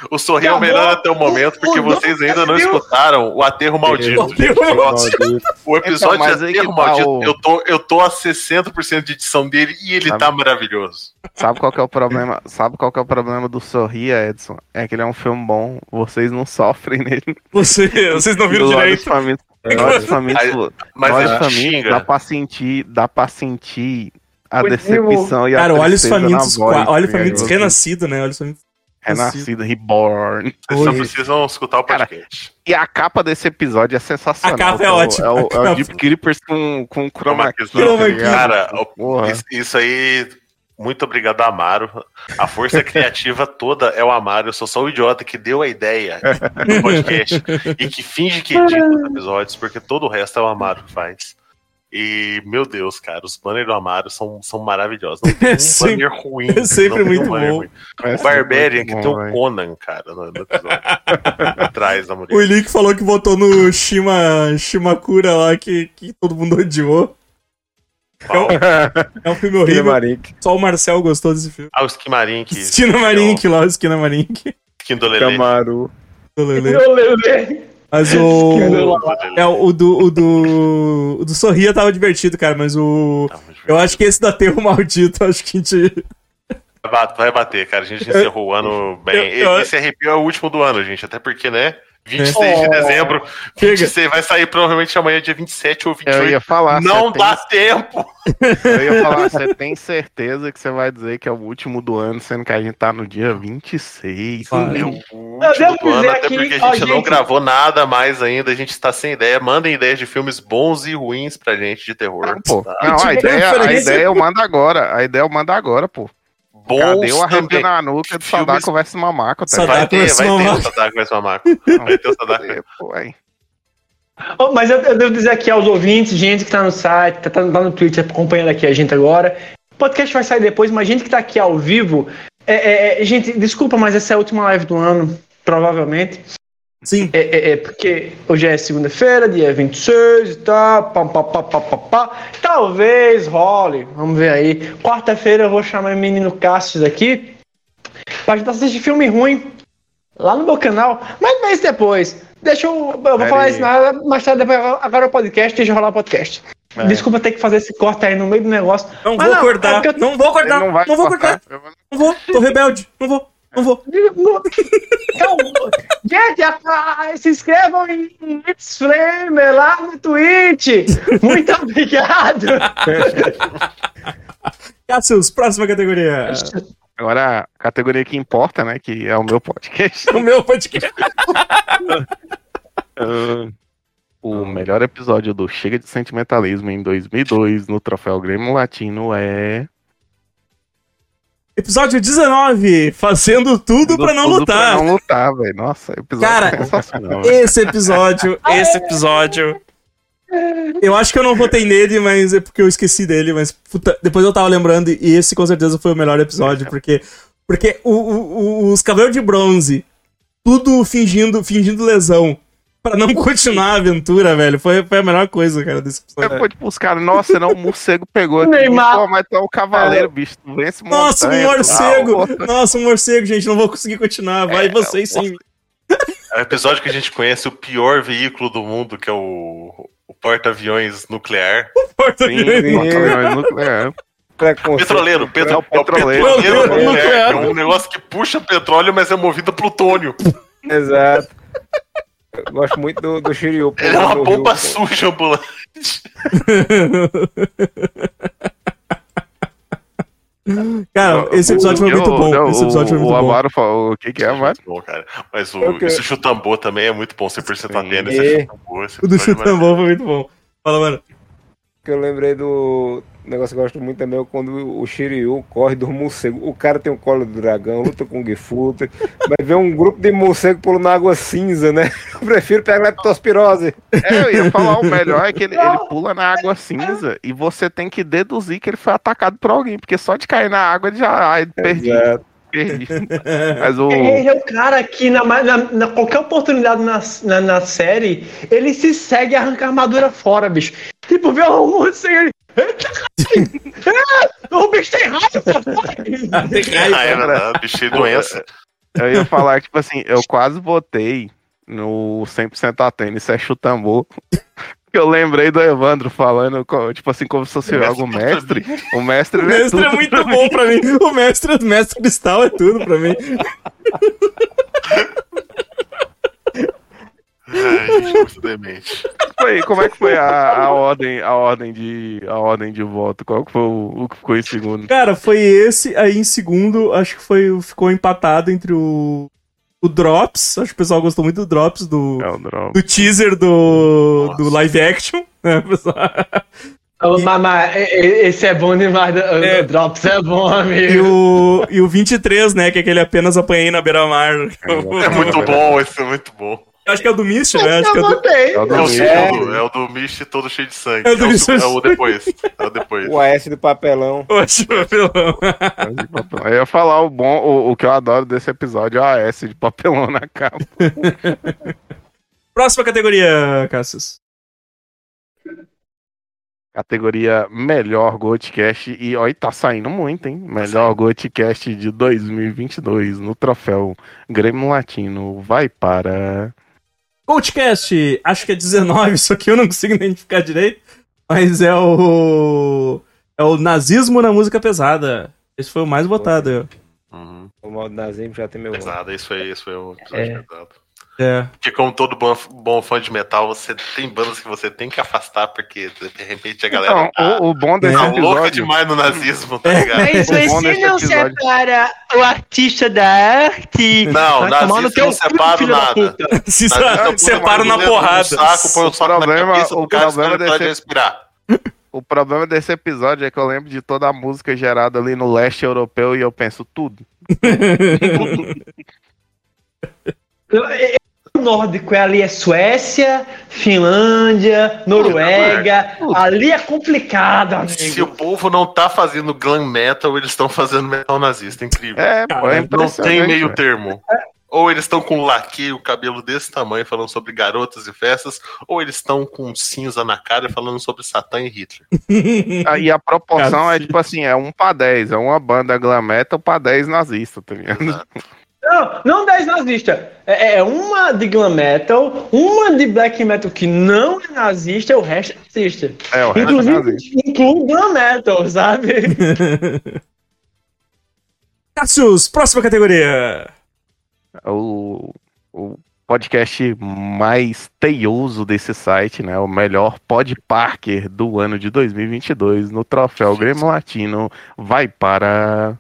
o Sorria é o melhor até o momento, porque vocês ainda não escutaram o aterro maldito. O aterro gente. Maldito. O episódio Então, mas de aterro tá maldito, o- eu, tô, eu tô a 60% de edição dele e ele Sabe? tá maravilhoso. sabe qual que é o problema? Sabe qual que é o problema do Sorria, Edson? É que ele é um filme bom, vocês não sofrem nele. Você, vocês não viram direito. famintos- olhos famintos- Mas olhos ele famintos, dá pra sentir, dá pra sentir a decepção e a Cara, Olhos Famintos, na voz, Olhos tá ligado? Famintos renascido, né? Olhos Famintos. Renascido, reborn. Vocês só precisam escutar o Cara, podcast. E a capa desse episódio é sensacional. A capa é o- ótima, É o, a é o. Deep Creepers com, com chroma key. Chroma tá key. Cara, isso, isso aí. Muito obrigado, Amaro. A força <laughs> criativa toda é o Amaro. Eu sou só o idiota que deu a ideia do podcast <laughs> e que finge que edita os episódios, porque todo o resto é o Amaro que faz. E, meu Deus, cara, os banners do Amaro são, são maravilhosos. Não <laughs> tem um sempre- banner ruim. é sempre não tem um muito banner bom. ruim. É O Barbarian, que muito tem bom, o. Conan, cara, no, no episódio. <laughs> Atrás da mulher. O Ilick falou que votou no Shima, Shimakura lá, que, que todo mundo odiou. Qual? É um filme <laughs> Filho horrível. Marink. Só o Marcel gostou desse filme. Ah, o Skimarin, que. Esquina Marink lá, o Esquina Marink. Skin do Lelê. Camaru. do Lelê. Mas o. <laughs> É, o do, o do. O do Sorria tava divertido, cara, mas o. Eu acho que esse da Terro Maldito, <laughs> acho que a gente. Vai bat- Vai bater, cara. A gente encerrou o ano <laughs> bem. eu- eu- Esse arrepio é o último do ano, gente. Até porque, né? 26 de Oh. dezembro. Chega. 26 vai sair provavelmente amanhã, dia 27 ou 28. Eu ia falar. Não dá tempo. Tem, <laughs> eu ia falar, você tem certeza que você vai dizer que é o último do ano, sendo que a gente tá no dia 26. Vai. É o Eu último devo do ano, até aqui, porque a ó, gente não gente- gravou nada mais ainda. A gente tá sem ideia. Mandem ideias de filmes bons e ruins pra gente de terror. Não, pô. tá? Não, a ideia, a ideia eu mando agora. A ideia eu mando agora, pô. Cadê o Bons arrepio também. na nuca do Filmes- Sadako versus Mamaco, tá Sadako Vai ter, vai ter o Sadako versus Mamaco. Vai ter o Sadako. Oh, mas eu, eu devo dizer aqui aos ouvintes, gente que tá no site, tá, tá no Twitter acompanhando aqui a gente agora. O podcast vai sair depois, mas gente que tá aqui ao vivo. É, é, é, gente, desculpa, mas essa é a última live do ano, provavelmente. Sim. É, é, é, porque hoje é segunda-feira, dia 26 e tal. Pá, pá, pá, pá, pá, pá. Talvez role. Vamos ver aí. Quarta-feira eu vou chamar o menino Cassius aqui pra gente assistir filme ruim lá no meu canal. Mas mês depois. Deixa eu. Eu vou Pera falar aí. isso na, mais tarde. depois- Agora é o podcast, deixa rolar o podcast. É. Desculpa ter que fazer esse corte aí no meio do negócio. Não Mas vou não, cortar. é porque eu- Não vou cortar. Não, vou cortar. Eu vou- Não vou. Tô rebelde. Não vou. Não vou. Então, gente, ah, se inscrevam em Flamer lá no Twitch. Muito obrigado. Cassius, próxima categoria. Agora, a categoria que importa, né? Que é o meu podcast. O meu podcast. <laughs> Ah, o melhor episódio do Chega de Sentimentalismo em 2002 no Troféu Grêmio Latino é. Episódio 19. Fazendo tudo pra não Tudo lutar. Pra não lutar, velho. Nossa, episódio Cara, sensacional. velho. Esse episódio, <laughs> esse episódio. Eu acho que eu não votei nele, mas é porque eu esqueci dele. Mas puta, depois eu tava lembrando, e esse com certeza foi o melhor episódio, porque. Porque o- o- o- os Cavaleiros de Bronze, tudo fingindo, fingindo lesão. Pra não continuar a aventura, velho. Foi, foi a melhor coisa, cara, desse episódio. Depois, tipo, os caras, nossa, não, o morcego pegou aqui. Neymar. Pô, mas tu é o cavaleiro, bicho. Tu vence Nossa, um morcego! tal. Nossa, um morcego, gente, não vou conseguir continuar. Vai É, vocês sem mim. É o episódio que a gente conhece o pior veículo do mundo, que é o, o porta-aviões nuclear. Porta Sim, virando. sim, nuclear. Petroleiro, petro... É o petroleiro. é o petroleiro Petroleiro nuclear. É um negócio que puxa petróleo, mas é movido a plutônio. Exato. Eu gosto muito do, do Shiryu. Ele é uma Ryu. suja ambulante. <laughs> Cara, esse episódio foi muito Eu- bom. Esse episódio foi o, muito o bom. Amaro falou, o que que é, Amaro? Muito bom, cara. Mas o, que- esse chutambô também é muito bom. 100% atendo, esse É. chutambô. esse O do é chutambô foi muito bom. Fala, mano. que eu lembrei do negócio que eu gosto muito também é quando o Shiryu corre do morcego. O cara tem um colo do dragão, luta com o Gifuta, vai ver um grupo de morcego pulando na água cinza, né? <laughs> Eu prefiro pegar leptospirose. É, eu ia falar, o melhor é que ele, ele pula na água cinza e você tem que deduzir que ele foi atacado por alguém, porque só de cair na água ele já ai, perdi, Exato. perdi. <laughs> Mas o... Ele é o cara que, na, na- na- qualquer oportunidade na, na, na série, ele se segue e arranca a armadura fora, bicho. Tipo, vê o morcego ele. <laughs> Ah, O bicho tem raiva! Ah, é verdade, bicho cheio de doença. Eu ia falar que, tipo assim, eu quase votei no 100% atendo, isso é chutambô. <laughs> Eu lembrei do Evandro falando, tipo assim, como se fosse algo mestre. O mestre, O é mestre é tudo muito pra mim. bom pra mim. O mestre, o mestre cristal é tudo pra mim. <laughs> Ai, é demente. Foi, como é que foi a, a ordem, a ordem de, a ordem de voto? Qual que foi o, o que ficou em segundo? Cara, foi esse. Aí em segundo, acho que foi, ficou empatado entre o. O Drops. Acho que o pessoal gostou muito do Drops, do, É do teaser do, Nossa. do live action. Né, pessoal? E- e- esse é bom demais. O É. o Drops é bom, E amigo. o, e o 23, né? Que é aquele apenas apanhei na beira-mar. É muito bom, esse é muito bom. Acho que é o do Mist, né? Acho que é o do... É o do É o, Mist. é o, é o do Mist todo cheio de sangue. É É o do o, Mist. é o depois. É o depois. O AS do papelão. Oxe, papelão. <laughs> Eu ia falar o bom, o, o que eu adoro desse episódio é a S de papelão na capa. <laughs> Próxima categoria, Cassius. Categoria Melhor Goldcast. E olha, tá saindo muito, hein? Melhor Goldcast de 2022 no troféu Grêmio Latino. Vai para. Coachcast, acho que é 19, <laughs> só que eu não consigo identificar direito. Mas é o. É o nazismo na música pesada. Esse foi o mais votado. Uhum. O modo nazismo já tem meu voto. Pesado, isso foi, isso foi o episódio É. pesado. É. Porque como todo bom, bom fã de metal, você tem bandas que você tem que afastar, porque de repente a galera Então, tá, o, o bom desse tá louca episódio. demais no nazismo, tá É. ligado? Mas você desse não episódio- separa o artista da arte. Não, nazista teu não separa da nada. <laughs> Se o na porrada. saco, põe o saco problema- na cabeça o cara, problema desse- respirar. <laughs> O problema desse episódio é que eu lembro de toda a música gerada ali no leste europeu e eu penso tudo. <laughs> O nórdico é ali é Suécia, Finlândia, Noruega. Ali é complicado, Se o amigo. povo não tá fazendo glam metal, eles estão fazendo metal nazista, incrível. É, pô, é Cara, não tem meio termo. Ou eles estão com laque, o cabelo desse tamanho, falando sobre garotas e festas, ou eles estão com cinza na cara falando sobre Satã e Hitler. <laughs> Ah, E a proporção é tipo assim, é um pra 10, é uma banda glam metal pra 10 nazista, tá ligado? Não, não 10 nazistas. É, é uma de glam metal, uma de black metal que não é nazista, e o resto é nazista. É, o resto é Inclusive, nazista. inclui glam metal, sabe? <laughs> Cassius, próxima categoria. O, o podcast mais teioso desse site, né? O melhor pod Parker do ano de 2022 no troféu Grêmio Latino vai para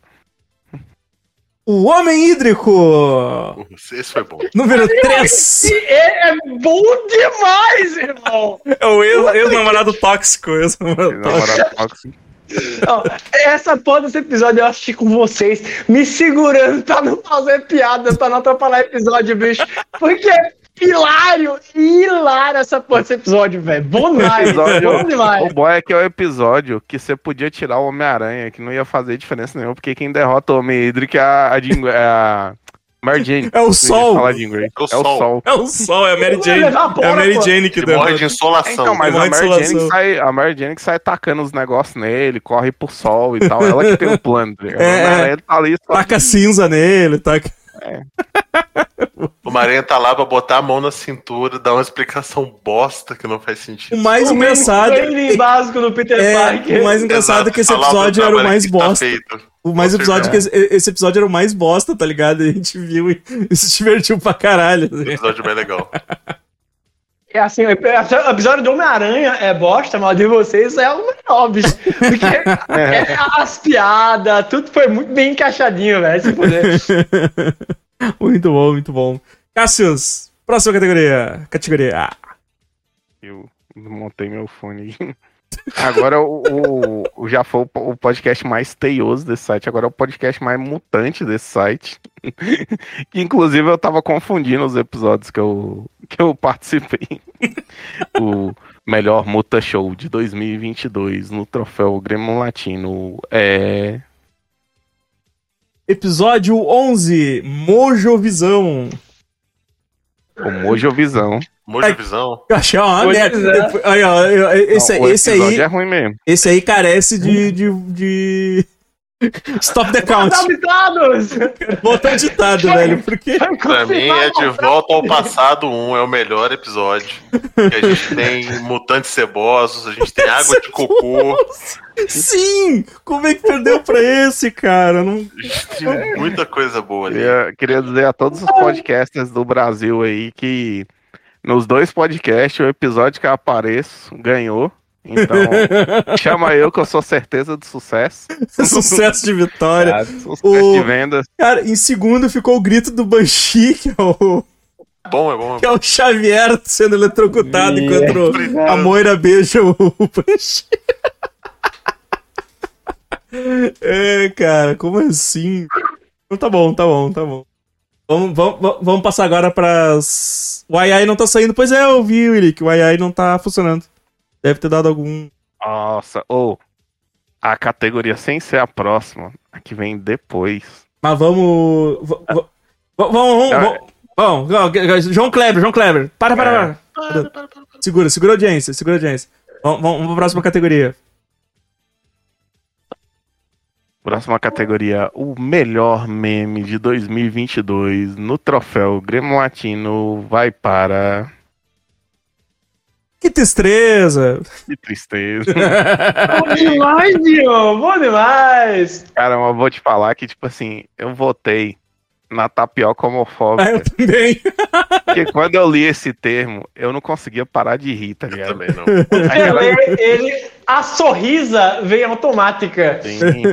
O Homem Hídrico. Esse foi bom. Número 3. É, é bom demais, irmão. É o ex- ex-namorado tóxico. Ex-namorado tóxico. namorado tóxico. Ó, essa porra desse episódio eu assisti com vocês, me segurando pra não fazer piada, pra não atrapalhar episódio, bicho. Porque é hilário, hilário essa porra desse episódio, velho. Bom demais, Episódio- bom demais. O bom é que é o episódio que você podia tirar o Homem-Aranha, que não ia fazer diferença nenhuma, porque quem derrota o Homem Hídrico é a, a, Jean- é a Mary Jane. É o sol. falar de Grey. É o É o sol. sol. É o sol, é a Mary Jane. É a Mary. Jane que morre de insolação. Então, mas a Mary insolação. Jane que sai, a Mary Jane que sai tacando os negócios nele, corre pro sol e tal. Ela que tem o plano. tá? <laughs> É, é. Tá ali só. Taca cinza nele, taca. <laughs> O Maranhã tá lá pra botar a mão na cintura, dar uma explicação bosta que não faz O sentido. mais O engraçado. básico do Peter É, Parker. o mais engraçado é que esse episódio era o mais tá bosta. feito. O mais episódio que esse, esse episódio era o mais bosta, tá ligado? A gente viu e, e <laughs> se divertiu pra caralho. assim. Episódio bem legal. É assim, o episódio do Homem-Aranha é bosta, mas o de vocês é o melhor, bicho. Porque é, <laughs> as piadas, tudo foi muito bem encaixadinho, velho. Se puder. <laughs> muito bom, muito bom. Cassius, próxima categoria. Categoria A. Eu montei meu fone. Agora o, o- já foi o podcast mais teioso desse site, agora é o podcast mais mutante desse site. <laughs> que inclusive eu tava confundindo os episódios que eu, que eu participei. o melhor Muta Show de 2022 no troféu Grêmio Latino é. Episódio 11, Mojo Visão. O Mojovisão. Mojo Visão. Eu achei uma merda. Depois- Aí, ó, eu- esse, Não, esse aí, é ruim mesmo. esse aí carece de, de, de... Stop the count. Adaptados! Botão ditado, velho, porque... Pra mim é de volta ao passado 1, é o melhor episódio. Que a gente tem mutantes cebosos, a gente tem <laughs> água de cocô, Sim! Como é que perdeu pra esse, cara? Não... a gente tem muita coisa boa ali. Queria, queria dizer a todos os podcasters do Brasil aí que nos dois podcasts o episódio que eu apareço ganhou. Então, <laughs> chama eu que eu sou certeza de sucesso. <laughs> Sucesso de vitória. Sucesso O- de vendas. Cara, em segundo ficou o grito do Banshee, que é o, Bom, é bom. que é o Xavier sendo eletrocutado enquanto a Moira beija o, o Banshee. <laughs> É, cara, como assim? Então Tá bom, tá bom, tá bom. Vamos, vamos, vamos passar agora pras. O AI não tá saindo. Pois é, eu vi, Willi, que o AI não tá funcionando. Deve ter dado algum. Nossa, ou a categoria sem ser a próxima, a que vem depois. Mas vamos. Vamos, vamos, vamos, vamos. João Kleber, João Kleber. Para, para, para. Segura, segura a audiência, segura a audiência. Vamos, vamos, vamos pra próxima categoria. Próxima categoria, o melhor meme de 2022 no troféu Grêmio Latino vai para. Que tristeza! Que tristeza. <laughs> Bom demais, Dion! Bom demais! Cara, eu vou te falar que, tipo assim, eu votei na tapioca Ah, eu homofóbica. também. Porque quando eu li esse termo, eu não conseguia parar de rir, tá Eu ligado? também não. Ele, ele, a sorrisa vem automática. Sim.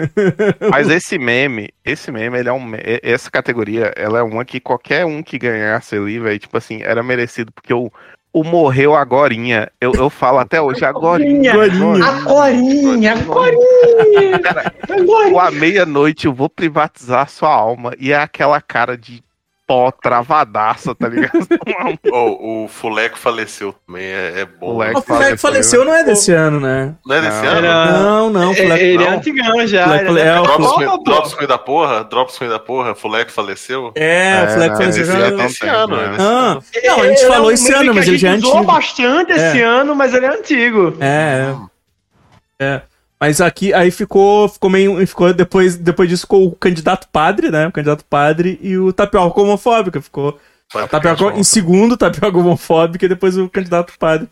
Mas esse meme, esse meme, ele é um. Essa categoria, ela é uma que qualquer um que ganhasse ali, velho, tipo assim, era merecido, porque o, o morreu agorinha. Eu, eu falo até hoje, agorinha. Agorinha. Agorinha, agorinha! À meia-noite eu vou privatizar sua alma. E é aquela cara de pó travadaça, tá ligado? <laughs> Oh, o Fuleco faleceu também, é, é bom. Fuleco. O Fleck faleceu não é desse ano, né? Não é desse Não. ano? Era- Não, não, o É, Fleck Ele é não. antigão já. Fleck ele é o- Drops, ruim- ruim da porra? Drops ruim da porra? Fuleco faleceu? É, o Fleck não, faleceu é não desse ano, né? é desse Ah, ano. não, a gente Ele falou é um esse ano, mas a ele já é gente usou antigo. bastante esse ano, mas ele é antigo. É, é. É. Mas aqui, aí ficou, ficou meio, ficou depois, depois disso ficou o candidato padre, né? O candidato padre e o tapioca homofóbica. Ficou tapioca em segundo, tapioca homofóbica e depois o candidato padre.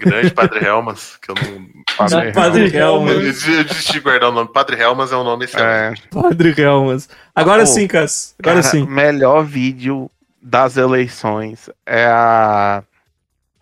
Grande Padre Helmas, que eu não. Padre Padre Helmas. Eu Helmas. desisti eu desisti de guardar o nome. Padre Helmas é um nome É, excelente. Padre Helmas. Agora Oh, sim, Cass. Agora cara, sim. melhor vídeo das eleições é a.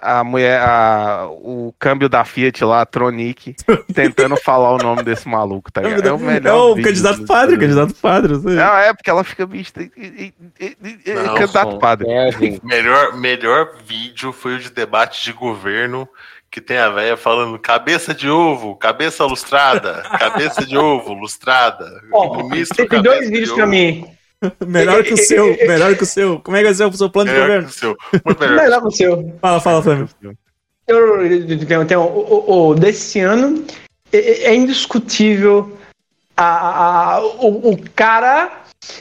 A mulher, a, o câmbio da Fiat lá, a Tronic, <laughs> tentando falar o nome desse maluco, tá ligado? É o melhor. É o candidato padre, candidato padre. Não, é porque ela fica vista. Não, candidato padre. É. <laughs> Melhor, melhor vídeo foi o de debate de governo, que tem a velha falando cabeça de ovo, cabeça lustrada, <laughs> cabeça de ovo, lustrada. Ó, ministro tem dois de vídeos pra mim. Melhor que o seu, melhor que o seu. Como é que vai ser o seu plano de Melhor que governo? o seu. Muito melhor. Melhor que o seu. Fala, fala, Flamengo. Eu, eu tenho, o, desse ano é, é indiscutível a, a- o, o cara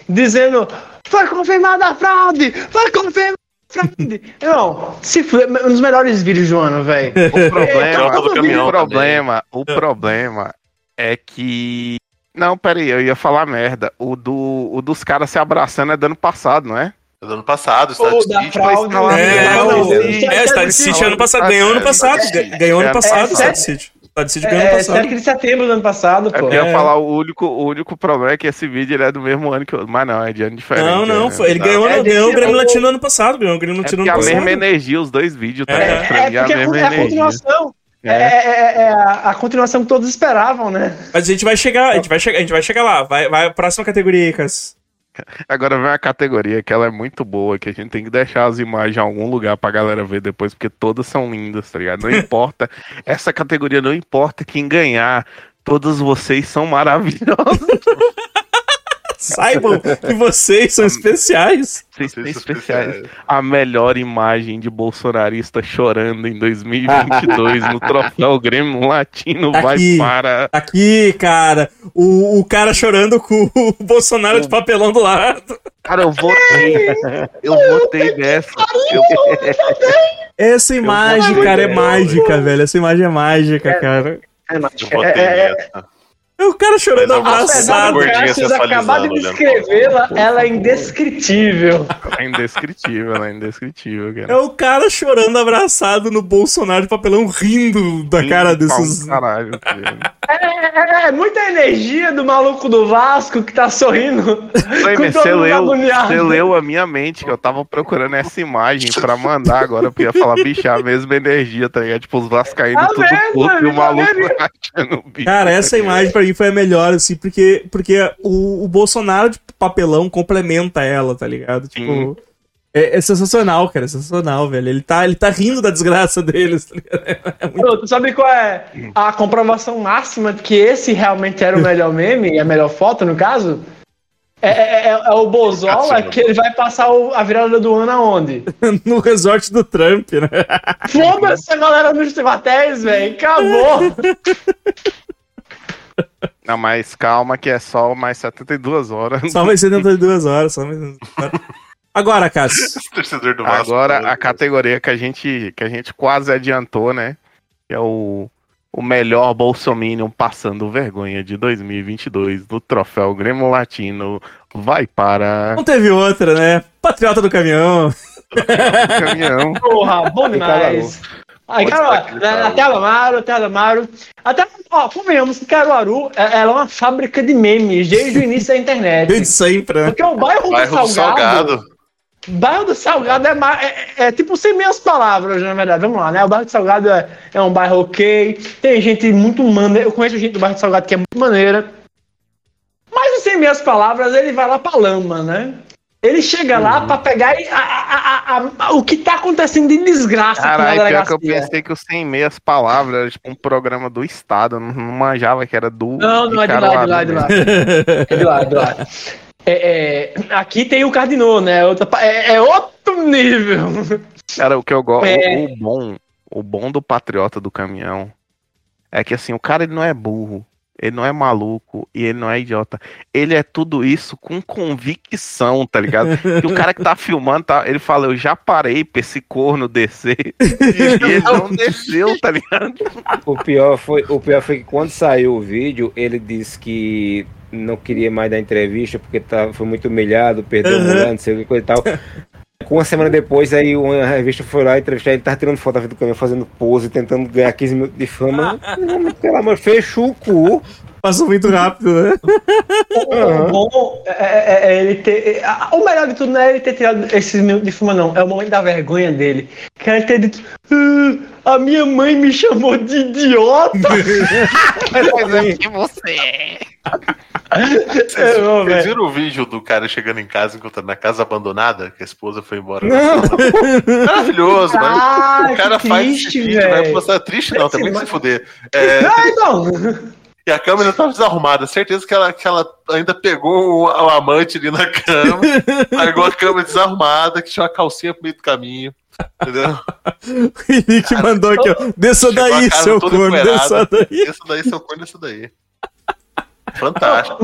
dizendo Foi confirmada a fraude! Foi confirmada a fraude! Não, se foi um dos melhores vídeos do ano, velho. O problema, caminhão o problema, o problema é que. Não, peraí, eu ia falar merda. O, do, o dos caras se abraçando é do ano passado, não é? É do ano passado, Pô, City. fraude, mas- É, não, é, Star City ano passado. Ganhou ano passado. ga- Ganhou ano passado, É, Star City. Star City ganhou ano É, passado. 7 de setembro do ano passado, É pô. porque eu ia É. falar o único, o único problema é que esse vídeo ele é do mesmo ano que o. Mas não, é de ano diferente. Não, não, é. foi, ele Não. ganhou, É, ganhou o Grêmio Latino ano passado. Ganhou o Grêmio É Latino ano a passado. mesma energia, os dois vídeos, tá? É, É, mim, a porque é, é a energia. continuação. É, É. é- é- é a, a continuação que todos esperavam, né? Mas a gente vai chegar, a gente vai chegar, a gente vai chegar lá. Vai, vai, próxima categoria aí, Cas. Agora vem uma categoria que ela é muito boa, que a gente tem que deixar as imagens em algum lugar pra galera ver depois, porque todas são lindas, tá ligado? Não <laughs> importa, essa categoria não importa quem ganhar, todos vocês são maravilhosos. <laughs> Saibam que vocês são especiais. Vocês são especiais. A melhor imagem de bolsonarista chorando em 2022 no <laughs> troféu Grêmio Latino Tá vai aqui. para. Tá Aqui, cara, o, o cara chorando com o <laughs> Bolsonaro de papelão do lado. Cara, eu votei. Eu votei nessa. Eu- Essa imagem, cara, é mágica, velho. Essa imagem é mágica, cara. É, mas- Eu botei é- é- nessa. É o cara chorando abraçado. do Gordinha Cassius sensualizando, acabar de olhando. descrevê-la, ela é indescritível. <laughs> É indescritível, ela é indescritível, cara. É o cara chorando abraçado no Bolsonaro de papelão, rindo da cara desses. Caralho, <laughs> tá ligado? É, é- é muita energia do maluco do Vasco que tá sorrindo. Todo Você leu, você leu a minha mente, que eu tava procurando essa imagem pra mandar agora, porque eu ia falar, bicho, é a mesma energia, tá ligado? Tipo, os vascaínos A tudo mesma, puto e o maluco <laughs> achando o bicho. Cara, essa imagem pra mim foi a melhor, assim, porque, porque o, o Bolsonaro de papelão complementa ela, tá ligado? Tipo. É, é sensacional, cara, é sensacional, velho. Ele tá, ele tá rindo da desgraça deles, tá ligado? É muito- Pô, Tu sabe qual é a comprovação máxima de que esse realmente era o melhor meme, a melhor foto, no caso? É, é- é- é o Bozola que ele vai passar o- a virada do ano aonde? <laughs> no resort do Trump, né? Foda-se a galera nos batéis, velho. Acabou. <laughs> Não, mas calma que é só mais 72 horas. Só mais 72 horas, só mais 72 horas. Agora, Cássio. <laughs> Torcedor do Vasco. Agora a categoria que a gente que a gente quase adiantou, né? Que é o, o melhor Bolsominion passando vergonha de 2022 no troféu Grêmio Latino vai para Não teve outra, né? Patriota do caminhão. o caminhão. Porra, bom demais. Aí, até Amaro, até Amaro. Até, ó, convenhamos que Caruaru é- ela é uma fábrica de memes desde o início da internet. Desde sempre, né? Porque o bairro, Bairro do do Salgado. Salgado. Bairro do Salgado é, é, é tipo sem meias palavras, na verdade. Vamos lá, né? O bairro do Salgado é, é um bairro ok. Tem gente muito maneira. Eu conheço gente do bairro do Salgado que é muito maneira. Mas o sem meias palavras, ele vai lá pra lama, né? Ele chega lá pra pegar a- a- a- o que tá acontecendo de desgraça Caralho, pior que eu pensei que o Sem Meias Palavras era tipo um programa do Estado, não, não manjava que era do. Não, não é de lá, <laughs> é de lá, é de lá. É de lá, é de lá. É, é, aqui tem o Cardinô, né? Outra, é, é outro nível. Cara, o que eu gosto. É. O, o bom, o bom do patriota do caminhão é que assim, o cara ele não é burro, ele não é maluco e ele não é idiota. Ele é tudo isso com convicção, tá ligado? E o <laughs> cara que tá filmando, tá, ele fala, eu já parei pra esse corno descer. <laughs> E ele não desceu, tá ligado? O pior, foi, o pior foi que quando saiu o vídeo, ele disse que não queria mais dar entrevista porque tá, foi muito humilhado, perdeu Uhum. o mulher, não sei o que coisa e tal. Uma semana depois, aí uma revista foi lá entrevistar ele, tava tirando foto da frente do caminhão, fazendo pose, tentando ganhar 15 minutos de fama. <laughs> Pelo amor, fechou o cu. Passou muito rápido, né? O bom é, é- é ele ter. é, O melhor de tudo não é ele ter tirado esses minutos de fuma, não. É o momento da vergonha dele. Que é ele ter dito. "Ah, a minha mãe me chamou de idiota. <laughs> Mas é que você. Vocês, É, vocês viram o vídeo do cara chegando em casa encontrando na casa abandonada, que a esposa foi embora? Não. <laughs> Maravilhoso, mano. Ah, O cara que faz triste, esse vídeo, vai velho. postar triste não, também se fuder. É, Ah, então. E a câmera tava desarrumada, certeza que ela, que ela ainda pegou o, o amante ali na cama, <laughs> largou a câmera desarrumada, que tinha uma calcinha pro meio do caminho. Entendeu? <laughs> O Henrique mandou aqui, ó. Desça Chegou daí, seu corno, desça daí. Isso daí, seu corno, isso daí. Fantástico.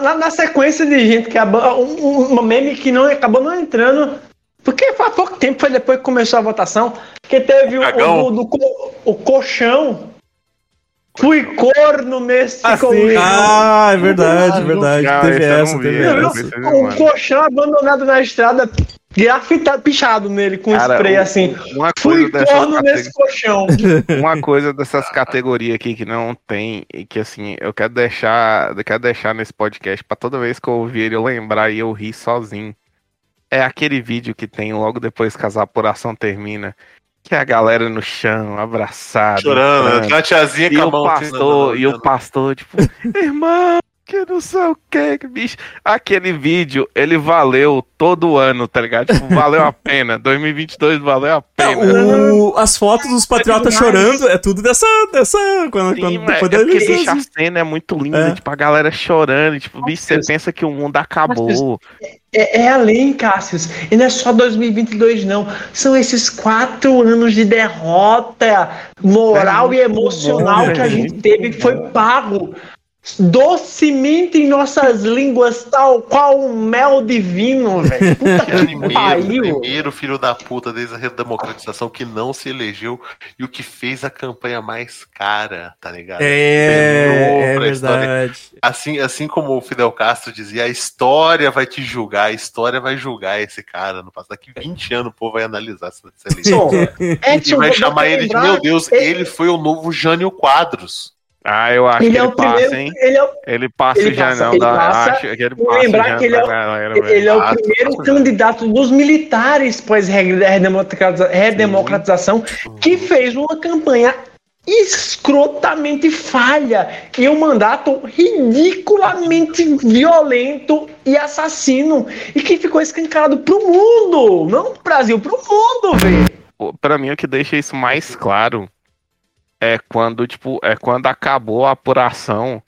Na, na sequência de gente que um, um- uma meme que não acabou não entrando. Porque faz pouco tempo, foi depois que começou a votação, que teve o, Cagão. o, do co- o colchão. Fui corno nesse Ah, colchão. Ah, é verdade, é verdade. Não, teve não essa, teve essa. vi. Um colchão abandonado na estrada, grafitado, pichado nele com Cara, spray o- assim. Uma Fui corno nesse colchão. <laughs> uma coisa dessas categorias aqui que não tem e que assim, eu quero deixar, eu quero deixar nesse podcast pra toda vez que eu ouvir ele eu lembrar e eu rir sozinho. É aquele vídeo que tem logo depois que a apuração termina, que é a galera no chão, abraçada, Chorando, né? uma tiazinha E com a o mão assim, pastor, e o pastor, tipo, <laughs> irmão, que não sei o que, bicho. Aquele vídeo, ele valeu todo ano, tá ligado? Tipo, valeu a pena. <laughs> 2022 valeu a pena. O- as fotos dos patriotas chorando é tudo dessa. dessa quando, Sim, quando, mas depois é porque deixa a assim. cena é muito linda, É. tipo, a galera chorando, tipo, bicho, você pensa que o mundo acabou. É, é além, Cássius. E não é só 2022, não. São esses quatro anos de derrota moral e emocional bom, que a velho. gente teve, que foi pago docemente em nossas línguas, tal qual um mel divino, velho. <laughs> Puta que Primeiro, pariu. primeiro filho da puta desde a redemocratização que não se elegeu e o que fez a campanha mais cara, tá ligado? É, é verdade. Assim, assim como o Fidel Castro dizia, a história vai te julgar, a história vai julgar esse cara. No passado, daqui 20 anos o povo vai analisar essa eleição. Edson, E vai chamar ele de, meu Deus, ele- ele foi o novo Jânio Quadros. Ah, eu acho Ele que é ele o primeiro. passa, hein? Ele é o Ele passa Ele já passa, não, ele dá, passa. acho que ele passa lembrar que ele é o- galera. Ele é o Ah, primeiro candidato dos militares pós redemocratiza- redemocratização que fez uma campanha escrotamente falha e um mandato ridiculamente violento e assassino e que ficou escancarado pro mundo, não pro Brasil, pro mundo, velho. Pô, Pra mim, o que deixa isso mais claro é quando, tipo, é quando acabou a apuração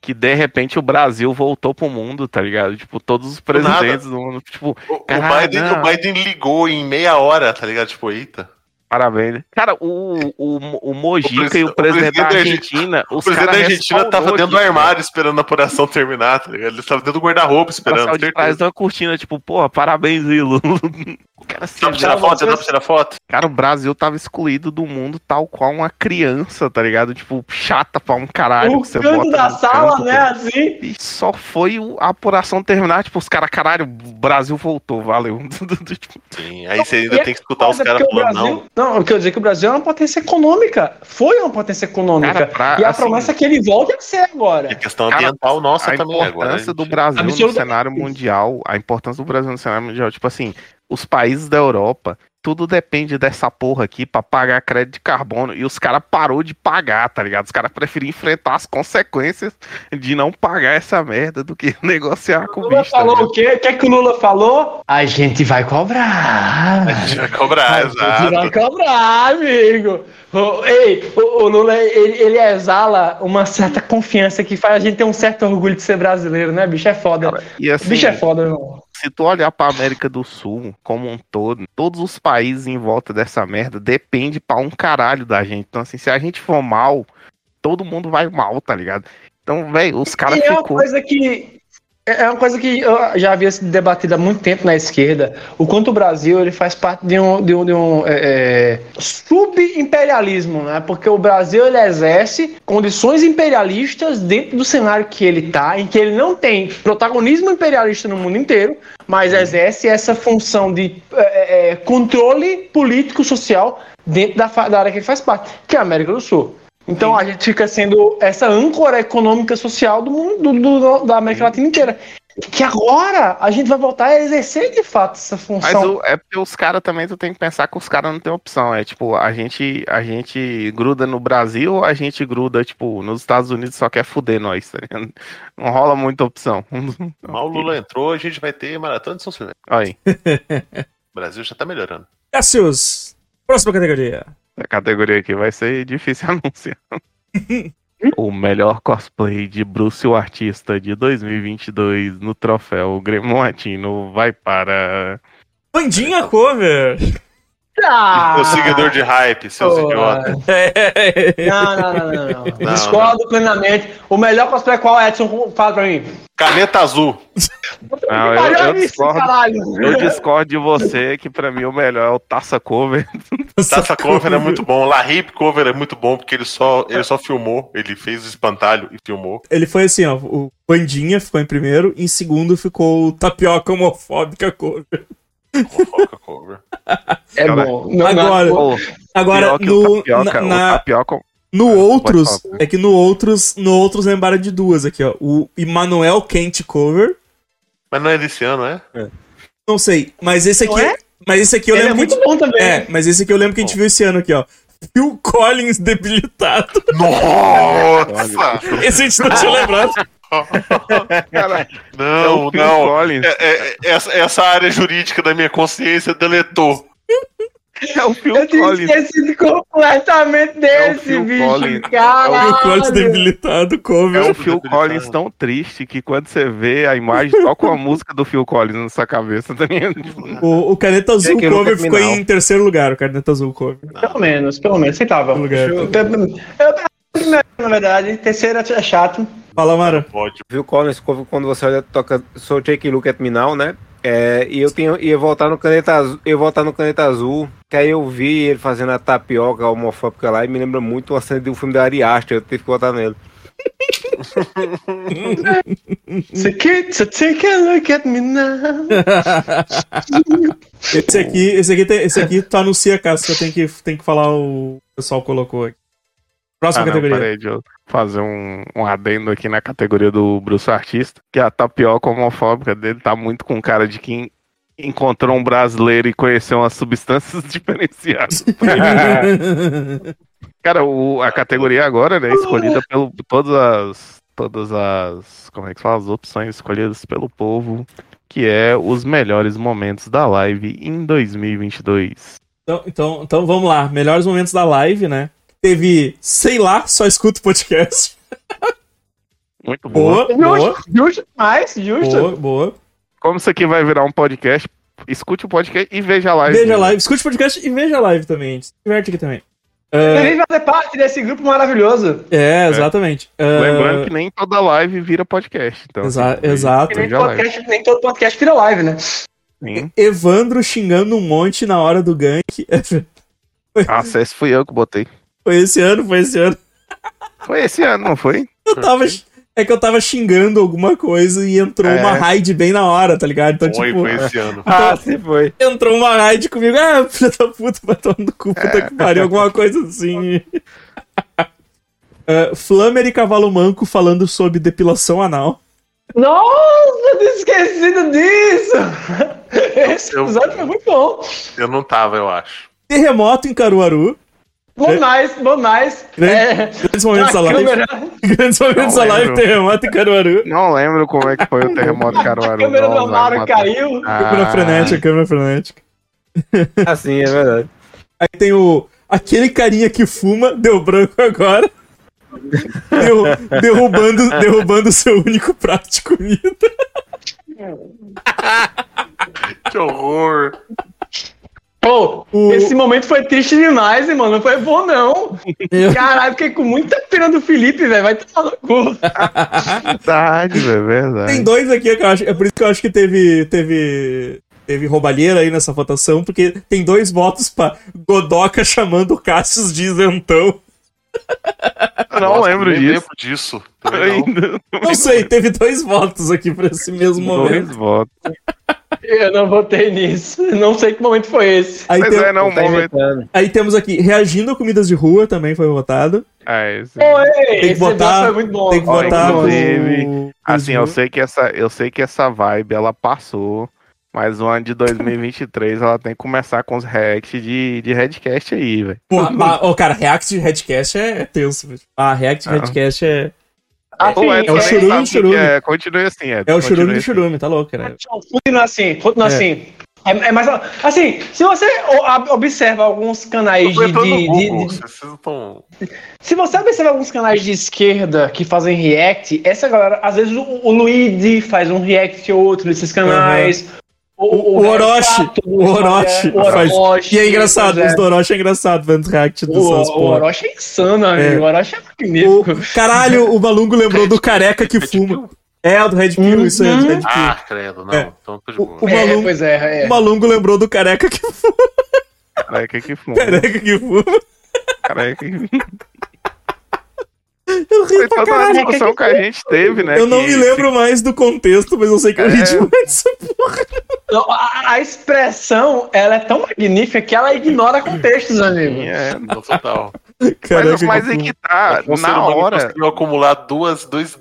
que de repente o Brasil voltou pro mundo, tá ligado? Tipo, todos os presidentes do mundo, tipo, O, o Biden, o Biden ligou em meia hora, tá ligado? Tipo, eita. Parabéns. Cara, o, o, o Mojica presi- e o o presidente da presidente da Argentina, O os presidente da Argentina tava dentro do armário esperando a apuração terminar, tá ligado? Ele tava dentro do guarda-roupa O cara esperando. saiu de trás da cortina, tipo, porra, parabéns, Ilo. <laughs> O cara, se Dá pra tirar foto, dá pra tirar foto? cara, o Brasil tava excluído do mundo tal qual uma criança, tá ligado? Tipo, chata pra um caralho. o que você canto bota da sala, canto, né, cara. assim. E só foi o- a apuração terminar, tipo, os caras, caralho, o Brasil voltou, valeu. <laughs> Sim, aí você ainda tem que escutar os caras o falando, não. Não, eu quero dizer que o Brasil é uma potência econômica. Foi uma potência econômica. Cara, pra- e a assim, promessa é que ele volte a ser agora. E a questão Cara, ambiental nossa a também agora. importância gente. do Brasil no cenário mundial, a importância do Brasil no cenário mundial, tipo assim, os países da Europa, tudo depende dessa porra aqui pra pagar crédito de carbono e os caras parou de pagar, tá ligado? Os caras preferiam enfrentar as consequências de não pagar essa merda do que <laughs> negociar com o Lula bicho. tá falou ligado? o quê? O que é que o Lula falou? A gente vai cobrar. A gente vai cobrar, A gente vai exato. cobrar, amigo. Ei, o, o Lula, ele, ele exala uma certa confiança que faz a gente ter um certo orgulho de ser brasileiro, né, bicho? É foda. E assim, bicho é foda, irmão. Se tu olhar pra América do Sul como um todo, todos os países em volta dessa merda depende pra um caralho da gente. Então, assim, se a gente for mal, todo mundo vai mal, tá ligado? Então, velho, os caras E é uma ficou. coisa que é uma coisa que já havia sido debatido há muito tempo na esquerda, o quanto o Brasil ele faz parte de um, de um, de um é, é, sub-imperialismo, né? Porque o Brasil ele exerce condições imperialistas dentro do cenário que ele tá, em que ele não tem protagonismo imperialista no mundo inteiro, mas exerce essa função de é, é, controle político-social dentro da, da área que ele faz parte, que é a América do Sul. Então a gente fica sendo essa âncora econômica social do mundo do- do- da América Latina inteira. Que agora a gente vai voltar a exercer de fato essa Mas função. o- é porque os caras também, tu tem que pensar que os caras não tem opção. É tipo, a gente, a gente gruda no Brasil ou a gente gruda, tipo, nos Estados Unidos só quer fuder nós, tá ligado? Não rola muita opção. <laughs> Mal o Lula entrou, a gente vai ter maratona de São Silvestre. Aí, O Brasil já tá melhorando. Cassius, próxima categoria. A categoria aqui vai ser difícil <laughs> anunciar. <laughs> o melhor cosplay de Bruce o Artista de 2022 no troféu Grêmio Latino vai para. Bandinha cover. Ah, Meu seguidor de hype, seus pô. idiotas. <laughs> Não, não, não, não, não. Discordo plenamente. O melhor cosplay qual, Edson? Fala pra mim. Caneta azul. Não, eu, Olha eu isso, discordo. caralho. Eu discordo de você, que pra mim o melhor é o Taça Cover. Taça Cover é muito bom. La Hip Cover é muito bom porque ele só, ele só filmou. Ele fez o espantalho e filmou. Ele foi assim, ó. O Bandinha ficou em primeiro, em segundo ficou o Tapioca Homofóbica Cover. Fofoca Cover. É Cara, bom. Não, agora- não, Agora, no, tapioca, na, na- tapioca no Ah, outros, falar. é que no outros, no outros lembraram de duas aqui, ó. O Emmanuel Kent Cover, Mas não é desse ano, é? não sei, mas esse aqui, Não é? mas esse aqui eu Ele é lembro que a muito bom também. gente, é, mas esse aqui eu lembro que a gente viu esse ano aqui, ó. Phil Collins debilitado. Nossa! Esse a gente não tinha lembrado. Cara, é Não, o Phil não. Collins. É- é- essa, essa área jurídica da minha consciência deletou. É o Phil Eu tinha Collins. esquecido completamente desse, Phil bicho. Collins. Caralho. Phil Collins debilitado É cover. o Phil Collins tão triste que quando você vê a imagem, toca uma música do Phil Collins na sua cabeça, tá ligado? O, o Caneta Azul nunca cover ficou em terceiro lugar, o Caneta Azul cover. Pelo menos, pelo menos, aceitável. Lugar. Eu, eu, na verdade, terceiro é chato. Fala, Mara. Pode. Viu Collins quando você olha, toca So Take a Look at Me Now, né? É, e eu tinha, ia voltar no caneta azul, eu voltar no caneta azul, que aí eu vi ele fazendo a tapioca homofóbica lá e me lembra muito uma cena de um filme da Ari Aster, eu tive que votar nele. <laughs> So, kid, so take a look at me now. Esse aqui, esse aqui, tem- esse aqui tu anuncia, Cássio, tem que, tem que falar o pessoal colocou aqui. Próxima Ah, não, categoria. peraí, deixa eu fazer um, um adendo aqui na categoria do Bruce Artista, que a tapioca homofóbica dele tá muito com cara de quem encontrou um brasileiro e conheceu umas substâncias <laughs> diferenciadas. <laughs> Cara, o- a categoria agora, né, escolhida <laughs> pelo todas as todas as, como é que se fala, as opções escolhidas pelo povo, que é os melhores momentos da live em 2022. Então, então, então vamos lá. Melhores momentos da live, né? Teve, sei lá, só escuta o podcast. Muito boa. Boa, boa, Justo, justo demais, justo. boa, boa. Como isso aqui vai virar um podcast, escute o podcast e veja a live. Veja a live, escute o podcast e veja a live também. Se diverte aqui também. Ele vem fazer parte desse grupo maravilhoso. É, exatamente. Ah, Lembrando que nem toda live vira podcast. Então, Exa- assim, exato. Nem, podcast, nem todo podcast vira live, né? Sim. Evandro xingando um monte na hora do gank. <laughs> Ah, esse fui eu que botei. Foi esse ano, foi esse ano. Foi esse ano, não foi? Eu tava. É que eu tava xingando alguma coisa e entrou É. uma raid bem na hora, tá ligado? Então, Foi, tipo, foi esse ano. Ah, sim foi. entrou uma raid comigo. Ah, filha da puta, vai tomar no cu, puta que pariu, alguma coisa assim. Uh, <laughs> Flamer e Cavalo Manco falando sobre depilação anal. Nossa, eu tinha esquecido disso! Esse Eu- episódio foi muito bom. Eu não tava, eu acho. Terremoto em Caruaru. Bom mais, bom mais. É, Grandes momentos da a live. <laughs> Grandes momentos da live, terremoto em Caruaru. Não lembro como é que foi o terremoto a Caruaru. câmera do Amaro caiu. matar. Câmera Ah, frenética, câmera frenética. Assim, é verdade. Aí tem o. Aquele carinha que fuma, deu branco agora. Derru- derrubando, derrubando o seu único prato de comida. Que horror. Pô, O- esse momento foi triste demais, hein, mano. Não foi bom, não. Eu- Caralho, fiquei com muita pena do Felipe, velho. Vai tomar no cu. Verdade, velho, verdade. Tem dois aqui que eu acho. É por isso que eu acho que teve. Teve. Teve roubalheira aí nessa votação, porque tem dois votos pra Godoca chamando o Cassius de isentão. Eu não Nossa, lembro disso. lembro disso. Também não. Ainda. <laughs> Não sei, teve dois votos aqui pra esse mesmo momento. Dois votos. Eu não votei nisso. Não sei que momento foi esse. Aí, Mas tem- é, não, Tá momento. inventando. aí temos aqui, reagindo a comidas de rua, também foi votado. É, esse. Ei, Tem que foi muito bom. Tem que Ó, votar inclusive, Assim, eu Gil. sei que essa, eu sei que essa vibe ela passou, mas o ano de 2023 ela tem que começar com os reacts de, de Redcast aí, velho. Porra, mas, ô, cara, React de Redcast é tenso, velho. Ah, React de Ah. Redcast é. Assim, Ô, é Edson, o nem churume do o churume. É. Continue assim, Edson. É o churume do assim. churume, tá louco, cara. Continua assim, continua É. assim. É, é mais. Assim, se você o- observa alguns canais de. de- de- de- Vocês estão. se você observa alguns canais de esquerda que fazem react, essa galera, às vezes o, o Luigi faz um react ou outro nesses canais. O, o Orochi. gato do O Orochi. é, o faz- Orochi, E é engraçado, pois os do Orochi é engraçado vendo react dessas O, o. Orochi é insano, amigo. É. O Orochi é O, magnífico. caralho, o Malungo lembrou do careca que fuma. É, o do Red Pill, isso aí, é do Red Pill. Ah, credo, não. É. Então tô de O, boa. o É, Malungo, pois é, é. o Malungo lembrou do careca que fuma. Careca que fuma. Careca que fuma. Careca que Eu ri Foi pra toda a discussão que a gente teve, né? Eu não que- me lembro mais do contexto, mas eu sei que eu ri É. demais. Não, A, a expressão, ela é tão magnífica que ela ignora contextos, amigo. É, total. Careca mas, mas que é que tá, ser na hora. conseguiu acumular duas, dois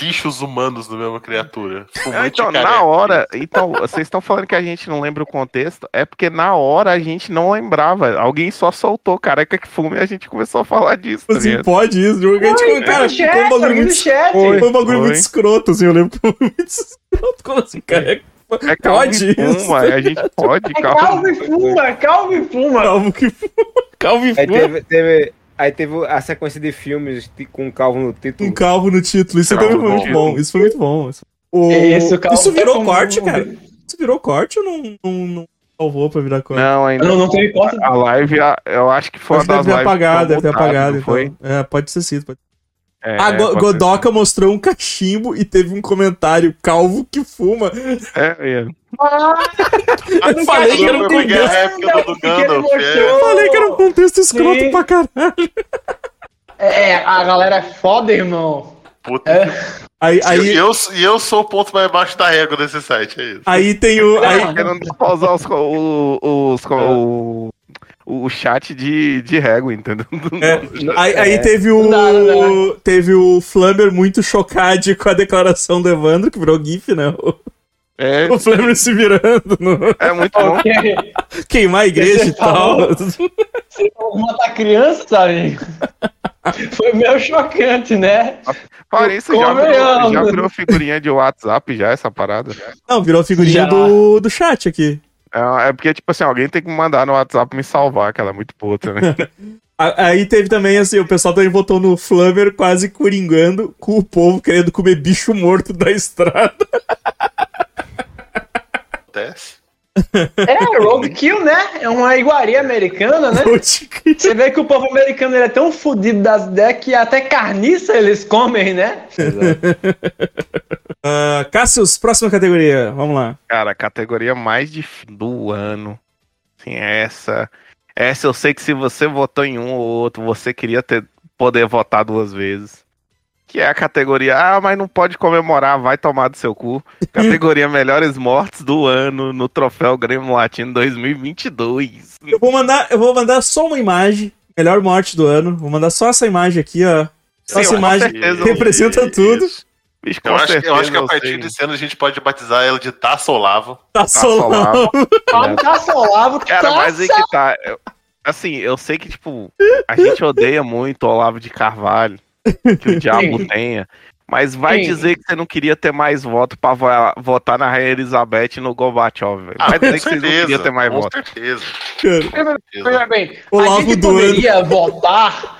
lixos humanos na mesma criatura. Fumante Então, careca. na hora, então, vocês estão falando que a gente não lembra o contexto, é porque na hora a gente não lembrava. Alguém só soltou careca que fuma e a gente começou a falar disso. tá Assim, pode isso. A gente, Foi, cara, ficou chat, um bagulho no muito, chat. foi um bagulho Foi. muito escroto, assim, eu lembro que <laughs> foi muito escroto. Como assim, careca? É Pode e fuma, a gente pode, É calvo e fuma, calvo e fuma. Calvo que fuma. Calvo e fuma. teve, teve- aí teve a sequência de filmes com o calvo no título. Um calvo no título. Isso Calvo também foi muito bom. Isso foi muito bom. Isso, o... Esse Isso virou tá corte, cara? Isso virou corte ou não, não, não salvou pra virar corte? Não, ainda. Não, não teve corte. A live, a- eu acho que foi Acho uma que das deve ter apagado, deve ter apagado. foi? Então. É, pode ter sido. Pode... É, a Go- pode Godoka mostrou um cachimbo e teve um comentário calvo que fuma. ser. É, é. Eu falei que era um contexto. épica do Gandalf. é. Eu falei que era um contexto escroto Sim. pra caralho. É, a galera é foda, irmão. Puta. Aí, E aí, eu, e eu sou o ponto mais baixo da régua desse site, é isso. aí tem o. Aí, Porque não dá pra usar os, o, os, o, chat de, de régua, entendeu? <laughs> É, aí, aí É. teve Não dá, o. não Teve o Flammer muito chocado com a declaração do Evandro, que virou GIF, né? O, É, o Flammer se virando no. é muito bom. Queimar a igreja Você e tal. falou? Você falou matar criança, amigo? Foi meio chocante, né? Isso, já virou, Convenhamos. já virou figurinha de WhatsApp, já, essa parada. Não, virou figurinha Já. do, do chat aqui. É, é porque, tipo assim, alguém tem que me mandar no WhatsApp me salvar, que ela é muito boa também. <laughs> A- Aí teve também, assim, o pessoal também votou no Flammer quase coringando com o povo querendo comer bicho morto da estrada. Acontece. É, roadkill, né? É uma iguaria americana, né? Você vê que o povo americano ele é tão fodido das ideias que até carniça eles comem, né? Ah, Cassius, próxima categoria. Vamos lá. Cara, a categoria mais difícil do ano. Sim, essa. Essa eu sei que se você votou em um ou outro, você queria ter poder votar duas vezes. Que é a categoria, ah, mas não pode comemorar, vai tomar do seu cu. Categoria <laughs> Melhores Mortes do Ano no Troféu Grêmio Latino 2022. Eu vou mandar, eu vou mandar só uma imagem. Melhor morte do ano. Vou mandar só essa imagem aqui, ó. Essa com imagem certeza. representa tudo. Bicho, Eu acho, que- eu certeza acho que a partir desse ano a gente pode batizar ela de Taça Olavo. Tá solado. Tá, tá solavo, Cara, mas aí que tá. eu- assim, eu sei que, tipo, a gente odeia muito o Olavo de Carvalho, que o diabo tenha. Mas vai Sim. dizer que você não queria ter mais voto pra vo- votar na Rainha Elizabeth e no Gorbachev, velho. Ah, Vai com dizer que vocês não queriam certeza. ter mais Com voto. certeza. Cara, Veja bem, Olavo a gente poderia votar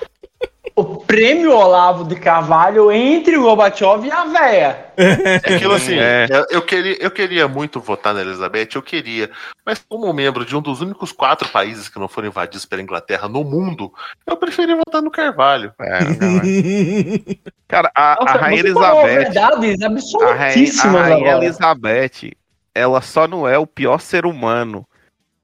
o prêmio Olavo de Carvalho entre o Gorbachev e a véia. É aquilo assim, É. é, eu, queria, eu queria muito votar na Elizabeth, eu queria. Mas como membro de um dos únicos quatro países que não foram invadidos pela Inglaterra no mundo, eu preferi votar no Carvalho. É, cara. <laughs> Cara, a, a Nossa, Rainha você falou Elizabeth. A Rainha, a Rainha. Elizabeth, ela só não é o pior ser humano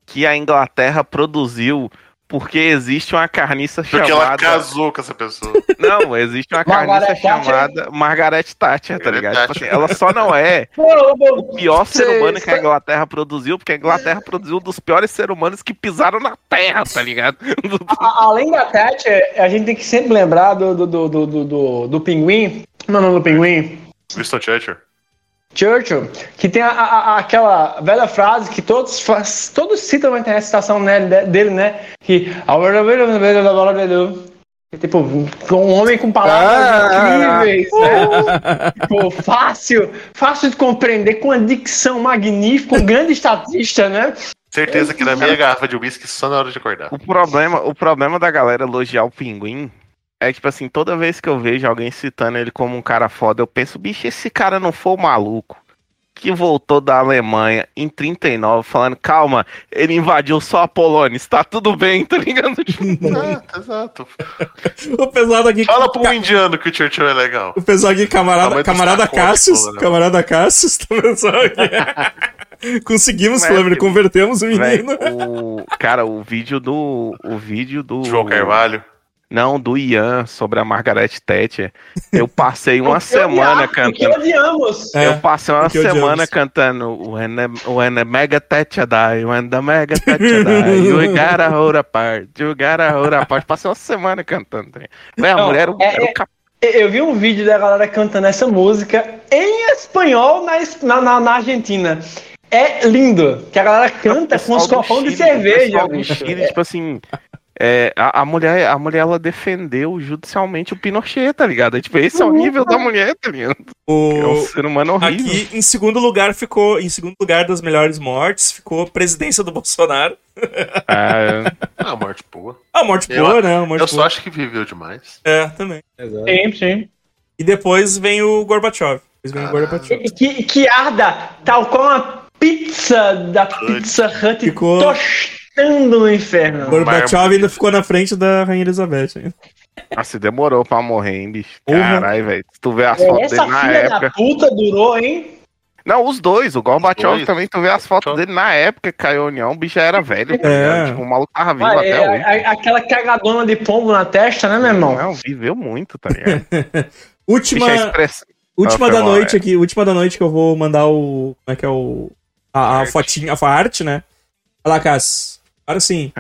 que a Inglaterra produziu porque existe uma carniça Porque ela chamada. casou com essa pessoa. <laughs> Não, existe uma Margaret carniça Thatcher. chamada Margaret Thatcher, tá ligado? Tipo Thatcher. assim, ela só não é <laughs> o pior ser humano que a Inglaterra produziu, porque a Inglaterra produziu um dos piores seres humanos que pisaram na Terra, tá ligado? a- Além da Thatcher, a gente tem que sempre lembrar do, do, do, do, do, do, do pinguim. Não, não, do pinguim. Winston Churchill. Churchill, que tem a- a- aquela velha frase que todos, faz- todos citam na internet, citação né, de- dele, né? Que. Tipo, um homem com palavras Ah. incríveis, né? Tipo, fácil, fácil de compreender, com uma dicção magnífica, um grande estatista, né? Certeza que na minha garrafa de whisky só na hora de acordar. O problema, o problema da galera elogiar o pinguim é tipo assim, toda vez que eu vejo alguém citando ele como um cara foda, eu penso, bicho, esse cara não foi o maluco que voltou da Alemanha em 39, falando, calma, ele invadiu só a Polônia, está tudo bem, <laughs> tá ligado? Exato, exato. O pesado aqui. Fala pro indiano que o Churchill é legal. O pessoal aqui, camarada, camarada Cassius, né? camarada Cassius, <laughs> tá pensando aqui. <laughs> Conseguimos, Flamer, tipo, convertemos o menino. o, cara, o vídeo do. O vídeo do. João Carvalho. Não, do Ian sobre a Margaret Thatcher. Eu passei <laughs> uma odiar, semana porque cantando. odiamos. É, eu passei uma porque odiamos. semana cantando When the, when the Mega Thatcher die, when the Mega Thatcher <laughs> die, you gotta hold apart, you gotta hold apart. Passei uma semana cantando. Véi, a Não, mulher era o- é- era o é- cap- Eu vi um vídeo da galera cantando essa música em espanhol na, na, na- na Argentina. É lindo, que a galera canta com os copão de Chile, cerveja, pessoal do bicho. Chile, tipo assim, é, a, a mulher, a mulher ela defendeu judicialmente o Pinochet, tá ligado? Tipo, esse é o nível da mulher, tá ligado? É um O... ser humano horrível. Aqui, em segundo lugar, ficou. Em segundo lugar das melhores mortes, ficou a presidência do Bolsonaro. Ah, <laughs> Ah, morte boa. A morte Eu- boa, né? A morte Eu só boa. acho que viveu demais. É, também. Exato. Sim, sim. E depois vem o Gorbachev. Depois vem o Ah. Gorbachev. Que, que arda tal qual uma pizza da Pizza Hut Ficou- tostando no inferno. O Gorbachev ainda ficou na frente da Rainha Elizabeth. ainda. Nossa, demorou pra morrer, hein, bicho? Caralho, velho. Se tu vê as fotos Essa dele na filha época. da puta durou, hein? Não, os dois. O Gorbachev dois. também, tu vê as fotos dele na época que caiu a União, o bicho já era velho. tá É. ligado? Tipo, o maluco tava vivo Ah, até é, hoje. a- aquela cagadona de pombo na testa, né, meu irmão? Não, viveu muito, tá ligado? <laughs> Última, Bicho, é express... última Ah, da mal, noite é. aqui. Última da noite que eu vou mandar o. Como é que é o. A, a fotinha, a arte, né? Olha lá, Cass. Agora sim.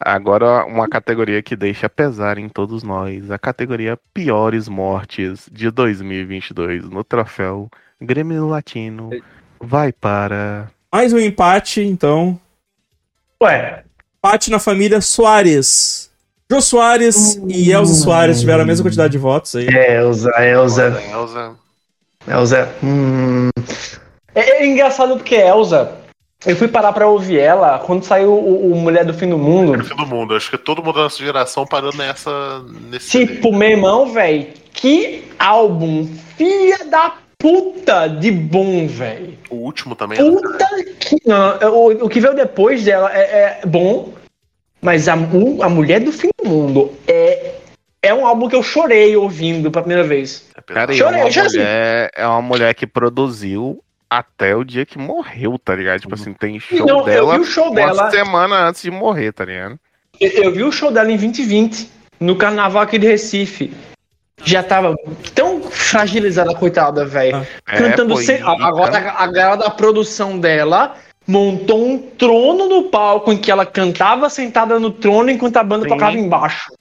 Agora, uma categoria que deixa pesar em todos nós. A categoria Piores Mortes de 2022 no troféu Grêmio Latino vai para... Mais um empate, então. Ué, Empate na família Soares. Jô Soares e Elza Soares tiveram a mesma quantidade de votos aí. Elza, Elza, Elza. Elza. Hum. É, é engraçado porque Elza, eu fui parar pra ouvir ela quando saiu o, o Mulher do Fim do Mundo. No fim do mundo. Acho que todo mundo da nossa geração parou nessa. Nesse Tipo, meu irmão, velho, que álbum filha da puta de bom, velho. O último também. Puta que. Não, o, o que veio depois dela é, é bom, mas a, a Mulher do Fim do Mundo é, é um álbum que eu chorei ouvindo pela primeira vez. É Cara, e é Chorei, uma, já assim. mulher, é uma mulher que produziu até o dia que morreu, tá ligado? Tipo assim, tem show Não, eu dela vi o show uma dela. semana antes de morrer, tá ligado? Eu, eu vi o show dela em 2020, no carnaval aqui de Recife. Já tava tão fragilizada, coitada, velho. É, Cantando pô, sem. Agora a, a galera da produção dela montou um trono no palco em que ela cantava sentada no trono enquanto a banda Sim. tocava embaixo.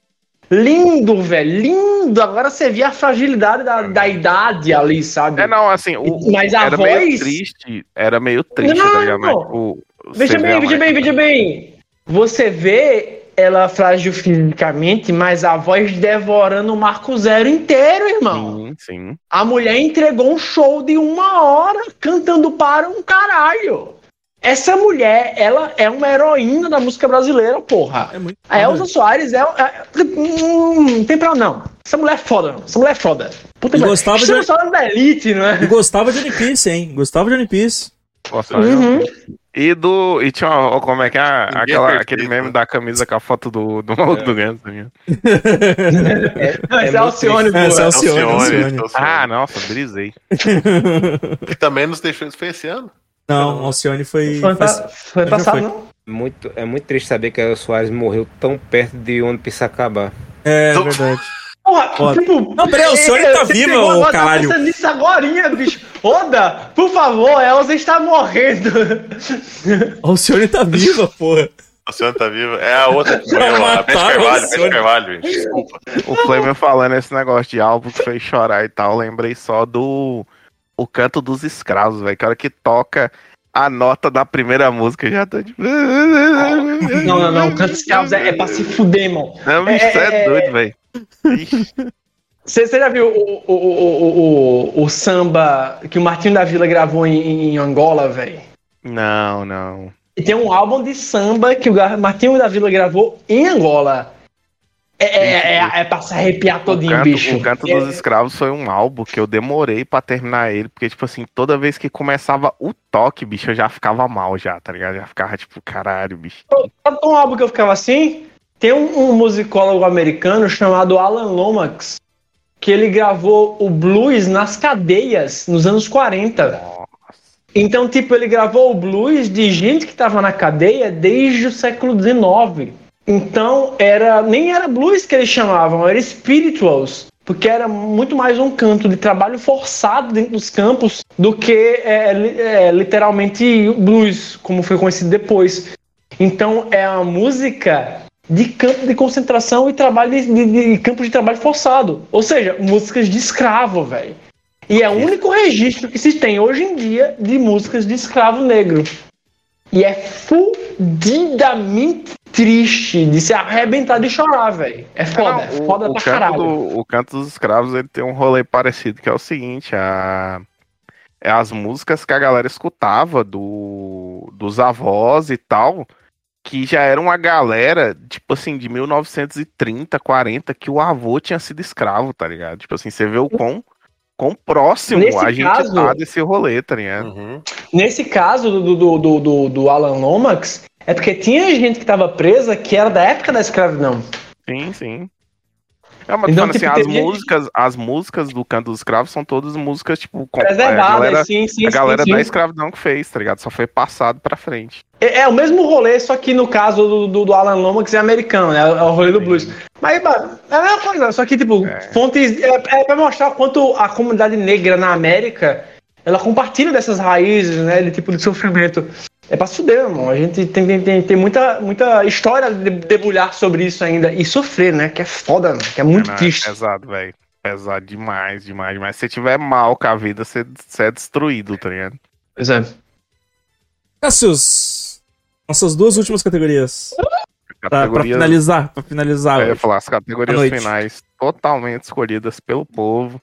Lindo, velho, lindo. Agora você via a fragilidade da, da idade ali, sabe? É, não, assim, o, Mas a era meio voz- triste, era meio triste, Não, tá ligado? Mas, não. tipo, Veja vê bem, veja bem, veja bem. Você vê ela frágil fisicamente, mas a voz devorando o Marco Zero inteiro, irmão. Sim, sim. A mulher entregou um show de uma hora cantando para um caralho. Essa mulher, ela é uma heroína da música brasileira, porra. É muito A Elza Soares é. é hum, não tem pra não. Essa mulher é foda. Essa mulher é foda. Puta E gostava de- da Elite, não é? E gostava de One Piece, hein? Gostava de One Piece. Nossa, Uhum. E do. E tinha uma, como é que é? É Aquela, perfeito, aquele meme né? da camisa com a foto do, do maluco do Ganso. tá ligado? Essa é, muito Alcione, triste. Essa é pô. Alcione, Alcione. Alcione. Ah, nossa, brisei. <laughs> Que também nos deixou foi esse ano. Não, Alcione foi. Foi, faz- pa- foi passado, foi. não? Muito, é muito triste saber que a Soares morreu tão perto de onde precisa acabar. É Então- verdade. Porra, Foda. tipo. Não, peraí, o senhor tá vivo, ô agora caralho. pensando nisso agorinha, bicho. Oda, por favor, Elza está morrendo. Alcione tá viva, porra. Alcione tá viva. É a outra que morreu lá. Mataram Carvalho. Beth Carvalho, gente. Desculpa. O Flamer falando esse negócio de álbum que fez chorar e tal, lembrei só do. O canto dos escravos, velho. Que hora que toca a nota da primeira música já tá tipo. Não, não, não. Cantos Calvos é, é pra se fuder, irmão. Não, bicho, você É, é é, doido, velho. Você já viu o, o, o, o, o, samba que o Martinho da Vila gravou em, em Angola, velho? Não, não. E tem um álbum de samba que o Martinho da Vila gravou em Angola. É, é, é, é pra se arrepiar O todinho, canto, bicho. o Canto dos Escravos foi um álbum que eu demorei pra terminar ele, porque, tipo assim, toda vez que começava o toque, bicho, eu já ficava mal já, tá ligado? Já ficava, tipo, caralho, bicho. Sabe um álbum que eu ficava assim? Tem um, um musicólogo americano chamado Alan Lomax, que ele gravou o blues nas cadeias nos anos 40. Nossa. Então, tipo, ele gravou o blues de gente que tava na cadeia desde o século XIX. Então, era nem era blues que eles chamavam, era spirituals. Porque era muito mais um canto de trabalho forçado dentro dos campos do que é, li- é, literalmente blues, como foi conhecido depois. Então, é a música de campo de concentração e trabalho de, de, de campo de trabalho forçado. Ou seja, músicas de escravo, velho. E é o único registro que se tem hoje em dia de músicas de escravo negro. E é fudidamente triste de se arrebentar de chorar, velho. É foda, é Não, foda o, pra canto caralho. do, o Canto dos Escravos ele tem um rolê parecido, que é o seguinte, a, é as músicas que a galera escutava do, dos avós e tal, que já era uma galera, tipo assim, de 1930, 40, que o avô tinha sido escravo, tá ligado? Tipo assim, você vê o quão, quão próximo Nesse a gente caso- tá desse rolê, tá ligado? Uhum. Nesse caso do, do, do, do, do Alan Lomax, é porque tinha gente que tava presa que era da época da escravidão. Sim, sim. É, mas Então, assim, tipo, as tem gente- músicas, as músicas do Canto dos Escravos são todas músicas, tipo, com, é, a galera, sim, sim, a galera sim, da escravidão que fez, tá ligado? Só foi passado pra frente. É, é o mesmo rolê, só que no caso do, do, do Alan Lomax é americano, né? É o rolê do blues. Mas mano, é a mesma coisa, só que, tipo, É. fontes. É, é pra mostrar o quanto a comunidade negra na América ela compartilha dessas raízes, né? De tipo de sofrimento. É pra se fuder, irmão. A gente tem, tem, tem, tem muita, muita história de debulhar sobre isso ainda. E sofrer, né? Que é foda, né? Que é muito É, né? triste. Pesado, velho. Pesado demais, demais, demais. Se você tiver mal com a vida, você, você é destruído, tá ligado? Pois é. Cassius, nossas duas últimas categorias. Pra, pra Categorias- finalizar, pra finalizar. Eu ia falar as categorias finais totalmente escolhidas pelo povo.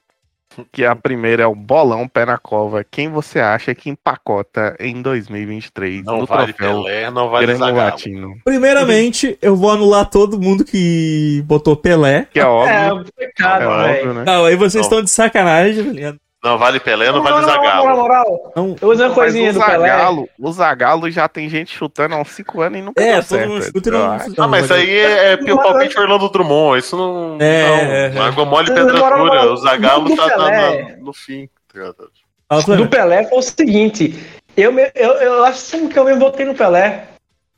Que a primeira é o bolão pé na cova. Quem você acha que empacota em 2023 Não no vale troféu Pelé, não vale Grêmio Zagallo. Latino? Primeiramente, eu vou anular todo mundo que botou Pelé. Que é óbvio. É, pecado, É velho. óbvio, né? Não, aí vocês Não. estão de sacanagem, tá ligado? Não vale Pelé, não vale Na moral, na Zagallo. moral, Não, eu dizer uma Mas coisinha o do Pelé. Zagallo, o Zagallo já tem gente chutando há uns 5 anos e nunca é, deu certo. chuta e eu não. Ah, mas isso aí é, é pelo palpite Orlando Drummond. Isso não. É, não. é, é. Água mole e pedra dura. O Zagallo do tá, tá Pelé. no fim. tá do. Pelé foi o seguinte: eu, eu, eu acho que eu mesmo votei no Pelé,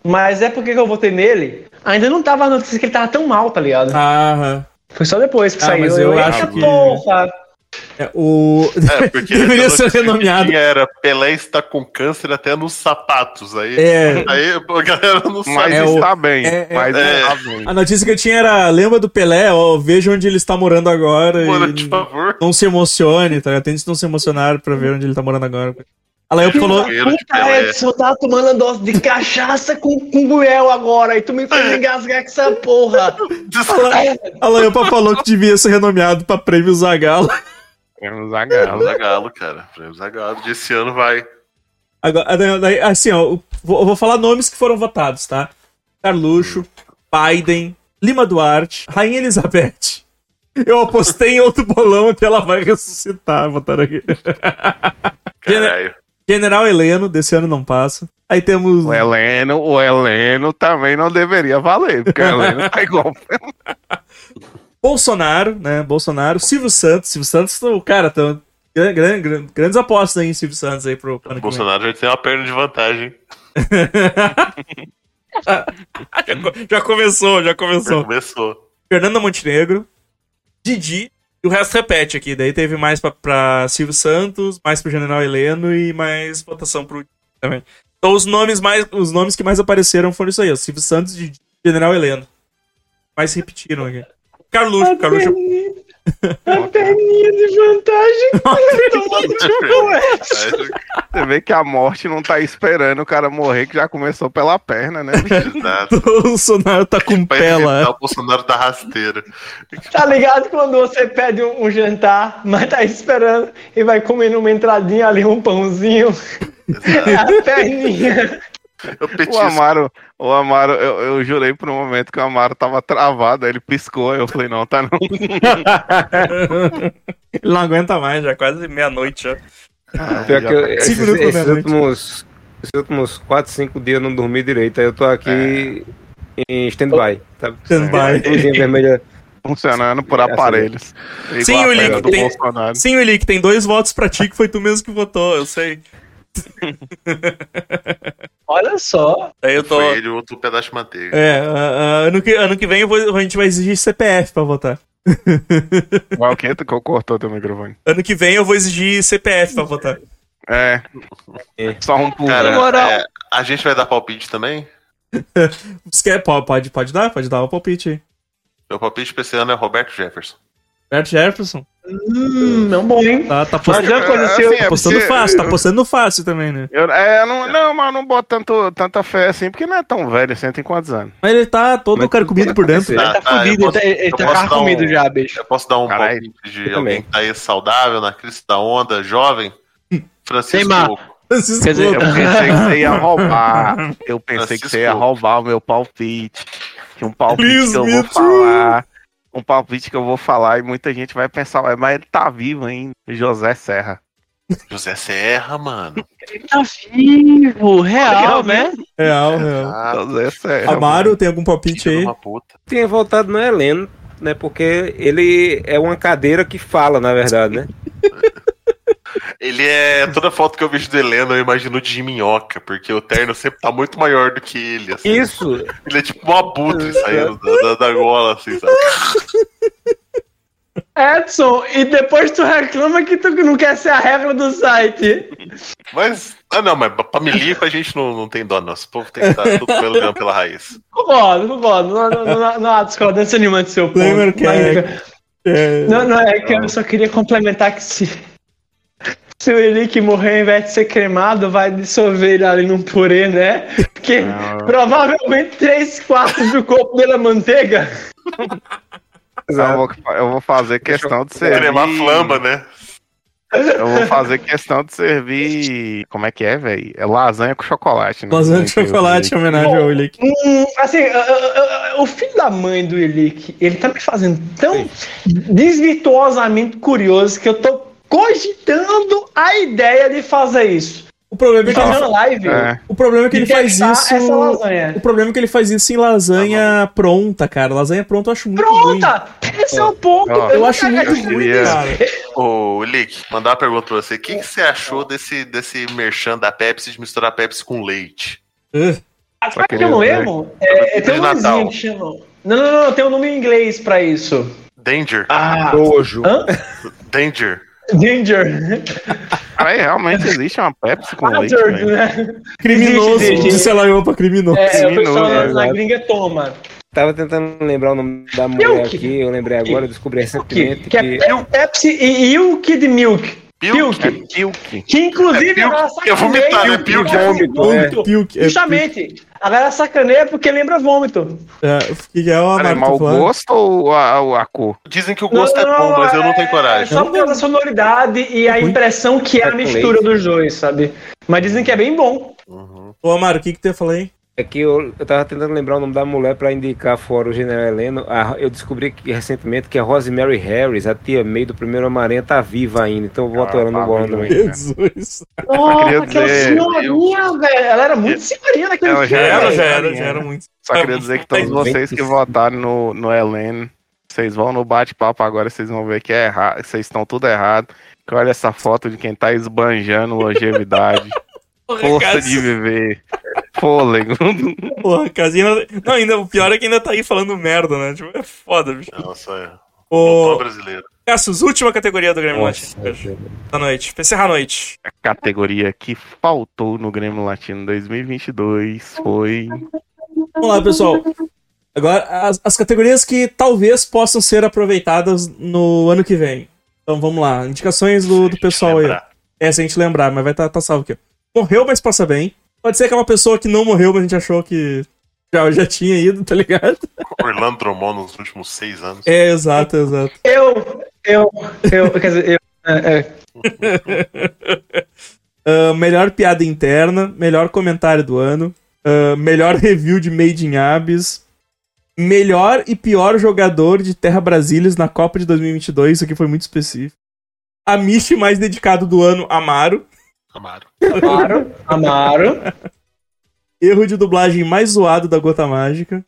mas é porque que eu votei nele. Ainda não tava a notícia que ele tava tão mal, tá ligado? Aham. Foi só depois que Ah, saiu. mas eu "Eita acho que- porra!" É, o... É, porque <laughs> Deveria a ser notícia que renomeado. tinha Era Pelé está com câncer até nos sapatos. Aí, É. aí a galera não Mas sabe. É o- está bem. é- é- mas é. está bem. A notícia que eu tinha era: lembra do Pelé? Ó, veja onde ele está morando agora. Mano, e por favor. não se emocione, tá? ligado? Tente não se emocionar pra ver onde ele tá morando agora. A Lael falou. Puta. Edson, tava tomando a dose de cachaça com, com Guel agora, e tu me fez engasgar com essa porra. A Laiopa falou que devia ser renomeado pra prêmio Zagalo. É um Prêmio Zagallo. Zagallo, cara. Prêmio Zagallo. De esse ano vai. Agora, assim, ó, eu vou, falar nomes que foram votados, tá? Carluxo, Biden, Lima Duarte, Rainha Elizabeth. Eu apostei em outro bolão que ela vai ressuscitar, botaram aqui. Caralho. General Heleno, desse ano não passa. Aí temos. O Heleno, o Heleno também não deveria valer, porque o Heleno tá igual. <laughs> Bolsonaro, né? Bolsonaro, Silvio Santos. Silvio Santos, o cara, tão, gran- gran- gran- grandes apostas aí em Silvio Santos aí pro ano. Bolsonaro já tem uma perna de vantagem. <laughs> já, já começou, já Já começou. começou. Fernanda Montenegro, Didi, e o resto repete aqui. Daí teve mais pra, pra Silvio Santos, mais pro General Heleno e mais votação pro Didi também. Então os nomes, mais, os nomes que mais apareceram foram isso aí, o Silvio Santos e General Heleno. Mais repetiram aqui. Carluxo, Carluxo. A perninha de <laughs> vantagem. Você vê que a morte não tá esperando o cara morrer, que já começou pela perna, né? <laughs> Exato. O Bolsonaro tá com pela. evitar o Bolsonaro da rasteira. Tá ligado quando você pede um, um jantar, mas tá esperando e vai comendo uma entradinha ali, um pãozinho. É <laughs> a perninha. <laughs> Eu O. Amaro, o Amaro, eu, eu jurei por um momento que o Amaro tava travado, aí ele piscou, aí eu falei, não, tá não. <laughs> Ele não aguenta mais, já é quase meia-noite já. Pior que eu, esses, pra esses meia-noite. últimos, esses últimos 4, 5 dias eu não dormi direito. Aí eu tô aqui em stand-by. Tá? Stand-by. Luzinha vermelha. Funcionando por aparelhos. Sim, o link tem-. Sim, Willi, tem dois votos pra ti que foi tu mesmo que votou, eu sei. <laughs> Olha só. Aí eu tô. Foi ele outro pedaço de manteiga. É, ah, ah, ano, que, ano que vem eu vou- a gente vai exigir CPF pra votar. <laughs> Qual o que cortou teu microfone? Ano que vem eu vou exigir CPF pra votar. É. É. Só um pulo. Cara, é, a gente vai dar palpite também? <laughs> Você quer, pode, pode, pode dar? Pode dar o palpite aí. Meu palpite pra esse ano é Roberto Jefferson. Bert Jefferson. Hum, não bom, hein? Tá, tá Mas postando, já aconteceu. assim, é postando porque- fácil, tá postando fácil também, né? Eu, é, eu não, não, mas eu não boto tanto, tanta fé assim, porque não é tão velho assim, tem quantos anos? Mas ele tá todo Mas o cara tudo comido por dentro. Ele tá Ah, fudido, eu posso- ele tá, ele eu tá dar comido um- já, bicho. Eu posso dar um palpite de alguém também. que tá aí saudável, na crise da onda, jovem? Francisco. Francisco Quer dizer, Eu pensei que você ia roubar. Eu pensei que Francisco. você ia roubar o meu palpite. Que um palpite Please, que eu vou too. falar. Um palpite que eu vou falar e muita gente vai pensar, "Ué, mas ele tá vivo ainda. José Serra. <laughs> José Serra, mano. Ele tá vivo, real, né? Real, real. Ah, José Serra. Amaro, tem algum palpite aí? Tinha voltado no Heleno, né? Porque ele é uma cadeira que fala, na verdade, né? <laughs> Ele é. Toda foto que eu vejo do Heleno, eu imagino de minhoca, porque o terno sempre tá muito maior do que ele. assim. Isso. Ele é tipo um abutre saindo da, da, da gola, assim, sabe? Edson, e depois tu reclama que tu não quer ser a regra do site. Mas. Ah, não, mas pra milico a gente não, não tem dó, não. Esse povo tem que estar tudo pelo pela raiz. Concordo, concordo. Não, não, não, não há discordância nenhuma do seu ponto. Lembra que é- Mas- É, Não, não, é que eu só queria complementar que se, se o Elick morrer ao invés de ser cremado, vai dissolver ele ali num purê, né? Porque provavelmente 3 quartos do corpo dele é manteiga. Eu vou, eu vou fazer questão de servir. Cremar flamba, né? Eu vou fazer questão de servir. Como é que é, velho? É lasanha com chocolate, né? lasanha de chocolate em homenagem ao Willi. Hum, assim, uh, uh, uh, o filho da mãe do Elick, ele tá me fazendo tão desvirtuosamente curioso que eu tô cogitando a ideia de fazer isso. O problema é que ele, live. É. o problema é que ele faz isso. O problema é que ele faz isso em lasanha pronta, cara. Lasanha pronta eu acho muito ruim. Pronta! Esse é o ponto. Ó, Eu não acho muito ruim, cara. Ô, Lick, mandar uma pergunta pra você. O que, que você achou desse, desse merchan da Pepsi de misturar Pepsi com leite? Uh, Ah, Sabe que é um ver. erro? É, é, tem um nomezinho que chama. Não, não, não, tem um nome em inglês pra isso. Danger. Ah, Nojo. hã? Danger. Danger. Aí realmente existe uma Pepsi com leite, Hazard, velho. né? criminoso. Existe, ela pra criminoso. É, o Criminoso, pessoal na, gringa toma. Tava tentando lembrar o nome da mulher Milk. aqui, eu lembrei agora, eu descobri Que, recentemente que é que. Pe- Pepsi e Milk de Milk. Pilk. É Pilk. Que inclusive É Pilk. ela Eu vou vomitar, né? Pilk porque é lembra vômito, é. vômito. Pilk, é Justamente. A galera sacaneia porque lembra vômito. É, que é o mas falando? gosto ou a, a cor? Dizem que o gosto é bom, mas eu não tenho É coragem. só pela sonoridade e a impressão que é a mistura dos dois, sabe? Mas dizem que é bem bom. Ô, Amaro, o que que tu ia falar aí? É que eu, eu tava tentando lembrar o nome da mulher pra indicar fora o General Heleno. A- eu descobri que, recentemente que a Rosemary Harris, a tia May do primeiro Homem-Aranha, tá viva ainda. Então eu boto Ah, ela no tá bolo viva também. Jesus. Nossa, queria aquela dizer, senhorinha, velho. Ela era muito senhorinha naquele Ela já era, já era, já era muito. Só queria dizer que todos vocês que votaram no, no Helen, vocês vão no bate-papo agora, vocês vão ver que é errado, vocês estão tudo errado. Que olha essa foto de quem tá esbanjando longevidade, <laughs> força de viver, fôlego. <laughs> Porra, casinha. Não, ainda, o pior é que ainda tá aí falando merda, né? Tipo, é foda, bicho. Nossa, é. Ô, brasileiro. Cassius, última categoria do Grêmio Nossa, Latino da noite. Pra encerrar a noite. A categoria que faltou no Grêmio Latino 2022 foi. Vamos lá, pessoal. Agora, as, as categorias que talvez possam ser aproveitadas no ano que vem. Então vamos lá. Indicações do, do pessoal aí. É, se a gente lembrar, mas vai estar tá, tá salvo aqui. Morreu, mas passa bem. Pode ser que é uma pessoa que não morreu, mas a gente achou que já, já tinha ido, tá ligado? Orlando Drummond nos últimos seis anos. É, exato, exato. Eu, eu, eu, quer dizer, eu. é, é. <laughs> Ah, melhor piada interna, melhor comentário do ano, Ah, melhor review de Made in Abyss. Melhor e pior jogador de Terra Brasílias na Copa de 2022. Isso aqui foi muito específico. A Mish mais dedicado do ano, Amaro. Amaro. Amaro. Amaro. Erro de dublagem mais zoado da Gota Mágica.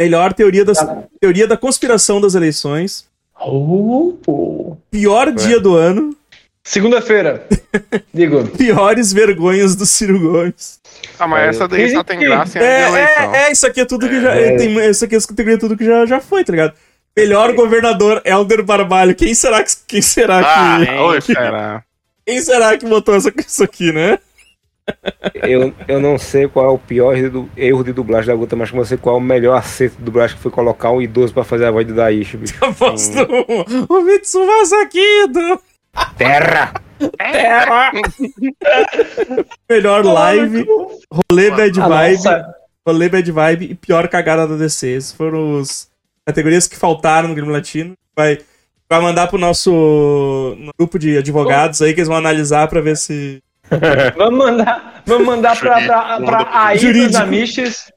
Melhor teoria, das, teoria da conspiração das eleições. Oh. Pior dia do ano. Segunda-feira. <laughs> Digo. Piores vergonhas do Ciro Gomes. Ah, mas essa daí só tem graça em É, eleição. é, é, isso aqui é tudo que já. É. Tem, isso aqui, é tudo que já, já foi, tá ligado? Melhor governador, Helder Barbalho. Quem será que. Quem será Ah, que. Oi, será? Quem será que botou essa, isso aqui, né? Eu, eu não sei qual é o pior erro de de dublagem da Guta, mas eu sei qual é o melhor acerto de dublagem que foi colocar um idoso pra fazer a voz do Daish, bicho. <laughs> A voz do. O Mitsubasa Kido. Terra! Terra. Melhor live, rolê bad vibe, nossa. rolê bad vibe e pior cagada da DC. Esses foram os categorias que faltaram no Grêmio Latino. Vai, vai mandar pro nosso no grupo de advogados aí que eles vão analisar pra ver se Vamos mandar, vamos mandar pra, pra, pra a Ida Jurídico. da Miches.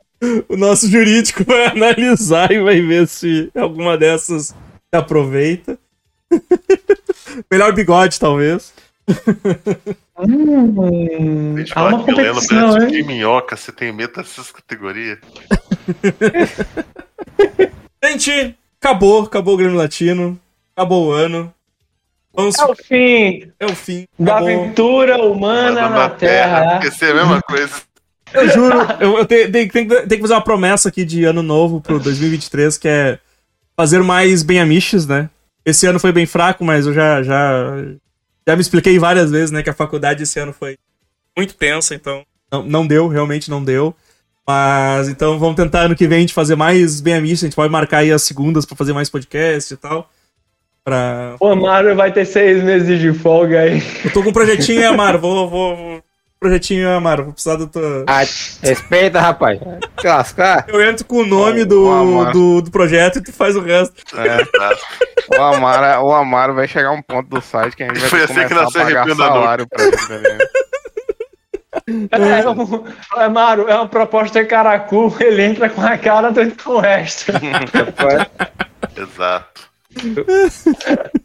o nosso jurídico vai <laughs> analisar e vai ver se alguma dessas se aproveita. <laughs> Melhor bigode, talvez. Hum, Gente, há uma que competição, de minhoca, você tem medo dessas categorias? <laughs> Gente, acabou, acabou o Grêmio Latino. Acabou o ano. Vamos, É o fim é o fim. da acabou. aventura humana na Terra. Porque ser a mesma coisa. Eu juro, eu, eu tenho, tenho- tenho que- tenho que fazer uma promessa aqui de ano novo pro 2023, que é fazer mais bem amiches, né? Esse ano foi bem fraco, mas eu já, já, já me expliquei várias vezes, né, que a faculdade esse ano foi muito tensa, então não, não deu, realmente não deu. Mas então vamos tentar ano que vem a gente fazer mais bem amiches, a gente pode marcar aí as segundas pra fazer mais podcast e tal. Pra... O Amaro vai ter seis meses de folga aí. Eu tô com um projetinho, Amaro? Vou, vou, vou- Projetinho, Amaro. Vou precisar do teu... Ah, respeita, rapaz. Se lascar. Eu entro com o nome do, Amaro. do, do projeto e tu faz o resto. É, Tá? o, Amaro, o Amaro vai chegar a um ponto do site que a gente vai Foi assim que começar a nasceu pagar Arrepiando a Nuca. salário pra ele, tá? É, um, Amaro, é uma proposta de caracu, ele entra com a cara, tu entra com o resto. Rapaz, Exato.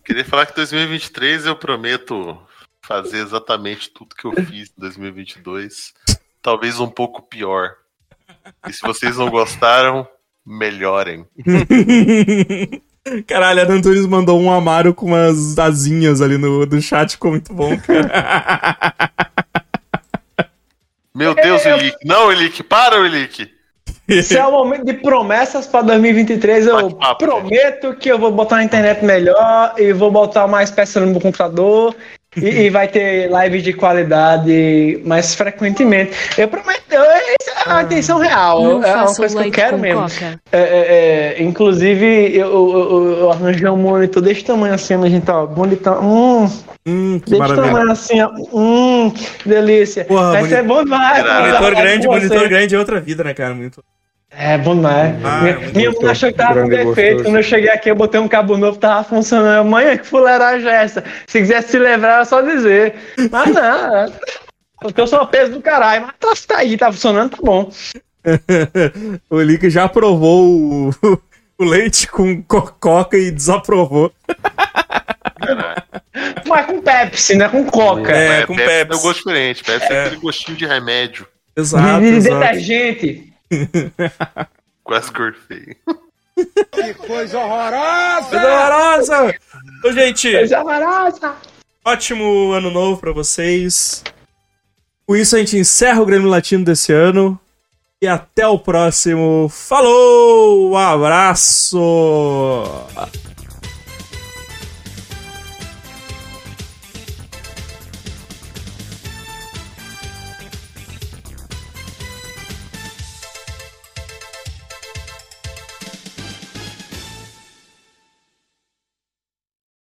Queria falar que 2023 eu prometo fazer exatamente tudo que eu fiz em 2022. Talvez um pouco pior. E se vocês não gostaram, melhorem. <laughs> Caralho, a Antunes mandou um Amaro com umas asinhas ali no do chat, ficou muito bom, cara. Meu Deus, Elick. Não, Elick, para, Elick. Se é o momento de promessas para 2023, eu prometo que eu vou botar a internet melhor e vou botar mais peças no meu computador e, e vai ter lives de qualidade mais frequentemente. Eu prometo, essa é a intenção real, é uma coisa que eu quero mesmo. É, é, é, inclusive, eu, eu, eu- eu arranjei um monitor desse tamanho assim, a gente, ó, bonitão. Hum, Hum, que desse maravilha. tamanho assim, ó. Hum, que delícia. Porra, Vai boni- ser bom demais. Monitor Monitor grande, monitor grande é outra vida, né, cara? Muito... É bom demais. Ah, minha é mãe achou que tava com defeito. Quando eu cheguei aqui, eu botei um cabo novo, tava funcionando. Amanhã que fuleiragem é essa? Se quiser se livrar, é só dizer. Mas não, é. porque eu sou peso do caralho. Mas tá, tá aí, tá funcionando, tá bom. <laughs> o Lick já aprovou o, <laughs> o leite com co- coca e desaprovou. <laughs> Mas com Pepsi, né? Com Coca. É, com Pepsi Pepsi. tem um gosto diferente. Pepsi É. é aquele gostinho de remédio. Exato, de, de exato. detergente. Quase gorfei. Coisa horrorosa! Então, gente, Coisa maravilhosa. ótimo ano novo pra vocês. Com isso, a gente encerra o Grêmio Latino desse ano. E até o próximo. Falou! Um abraço!